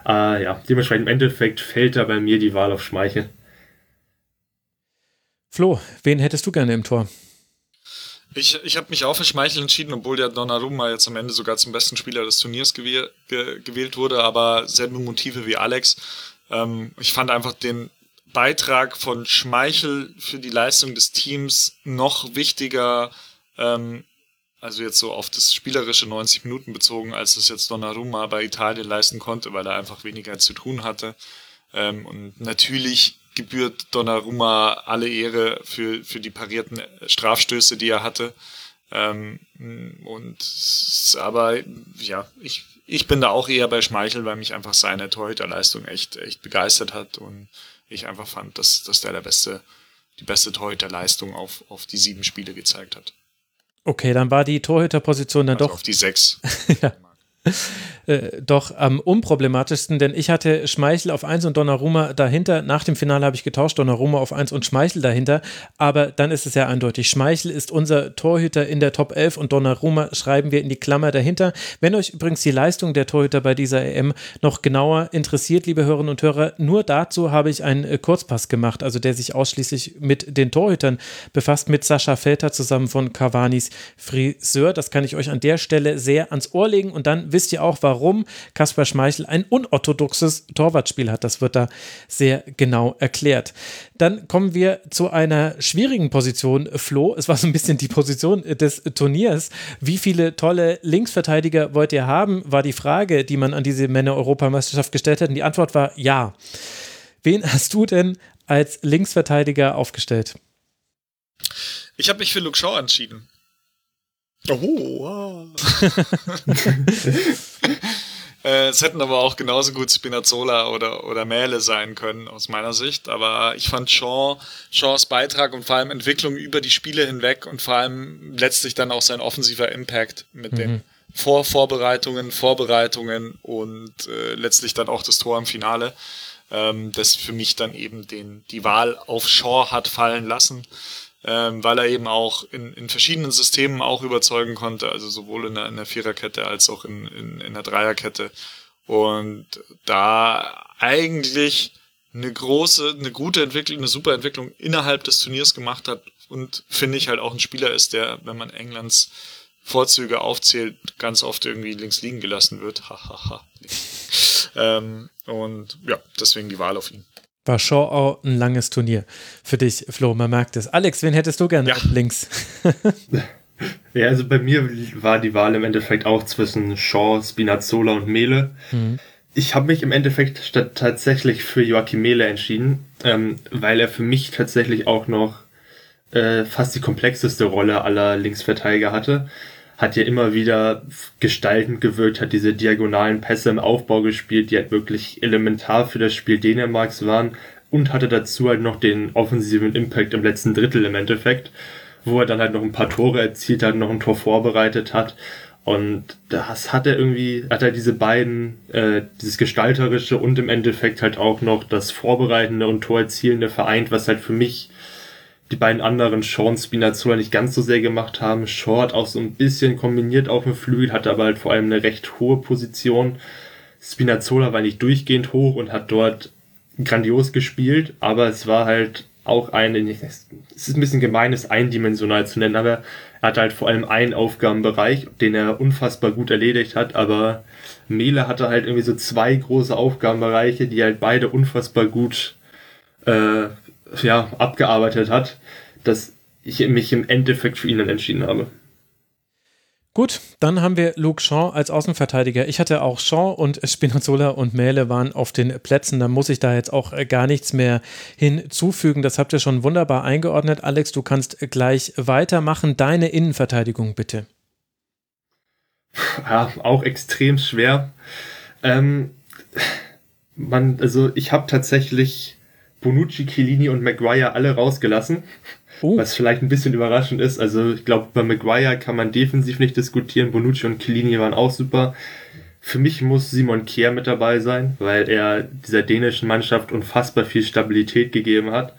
Äh, ja, dementsprechend im Endeffekt fällt da bei mir die Wahl auf Schmeichel. Flo, wen hättest du gerne im Tor? Ich, ich habe mich auch für Schmeichel entschieden, obwohl der Donnarumma jetzt am Ende sogar zum besten Spieler des Turniers gewäh ge gewählt wurde, aber selbe Motive wie Alex. Ähm, ich fand einfach den, Beitrag von Schmeichel für die Leistung des Teams noch wichtiger, ähm, also jetzt so auf das spielerische 90 Minuten bezogen, als es jetzt Donnarumma bei Italien leisten konnte, weil er einfach weniger zu tun hatte. Ähm, und natürlich gebührt Donnarumma alle Ehre für, für die parierten Strafstöße, die er hatte. Ähm, und aber ja, ich, ich bin da auch eher bei Schmeichel, weil mich einfach seine Torhüterleistung echt, echt begeistert hat und ich einfach fand, dass, dass der der beste, die beste Torhüterleistung auf, auf die sieben Spiele gezeigt hat. Okay, dann war die Torhüterposition dann also doch. Auf die sechs. <laughs> ja. Äh, doch am unproblematischsten, denn ich hatte Schmeichel auf 1 und Donnarumma dahinter. Nach dem Finale habe ich getauscht, Donnarumma auf 1 und Schmeichel dahinter. Aber dann ist es ja eindeutig. Schmeichel ist unser Torhüter in der Top 11 und Donnarumma schreiben wir in die Klammer dahinter. Wenn euch übrigens die Leistung der Torhüter bei dieser EM noch genauer interessiert, liebe Hörerinnen und Hörer, nur dazu habe ich einen äh, Kurzpass gemacht, also der sich ausschließlich mit den Torhütern befasst, mit Sascha Felter zusammen von Cavanis Friseur. Das kann ich euch an der Stelle sehr ans Ohr legen und dann wisst ihr auch, warum Kaspar Schmeichel ein unorthodoxes Torwartspiel hat. Das wird da sehr genau erklärt. Dann kommen wir zu einer schwierigen Position, Flo. Es war so ein bisschen die Position des Turniers. Wie viele tolle Linksverteidiger wollt ihr haben, war die Frage, die man an diese Männer-Europameisterschaft gestellt hat. Und die Antwort war ja. Wen hast du denn als Linksverteidiger aufgestellt? Ich habe mich für Luke Shaw entschieden. Oh, wow. <laughs> Äh, es hätten aber auch genauso gut Spinazzola oder, oder Mähle sein können, aus meiner Sicht. Aber ich fand Shaw, Shaws Beitrag und vor allem Entwicklung über die Spiele hinweg und vor allem letztlich dann auch sein offensiver Impact mit mhm. den Vorvorbereitungen, Vorbereitungen und äh, letztlich dann auch das Tor im Finale, ähm, das für mich dann eben den, die Wahl auf Shaw hat fallen lassen ähm, weil er eben auch in, in verschiedenen Systemen auch überzeugen konnte, also sowohl in der, in der Viererkette als auch in, in, in der Dreierkette. Und da eigentlich eine große, eine gute Entwicklung, eine super Entwicklung innerhalb des Turniers gemacht hat und finde ich halt auch ein Spieler ist, der, wenn man Englands Vorzüge aufzählt, ganz oft irgendwie links liegen gelassen wird. Hahaha. <laughs> ähm, und ja, deswegen die Wahl auf ihn war Shaw auch ein langes Turnier für dich, Flo, man merkt es. Alex, wen hättest du gerne ja. links? <laughs> ja, also bei mir war die Wahl im Endeffekt auch zwischen Shaw, Spinazzola und Mele. Mhm. Ich habe mich im Endeffekt tatsächlich für Joachim Mele entschieden, ähm, weil er für mich tatsächlich auch noch äh, fast die komplexeste Rolle aller Linksverteidiger hatte hat ja immer wieder gestaltend gewirkt, hat diese diagonalen Pässe im Aufbau gespielt, die halt wirklich elementar für das Spiel Dänemarks waren und hatte dazu halt noch den offensiven Impact im letzten Drittel im Endeffekt, wo er dann halt noch ein paar Tore erzielt hat, noch ein Tor vorbereitet hat. Und das hat er irgendwie, hat er diese beiden, äh, dieses Gestalterische und im Endeffekt halt auch noch das Vorbereitende und Torerzielende vereint, was halt für mich die beiden anderen Sean Spinazzola nicht ganz so sehr gemacht haben. Short auch so ein bisschen kombiniert auf dem Flügel, hatte aber halt vor allem eine recht hohe Position. Spinazzola war nicht durchgehend hoch und hat dort grandios gespielt, aber es war halt auch ein, es ist ein bisschen gemein, es eindimensional zu nennen, aber er hatte halt vor allem einen Aufgabenbereich, den er unfassbar gut erledigt hat, aber Mele hatte halt irgendwie so zwei große Aufgabenbereiche, die halt beide unfassbar gut äh, ja, abgearbeitet hat, dass ich mich im Endeffekt für ihn dann entschieden habe. Gut, dann haben wir Luke Shaw als Außenverteidiger. Ich hatte auch Shaw und Spinazzola und Mähle waren auf den Plätzen. Da muss ich da jetzt auch gar nichts mehr hinzufügen. Das habt ihr schon wunderbar eingeordnet. Alex, du kannst gleich weitermachen. Deine Innenverteidigung bitte. Ja, auch extrem schwer. Ähm, man, also ich habe tatsächlich Bonucci, Chiellini und Maguire alle rausgelassen. Oh. Was vielleicht ein bisschen überraschend ist. Also ich glaube, bei Maguire kann man defensiv nicht diskutieren. Bonucci und Chiellini waren auch super. Für mich muss Simon Kehr mit dabei sein, weil er dieser dänischen Mannschaft unfassbar viel Stabilität gegeben hat.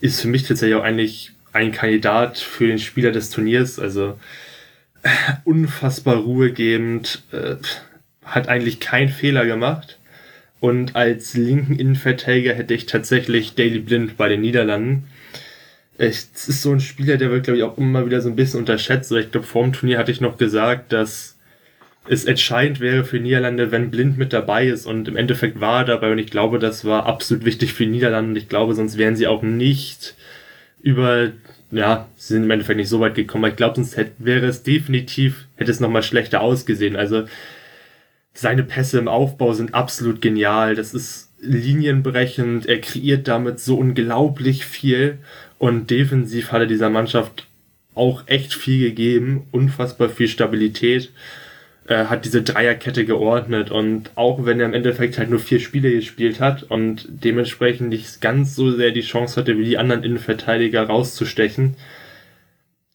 Ist für mich tatsächlich auch eigentlich ein Kandidat für den Spieler des Turniers. Also unfassbar ruhegebend, äh, hat eigentlich keinen Fehler gemacht und als linken Innenverteidiger hätte ich tatsächlich Daily Blind bei den Niederlanden. Es ist so ein Spieler, der wird, glaube ich, auch immer wieder so ein bisschen unterschätzt. Ich glaube, vor dem Turnier hatte ich noch gesagt, dass es entscheidend wäre für Niederlande, wenn Blind mit dabei ist. Und im Endeffekt war er dabei. Und ich glaube, das war absolut wichtig für Niederlande. Ich glaube, sonst wären sie auch nicht über, ja, sie sind im Endeffekt nicht so weit gekommen. Aber ich glaube, sonst hätte, wäre es definitiv, hätte es nochmal schlechter ausgesehen. Also, seine Pässe im Aufbau sind absolut genial. Das ist, linienbrechend, er kreiert damit so unglaublich viel. Und defensiv hat er dieser Mannschaft auch echt viel gegeben, unfassbar viel Stabilität, äh, hat diese Dreierkette geordnet. Und auch wenn er im Endeffekt halt nur vier Spiele gespielt hat und dementsprechend nicht ganz so sehr die Chance hatte, wie die anderen Innenverteidiger rauszustechen,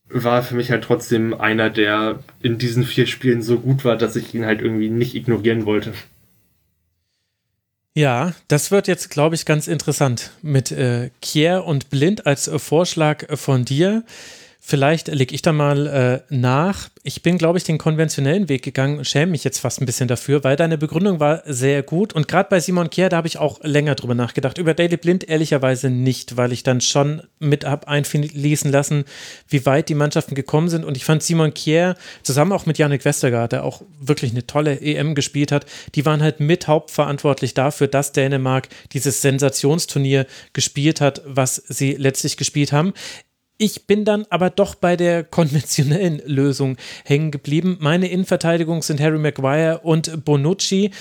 war für mich halt trotzdem einer, der in diesen vier Spielen so gut war, dass ich ihn halt irgendwie nicht ignorieren wollte. Ja, das wird jetzt, glaube ich, ganz interessant mit äh, Kier und Blind als äh, Vorschlag von dir. Vielleicht lege ich da mal äh, nach. Ich bin, glaube ich, den konventionellen Weg gegangen, schäme mich jetzt fast ein bisschen dafür, weil deine Begründung war sehr gut. Und gerade bei Simon Kier, da habe ich auch länger drüber nachgedacht. Über Daily Blind ehrlicherweise nicht, weil ich dann schon mit habe einfließen lassen, wie weit die Mannschaften gekommen sind. Und ich fand Simon Kier zusammen auch mit Yannick Westergaard, der auch wirklich eine tolle EM gespielt hat, die waren halt mit hauptverantwortlich dafür, dass Dänemark dieses Sensationsturnier gespielt hat, was sie letztlich gespielt haben. Ich bin dann aber doch bei der konventionellen <laughs> Lösung hängen geblieben. Meine Innenverteidigung sind Harry Maguire und Bonucci.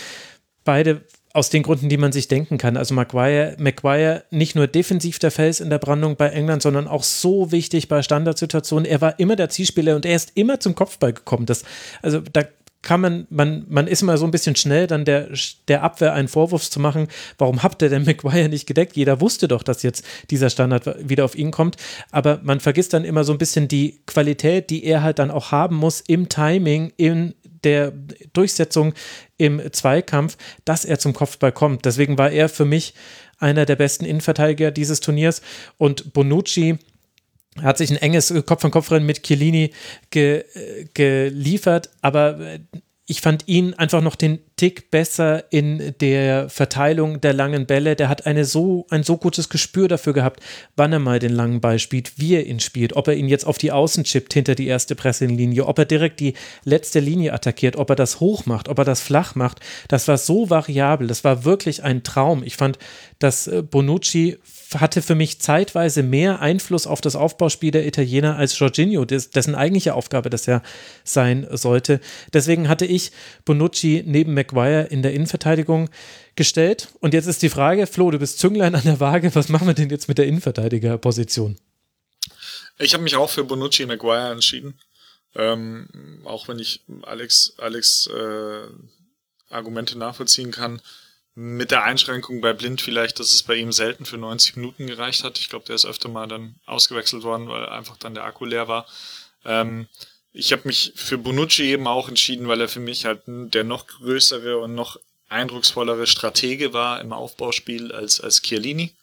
Beide aus den Gründen, die man sich denken kann. Also Maguire, Maguire nicht nur defensiv der Fels in der Brandung bei England, sondern auch so wichtig bei Standardsituationen. Er war immer der Zielspieler und er ist immer zum Kopfball gekommen. Das, also da kann man, man, man ist immer so ein bisschen schnell, dann der, der Abwehr einen Vorwurf zu machen, warum habt ihr denn <laughs> McGuire nicht gedeckt? Jeder wusste doch, dass jetzt dieser Standard wieder auf ihn kommt, aber man vergisst dann immer so ein bisschen die Qualität, die er halt dann auch haben muss im Timing, in der Durchsetzung im Zweikampf, dass er zum Kopfball kommt. Deswegen war er für mich einer der besten Innenverteidiger dieses Turniers und Bonucci, hat sich ein enges Kopf-an-Kopf-Rennen mit Chiellini ge, äh, geliefert, aber äh, ich fand ihn einfach noch den Tick besser in der Verteilung der langen Bälle. Der hat eine so, ein so gutes Gespür dafür gehabt, wann er mal den langen Ball spielt, wie er ihn spielt, ob er ihn jetzt auf die Außen chippt hinter die erste Pressinglinie, ob er direkt die letzte Linie attackiert, ob er das hoch macht, ob er das flach macht. Das war so variabel. Das war wirklich ein Traum. Ich fand, dass äh, Bonucci hatte für mich zeitweise mehr Einfluss auf das Aufbauspiel der Italiener als Jorginho, dessen eigentliche Aufgabe das ja sein sollte. Deswegen hatte ich Bonucci neben Maguire in der Innenverteidigung gestellt. Und jetzt ist die Frage, Flo, du bist Zünglein an der Waage, was machen wir denn jetzt mit der Innenverteidigerposition? Ich habe mich auch für Bonucci Maguire entschieden. Ähm, auch wenn ich Alex, Alex äh, Argumente nachvollziehen kann mit der Einschränkung bei Blind vielleicht, dass es bei ihm selten für 90 Minuten gereicht hat. Ich glaube, der ist öfter mal dann ausgewechselt worden, weil einfach dann der Akku leer war. Ähm, ich habe mich für Bonucci eben auch entschieden, weil er für mich halt der noch größere und noch eindrucksvollere Stratege war im Aufbauspiel als, als Chiellini.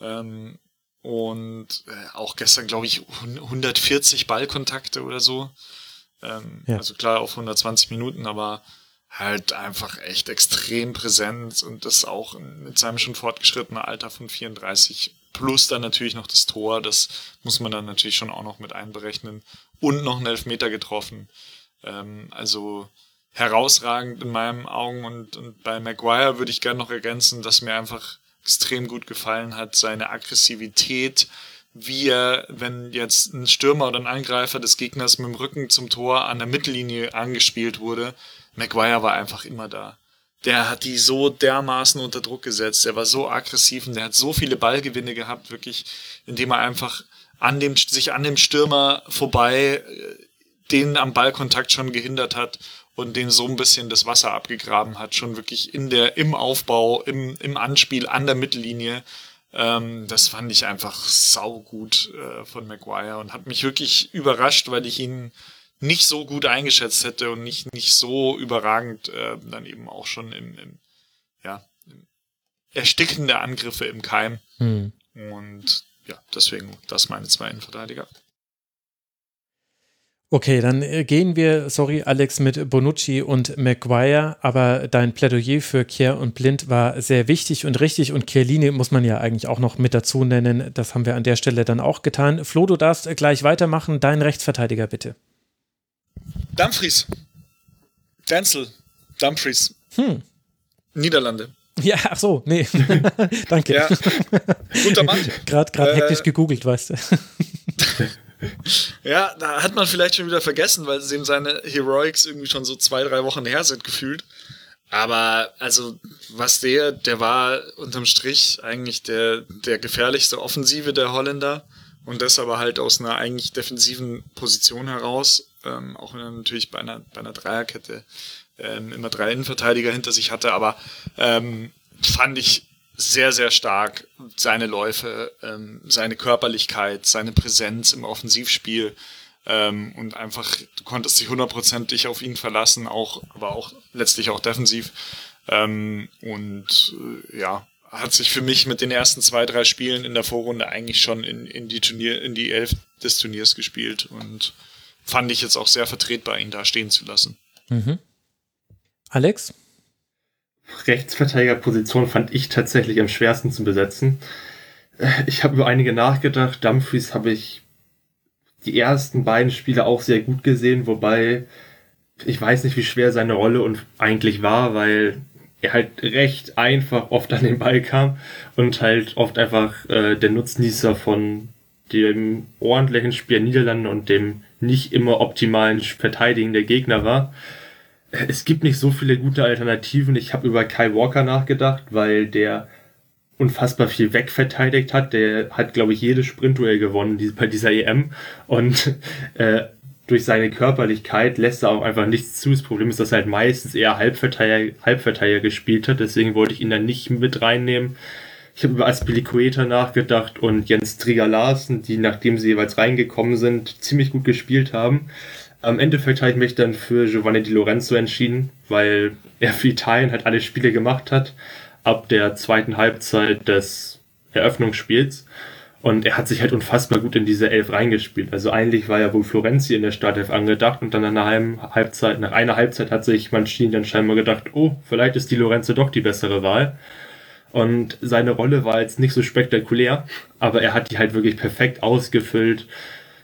Ähm, und äh, auch gestern, glaube ich, 140 Ballkontakte oder so. Ähm, ja. Also klar auf 120 Minuten, aber halt einfach echt extrem präsent und das auch mit seinem schon fortgeschrittenen Alter von 34 plus dann natürlich noch das Tor, das muss man dann natürlich schon auch noch mit einberechnen und noch einen Elfmeter getroffen. Ähm, also herausragend in meinen Augen und, und bei Maguire würde ich gerne noch ergänzen, dass mir einfach extrem gut gefallen hat, seine Aggressivität, wie er, wenn jetzt ein Stürmer oder ein Angreifer des Gegners mit dem Rücken zum Tor an der Mittellinie angespielt wurde, Maguire war einfach immer da. Der hat die so dermaßen unter Druck gesetzt. Der war so aggressiv und der hat so viele Ballgewinne gehabt, wirklich, indem er einfach an dem, sich an dem Stürmer vorbei, äh, den am Ballkontakt schon gehindert hat und den so ein bisschen das Wasser abgegraben hat, schon wirklich in der, im Aufbau, im, im Anspiel an der Mittellinie. Ähm, das fand ich einfach saugut äh, von Maguire und hat mich wirklich überrascht, weil ich ihn nicht so gut eingeschätzt hätte und nicht, nicht so überragend äh, dann eben auch schon im, im ja, im Ersticken der Angriffe im Keim. Hm. Und ja, deswegen das meine zwei Innenverteidiger. Okay, dann äh, gehen wir, sorry Alex, mit Bonucci und Maguire, aber dein Plädoyer für Kier und Blind war sehr wichtig und richtig und Chiellini muss man ja eigentlich auch noch mit dazu nennen. Das haben wir an der Stelle dann auch getan. Flo, du darfst gleich weitermachen. Dein Rechtsverteidiger bitte. Dumfries. Denzel. Dumfries. Hm. Niederlande. Ja, ach so, nee. <laughs> Danke. Ja. Guter Mann. <laughs> Gerade grad äh, hektisch gegoogelt, weißt du. <laughs> ja, da hat man vielleicht schon wieder vergessen, weil eben seine Heroics irgendwie schon so zwei, drei Wochen her sind gefühlt. Aber also, was der, der war unterm Strich eigentlich der, der gefährlichste Offensive der Holländer. Und das aber halt aus einer eigentlich defensiven Position heraus, ähm, auch wenn er natürlich bei einer, bei einer Dreierkette ähm, immer drei Innenverteidiger hinter sich hatte, aber ähm, fand ich sehr, sehr stark seine Läufe, ähm, seine Körperlichkeit, seine Präsenz im Offensivspiel ähm, und einfach, du konntest dich hundertprozentig auf ihn verlassen, auch, aber auch letztlich auch defensiv. Ähm, und äh, ja, hat sich für mich mit den ersten zwei, drei Spielen in der Vorrunde eigentlich schon in, in die Turnier, in die Elf des Turniers gespielt und fand ich jetzt auch sehr vertretbar, ihn da stehen zu lassen. Mhm. Alex? Rechtsverteidigerposition fand ich tatsächlich am schwersten zu besetzen. Ich habe über einige nachgedacht. Dumfries habe ich die ersten beiden Spiele auch sehr gut gesehen, wobei ich weiß nicht, wie schwer seine Rolle und eigentlich war, weil er halt recht einfach oft an den Ball kam und halt oft einfach äh, der Nutznießer von dem ordentlichen Spiel Niederlande und dem nicht immer optimalen Verteidigen der Gegner war. Es gibt nicht so viele gute Alternativen. Ich habe über Kai Walker nachgedacht, weil der unfassbar viel wegverteidigt hat. Der hat, glaube ich, jedes Sprintduell gewonnen bei dieser EM. Und <laughs> äh, durch seine Körperlichkeit lässt er auch einfach nichts zu. Das Problem ist, dass er halt meistens eher Halbverteidiger, Halbverteidiger gespielt hat. Deswegen wollte ich ihn dann nicht mit reinnehmen. Ich habe über Aspilicueta nachgedacht und Jens Trigger Larsen, die nachdem sie jeweils reingekommen sind, ziemlich gut gespielt haben. Am Endeffekt habe ich mich dann für Giovanni Di Lorenzo entschieden, weil er für Italien halt alle Spiele gemacht hat, ab der zweiten Halbzeit des Eröffnungsspiels. Und er hat sich halt unfassbar gut in diese Elf reingespielt. Also eigentlich war ja wohl Florenzi in der Startelf angedacht und dann nach einer Halbzeit, nach einer Halbzeit hat sich Mancini dann scheinbar gedacht, oh, vielleicht ist die Lorenzo doch die bessere Wahl. Und seine Rolle war jetzt nicht so spektakulär, aber er hat die halt wirklich perfekt ausgefüllt.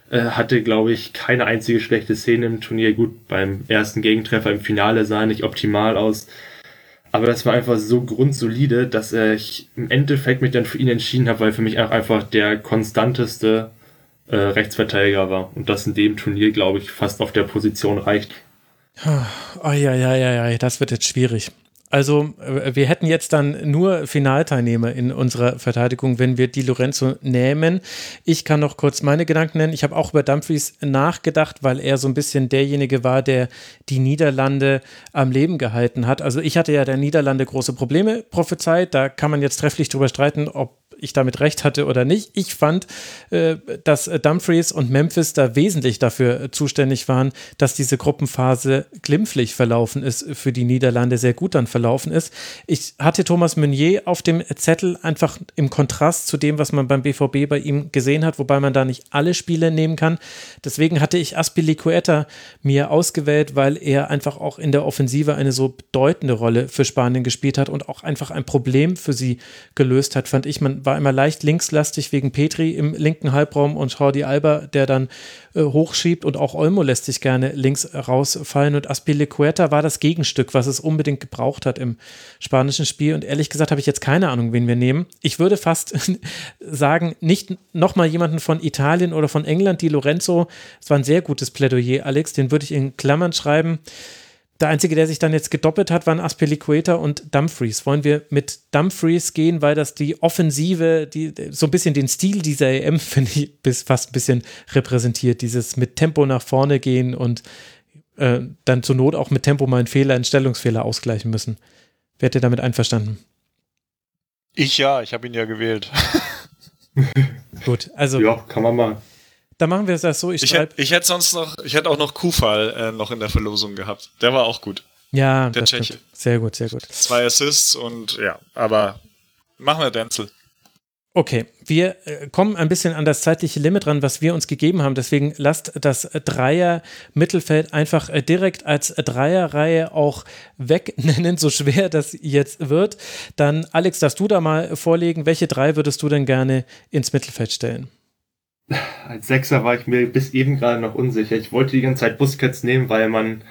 Äh, hatte, glaube ich, keine einzige schlechte Szene im Turnier. Gut, beim ersten Gegentreffer im Finale sah er nicht optimal aus. Aber das war einfach so grundsolide, dass ich im Endeffekt mich dann für ihn entschieden habe, weil für mich auch einfach der konstanteste äh, Rechtsverteidiger war. Und das in dem Turnier, glaube ich, fast auf der Position reicht. Oh, ja, ja, ja, ja, das wird jetzt schwierig. Also äh, wir hätten jetzt dann nur Finalteilnehmer in unserer Verteidigung, wenn wir die Lorenzo nehmen. Ich kann noch kurz meine Gedanken nennen. Ich habe auch über Dumfries nachgedacht, weil er so ein bisschen derjenige war, der die Niederlande am Leben gehalten hat. Also ich hatte ja der Niederlande große Probleme prophezeit. Da kann man jetzt trefflich drüber streiten, ob ich damit recht hatte oder nicht. Ich fand, äh, dass Dumfries und Memphis da wesentlich dafür äh, zuständig waren, dass diese Gruppenphase glimpflich verlaufen ist, für die Niederlande sehr gut dann verlaufen ist. Ich hatte Thomas Meunier auf dem Zettel einfach im Kontrast zu dem, was man beim BVB bei ihm gesehen hat, wobei man da nicht alle Spiele nehmen kann. Deswegen hatte ich Aspilicueta mir ausgewählt, weil er einfach auch in der Offensive eine so bedeutende Rolle für Spanien gespielt hat und auch einfach ein Problem für sie gelöst hat, fand ich. Man war immer leicht linkslastig wegen Petri im linken Halbraum und Jordi Alba, der dann äh, hochschiebt und auch Olmo lässt sich gerne links rausfallen und Aspilicueta war das Gegenstück, was es unbedingt gebraucht hat im spanischen Spiel und ehrlich gesagt habe ich jetzt keine Ahnung, wen wir nehmen. Ich würde fast <laughs> sagen, nicht nochmal jemanden von Italien oder von England, die Lorenzo, es war ein sehr gutes Plädoyer, Alex, den würde ich in Klammern schreiben. Der einzige, der sich dann jetzt gedoppelt hat, waren Aspilicueta und Dumfries. Wollen wir mit Dumfries gehen, weil das die Offensive, die so ein bisschen den Stil dieser EM, <laughs> finde ich, bis fast ein bisschen repräsentiert. Dieses mit Tempo nach vorne gehen und äh, dann zur Not auch mit Tempo mal einen Fehler, einen Stellungsfehler ausgleichen müssen. Werdet ihr damit einverstanden? Ich ja, ich habe ihn ja gewählt. <laughs> Gut, also. Ja, kann man mal. Dann machen wir es das so. Ich, ich, hätte, ich hätte sonst noch, ich hätte auch noch Kufal äh, noch in der Verlosung gehabt. Der war auch gut. Ja, der Tscheche. Stimmt. Sehr gut, sehr gut. Zwei Assists und ja, aber machen wir Denzel. Okay, wir äh, kommen ein bisschen an das zeitliche Limit ran, was wir uns gegeben haben. Deswegen lasst das Dreier-Mittelfeld einfach äh, direkt als Dreierreihe auch wegnennen, <laughs> so schwer das jetzt wird. Dann, Alex, darfst du da mal vorlegen, welche drei würdest du denn gerne ins Mittelfeld stellen? Als Sechser war ich mir bis eben gerade noch unsicher. Ich wollte die ganze Zeit Busquets nehmen, weil man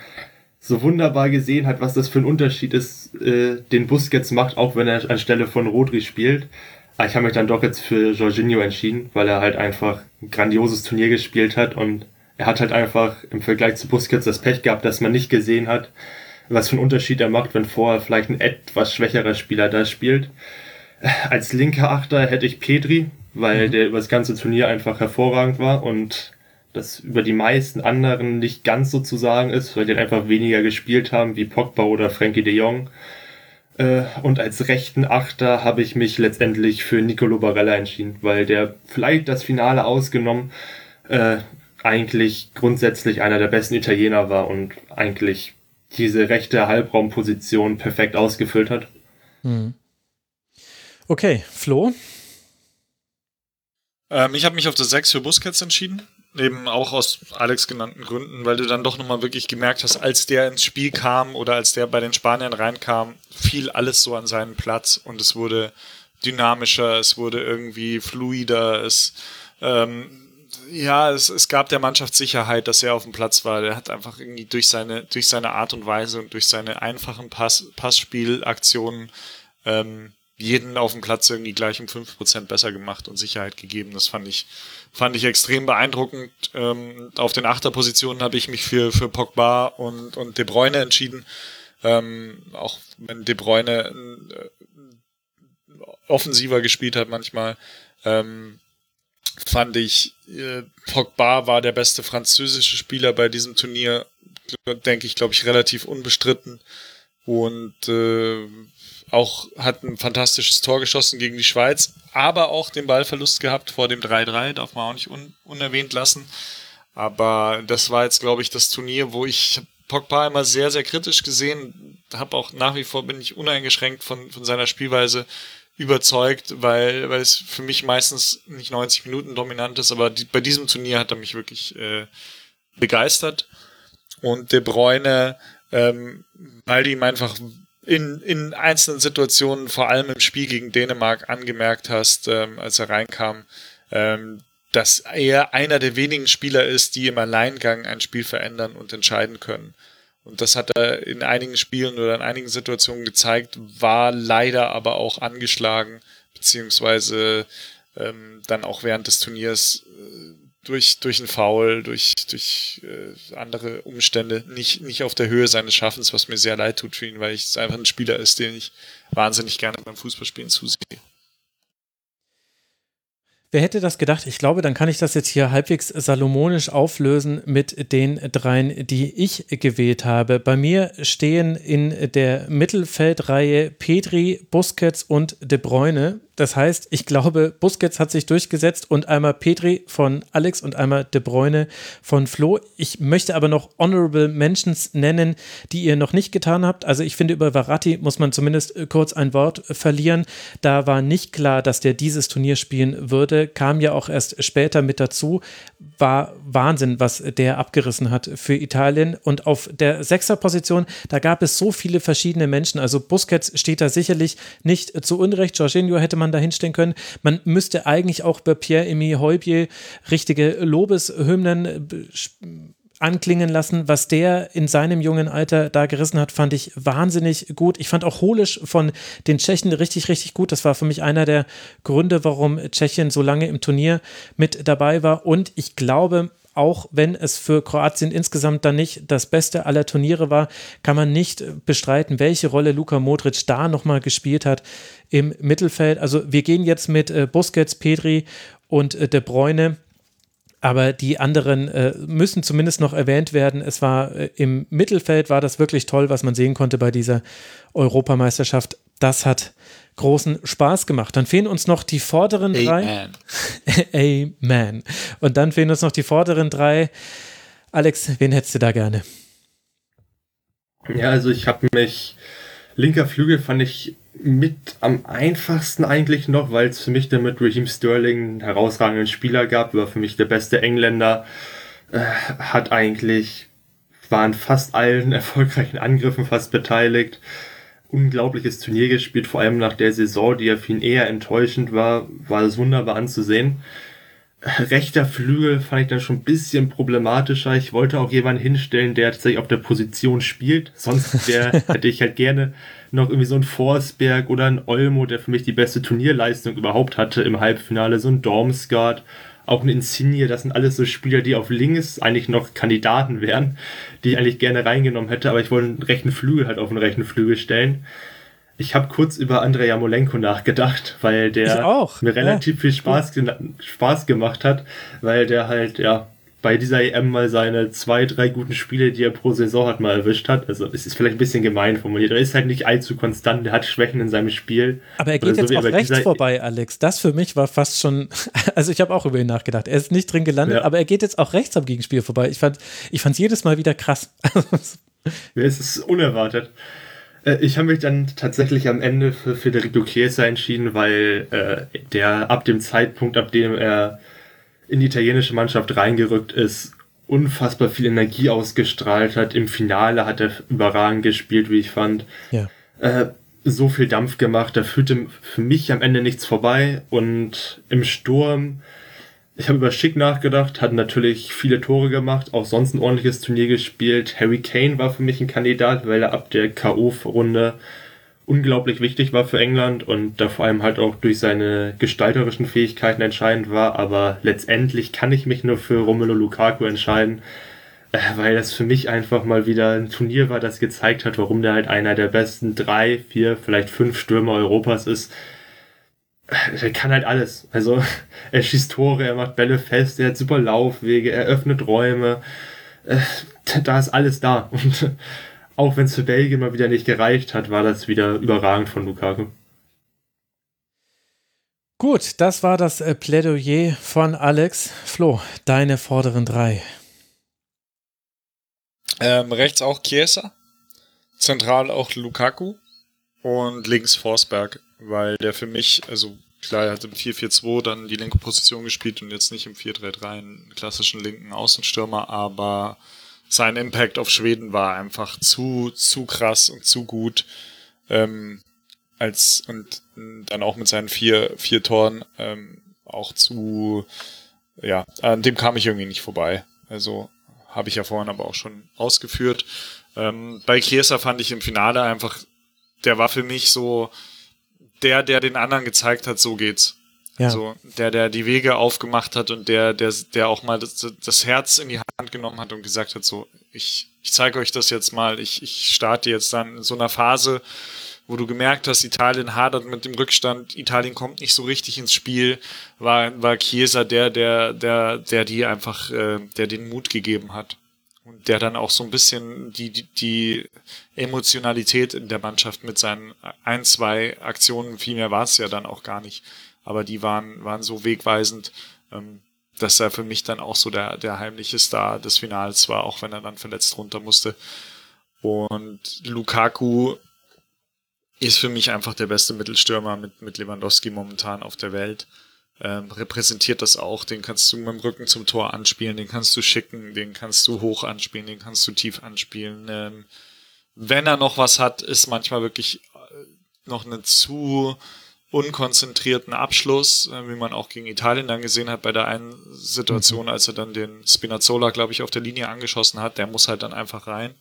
so wunderbar gesehen hat, was das für ein Unterschied ist, äh, den Busquets macht, auch wenn er anstelle von Rodri spielt. Aber ich habe mich dann doch jetzt für Jorginho entschieden, weil er halt einfach ein grandioses Turnier gespielt hat und er hat halt einfach im Vergleich zu Busquets das Pech gehabt, dass man nicht gesehen hat, was für einen Unterschied er macht, wenn vorher vielleicht ein etwas schwächerer Spieler da spielt. Als linker Achter hätte ich Petri, weil mhm. der über das ganze Turnier einfach hervorragend war und das über die meisten anderen nicht ganz so zu sagen ist, weil die einfach weniger gespielt haben, wie Pogba oder Frankie de Jong. Äh, und als rechten Achter habe ich mich letztendlich für Nicolo Barella entschieden, weil der vielleicht das Finale ausgenommen äh, eigentlich grundsätzlich einer der besten Italiener war und eigentlich diese rechte Halbraumposition perfekt ausgefüllt hat. Hm. Okay, Flo? Ähm, ich habe mich auf das 6 für Busquets entschieden. Eben auch aus Alex genannten Gründen, weil du dann doch nochmal wirklich gemerkt hast, als der ins Spiel kam oder als der bei den Spaniern reinkam, fiel alles so an seinen Platz und es wurde dynamischer, es wurde irgendwie fluider, es ähm, ja, es, es gab der Mannschaft Sicherheit, dass er auf dem Platz war. Der hat einfach irgendwie durch seine, durch seine Art und Weise und durch seine einfachen Pass, Passspielaktionen ähm, jeden auf dem Platz irgendwie gleich um fünf Prozent besser gemacht und Sicherheit gegeben. Das fand ich, fand ich extrem beeindruckend. Ähm, auf den Achterpositionen habe ich mich für, für Pogba und, und De Bruyne entschieden. Ähm, auch wenn De Bruyne äh, offensiver gespielt hat manchmal. Ähm, fand ich, äh, Pogba war der beste französische Spieler bei diesem Turnier, denke ich, glaube ich, relativ unbestritten. Und äh, auch hat ein fantastisches Tor geschossen gegen die Schweiz, aber auch den Ballverlust gehabt vor dem 3-3, darf man auch nicht un unerwähnt lassen. Aber das war jetzt, glaube ich, das Turnier, wo ich Pogba immer sehr, sehr kritisch gesehen habe. Auch nach wie vor bin ich uneingeschränkt von, von seiner Spielweise überzeugt, weil, weil es für mich meistens nicht 90 Minuten dominant ist, aber die, bei diesem Turnier hat er mich wirklich äh, begeistert. Und De Bruyne, ähm, weil du ihm einfach in, in einzelnen Situationen, vor allem im Spiel gegen Dänemark, angemerkt hast, ähm, als er reinkam, ähm, dass er einer der wenigen Spieler ist, die im Alleingang ein Spiel verändern und entscheiden können. Und das hat er in einigen Spielen oder in einigen Situationen gezeigt, war leider aber auch angeschlagen, beziehungsweise ähm, dann auch während des Turniers äh, durch, durch einen Foul, durch, durch äh, andere Umstände nicht, nicht auf der Höhe seines Schaffens, was mir sehr leid tut für ihn, weil es einfach ein Spieler ist, den ich wahnsinnig gerne beim Fußballspielen zusehe. Wer hätte das gedacht? Ich glaube, dann kann ich das jetzt hier halbwegs salomonisch auflösen mit den dreien, die ich gewählt habe. Bei mir stehen in der Mittelfeldreihe Petri, Busquets und De Bruyne. Das heißt, ich glaube, Busquets hat sich durchgesetzt und einmal Petri von Alex und einmal De Bruyne von Flo. Ich möchte aber noch Honorable Mentions nennen, die ihr noch nicht getan habt. Also ich finde, über Varatti muss man zumindest kurz ein Wort verlieren. Da war nicht klar, dass der dieses Turnier spielen würde. Kam ja auch erst später mit dazu. War Wahnsinn, was der abgerissen hat für Italien. Und auf der Sechserposition, da gab es so viele verschiedene Menschen. Also Busquets steht da sicherlich nicht zu Unrecht. Jorginho hätte man man da hinstellen können. Man müsste eigentlich auch bei Pierre-Emile Heubier richtige Lobeshymnen äh, anklingen lassen. Was der in seinem jungen Alter da gerissen hat, fand ich wahnsinnig gut. Ich fand auch Holisch von den Tschechen richtig, richtig gut. Das war für mich einer der Gründe, warum Tschechien so lange im Turnier mit dabei war. Und ich glaube, auch wenn es für Kroatien insgesamt dann nicht das Beste aller Turniere war, kann man nicht bestreiten, welche Rolle Luka Modric da nochmal gespielt hat im Mittelfeld. Also wir gehen jetzt mit äh, Busquets, Pedri und äh, De Bruyne. Aber die anderen äh, müssen zumindest noch erwähnt werden. Es war äh, im Mittelfeld war das wirklich toll, was man sehen konnte bei dieser Europameisterschaft. Das hat großen Spaß gemacht. Dann fehlen uns noch die vorderen drei. Amen. <laughs> Amen. Und dann fehlen uns noch die vorderen drei. Alex, wen hättest du da gerne? Ja, also ich habe mich linker Flügel fand ich mit am einfachsten eigentlich noch, weil es für mich damit Raheem Sterling einen herausragenden Spieler gab, war für mich der beste Engländer, äh, hat eigentlich, waren fast allen <laughs> erfolgreichen Angriffen fast beteiligt, unglaubliches Turnier gespielt, vor allem nach der Saison, die ja für ihn eher enttäuschend war, war es wunderbar anzusehen. Rechter Flügel fand ich dann schon ein bisschen problematischer. Ich wollte auch jemanden hinstellen, der tatsächlich auf der Position spielt. Sonst <laughs> wär, hätte ich halt gerne noch irgendwie so ein Forsberg oder ein Olmo, der für mich die beste Turnierleistung überhaupt hatte im Halbfinale, so ein Dormsgard. Auch ein Insigne, das sind alles so Spieler, die auf links eigentlich noch Kandidaten wären, die ich eigentlich gerne reingenommen hätte, aber ich wollte einen rechten Flügel halt auf den rechten Flügel stellen. Ich habe kurz über Andrei Jamolenko nachgedacht, weil der mir relativ ja. viel Spaß, Spaß gemacht hat, weil der halt, ja, bei dieser EM mal seine zwei, drei guten Spiele, die er pro Saison hat, mal erwischt hat. Also es ist vielleicht ein bisschen gemein formuliert. Er ist halt nicht allzu konstant, er hat Schwächen in seinem Spiel. Aber er geht so jetzt auch rechts vorbei, Alex. Das für mich war fast schon, <laughs> also ich habe auch über ihn nachgedacht. Er ist nicht drin gelandet, ja. aber er geht jetzt auch rechts am Gegenspiel vorbei. Ich fand ich es jedes Mal wieder krass. <laughs> ja, es ist unerwartet. Äh, ich habe mich dann tatsächlich am Ende für Federico Chiesa entschieden, weil äh, der ab dem Zeitpunkt, ab dem er in die italienische Mannschaft reingerückt ist, unfassbar viel Energie ausgestrahlt hat. Im Finale hat er überragend gespielt, wie ich fand. Ja. Äh, so viel Dampf gemacht, da führte für mich am Ende nichts vorbei. Und im Sturm, ich habe über Schick nachgedacht, hat natürlich viele Tore gemacht, auch sonst ein ordentliches Turnier gespielt. Harry Kane war für mich ein Kandidat, weil er ab der K.O.-Runde unglaublich wichtig war für England und da vor allem halt auch durch seine gestalterischen Fähigkeiten entscheidend war. Aber letztendlich kann ich mich nur für Romelu Lukaku entscheiden, äh, weil das für mich einfach mal wieder ein Turnier war, das gezeigt hat, warum der halt einer der besten drei, vier, vielleicht fünf Stürmer Europas ist. Äh, er kann halt alles. Also <laughs> er schießt Tore, er macht Bälle fest, er hat super Laufwege, er öffnet Räume. Äh, da ist alles da. Und <laughs> auch wenn es für Belgien mal wieder nicht gereicht hat, war das wieder überragend von Lukaku. Gut, das war das äh, Plädoyer von Alex. Flo, deine vorderen drei. Ähm, rechts auch Chiesa, zentral auch Lukaku und links Forsberg, weil der für mich, also klar, er hat im 4-4-2 dann die linke Position gespielt und jetzt nicht im 4-3-3 einen klassischen linken Außenstürmer, aber sein Impact auf Schweden war einfach zu, zu krass und zu gut. Ähm, als und dann auch mit seinen vier, vier Toren ähm, auch zu, ja, an dem kam ich irgendwie nicht vorbei. Also habe ich ja vorhin aber auch schon ausgeführt. Ähm, bei Chiesa fand ich im Finale einfach, der war für mich so der, der den anderen gezeigt hat, so geht's. Ja. So, der, der die Wege aufgemacht hat und der, der, der auch mal das, das Herz in die Hand genommen hat und gesagt hat, so, ich, ich zeige euch das jetzt mal, ich, ich starte jetzt dann in so einer Phase, wo du gemerkt hast, Italien hadert mit dem Rückstand, Italien kommt nicht so richtig ins Spiel, war, war Chiesa der, der, der, der die einfach, äh, der den Mut gegeben hat. Und der dann auch so ein bisschen die, die, die Emotionalität in der Mannschaft mit seinen ein, zwei Aktionen, viel mehr war es ja dann auch gar nicht, aber die waren, waren so wegweisend, ähm, dass er für mich dann auch so der, der heimliche Star des Finals war, auch wenn er dann verletzt runter musste. Und Lukaku ist für mich einfach der beste Mittelstürmer mit, mit Lewandowski momentan auf der Welt. Ähm, repräsentiert das auch. Den kannst du mit dem Rücken zum Tor anspielen, den kannst du schicken, den kannst du hoch anspielen, den kannst du tief anspielen. Ähm, wenn er noch was hat, ist manchmal wirklich äh, noch eine zu unkonzentrierten Abschluss, äh, wie man auch gegen Italien dann gesehen hat bei der einen Situation, mhm. als er dann den Spinazzola, glaube ich, auf der Linie angeschossen hat. Der muss halt dann einfach rein.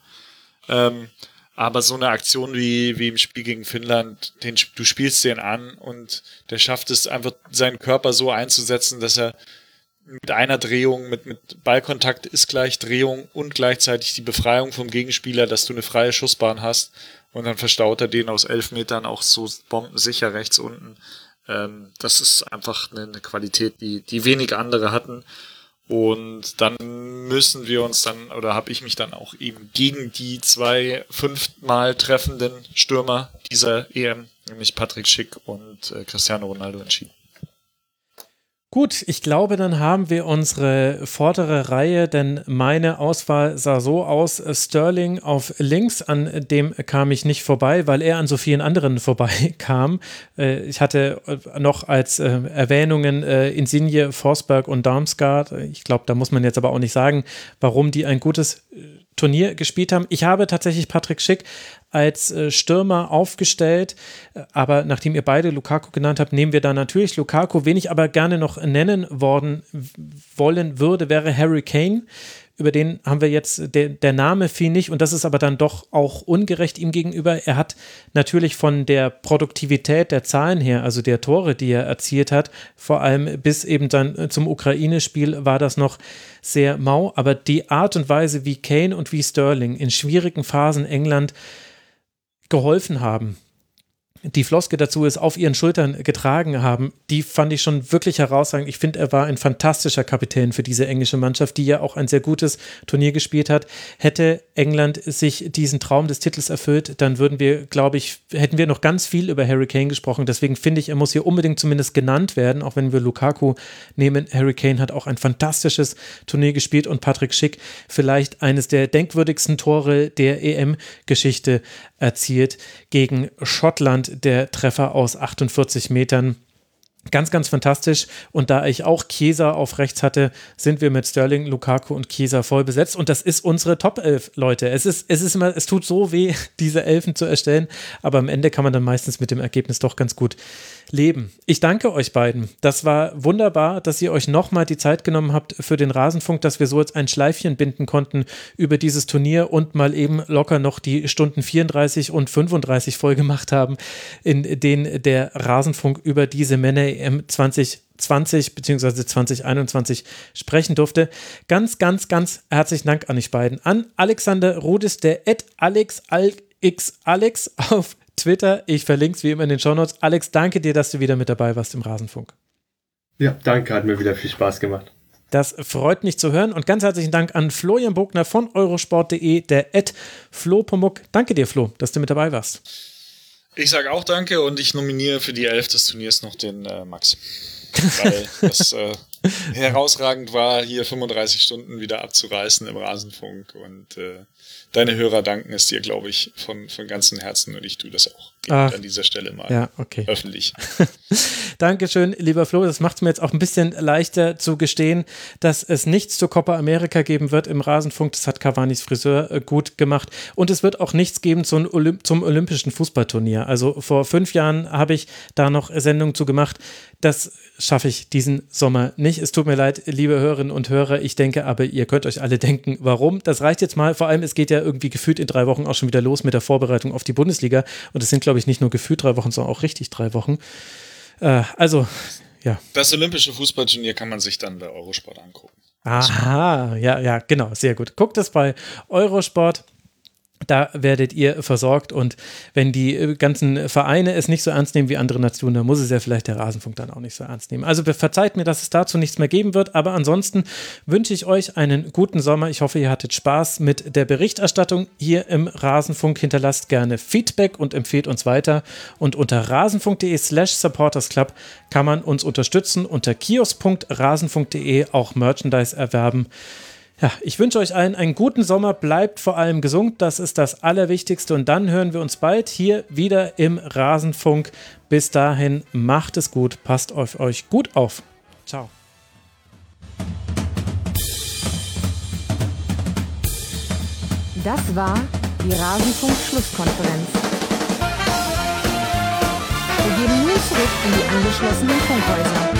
Ähm, aber so eine Aktion wie, wie im Spiel gegen Finnland, den, du spielst den an und der schafft es einfach, seinen Körper so einzusetzen, dass er mit einer Drehung, mit, mit Ballkontakt ist gleich Drehung und gleichzeitig die Befreiung vom Gegenspieler, dass du eine freie Schussbahn hast und dann verstaut er den aus elf Metern auch so bombensicher rechts unten. Ähm, das ist einfach eine, Qualität, die, die wenig andere hatten. Und dann müssen wir uns dann, oder habe ich mich dann auch eben gegen die zwei fünfmal treffenden Stürmer dieser EM, nämlich Patrick Schick und äh, Cristiano Ronaldo entschieden. Gut, ich glaube, dann haben wir unsere vordere Reihe, denn meine Auswahl sah so aus: Sterling auf links, an dem kam ich nicht vorbei, weil er an so vielen anderen <laughs> vorbeikam. Äh, ich hatte noch als äh, Erwähnungen äh, Insigne, Forsberg und Darmstadt. Ich glaube, da muss man jetzt aber auch nicht sagen, warum die ein gutes Turnier gespielt haben. Ich habe tatsächlich Patrick Schick als äh, Stürmer aufgestellt, aber nachdem ihr beide Lukaku genannt habt, nehmen wir da natürlich Lukaku. Wen ich aber gerne noch nennen worden wollen würde, wäre Harry Kane über den haben wir jetzt, der, der Name fiel nicht und das ist aber dann doch auch ungerecht ihm gegenüber. Er hat natürlich von der Produktivität der Zahlen her, also der Tore, die er erzielt hat, vor allem bis eben dann zum Ukraine-Spiel war das noch sehr mau, aber die Art und Weise, wie Kane und wie Sterling in schwierigen Phasen England geholfen haben, die Floske dazu ist, auf ihren Schultern getragen haben, die fand ich schon wirklich herausragend. Ich finde, er war ein fantastischer Kapitän für diese englische Mannschaft, die ja auch ein sehr gutes Turnier gespielt hat. Hätte England sich diesen Traum des Titels erfüllt, dann würden wir, glaube ich, hätten wir noch ganz viel über Harry Kane gesprochen. Deswegen finde ich, er muss hier unbedingt zumindest genannt werden, auch wenn wir Lukaku nehmen. Harry Kane hat auch ein fantastisches Turnier gespielt und Patrick Schick vielleicht eines der denkwürdigsten Tore der EM-Geschichte erzielt gegen Schottland, der Treffer aus 48 Metern. Ganz, ganz fantastisch. Und da ich auch Chiesa auf rechts hatte, sind wir mit Sterling, Lukaku und Chiesa voll besetzt. Und das ist unsere Top 11, Leute. Es ist, es ist immer, es tut so weh, <laughs> diese Elfen zu erstellen. Aber am Ende kann man dann meistens mit dem Ergebnis doch ganz gut leben. Ich danke euch beiden. Das war wunderbar, dass ihr euch nochmal die Zeit genommen habt für den Rasenfunk, dass wir so jetzt ein Schleifchen binden konnten über dieses Turnier und mal eben locker noch die Stunden 34 und 35 voll gemacht haben, in denen der Rasenfunk über diese Männer EM 2020 bzw. 2021 sprechen durfte. Ganz, ganz, ganz herzlichen Dank an euch beiden. An Alexander Rudis, der Ed Alex Alex Alex auf Twitter. Ich verlinke es wie immer in den Shownotes. Alex, danke dir, dass du wieder mit dabei warst im Rasenfunk. Ja, danke, hat mir wieder viel Spaß gemacht. Das freut mich zu hören und ganz herzlichen Dank an Florian Bogner von eurosport.de, der Ed Flo Pomuk. Danke dir, Flo, dass du mit dabei warst. Ich sage auch danke und ich nominiere für die Elf des Turniers noch den äh, Max. <laughs> Weil das äh, herausragend war, hier 35 Stunden wieder abzureißen im Rasenfunk und äh, deine Hörer danken es dir, glaube ich, von, von ganzem Herzen und ich tue das auch Ach, an dieser Stelle mal ja, okay. öffentlich. <laughs> Dankeschön, lieber Flo. Das macht es mir jetzt auch ein bisschen leichter zu gestehen, dass es nichts zur Copa America geben wird im Rasenfunk. Das hat Cavani's Friseur äh, gut gemacht. Und es wird auch nichts geben zum, Olymp zum Olympischen Fußballturnier. Also vor fünf Jahren habe ich da noch Sendungen zu gemacht. Das schaffe ich diesen Sommer nicht. Es tut mir leid, liebe Hörerinnen und Hörer. Ich denke aber, ihr könnt euch alle denken, warum. Das reicht jetzt mal. Vor allem, es geht ja irgendwie gefühlt in drei Wochen auch schon wieder los mit der Vorbereitung auf die Bundesliga. Und es sind, glaube ich, nicht nur gefühlt drei Wochen, sondern auch richtig drei Wochen. Äh, also, ja. Das Olympische Fußballturnier kann man sich dann bei Eurosport angucken. Aha, ja, ja, genau, sehr gut. Guckt es bei Eurosport. Da werdet ihr versorgt und wenn die äh, ganzen Vereine es nicht so ernst nehmen wie andere Nationen, dann muss es ja vielleicht der Rasenfunk dann auch nicht so ernst nehmen. Also verzeiht mir, dass es dazu nichts mehr geben wird, aber ansonsten wünsche ich euch einen guten Sommer. Ich hoffe, ihr hattet Spaß mit der Berichterstattung hier im Rasenfunk. Hinterlasst gerne Feedback und empfehlt uns weiter. Und unter rasenfunk.de slash supportersclub kann man uns unterstützen. Unter kiosk.rasenfunk.de auch Merchandise erwerben. Ja, ich wünsche euch allen einen guten Sommer. Bleibt vor allem gesund. Das ist das Allerwichtigste. Und dann hören wir uns bald hier wieder im Rasenfunk. Bis dahin, macht es gut. Passt auf euch gut auf. Ciao. Das war die Rasenfunk-Schlusskonferenz. Wir gehen nun zurück in die angeschlossenen Funkhäuser.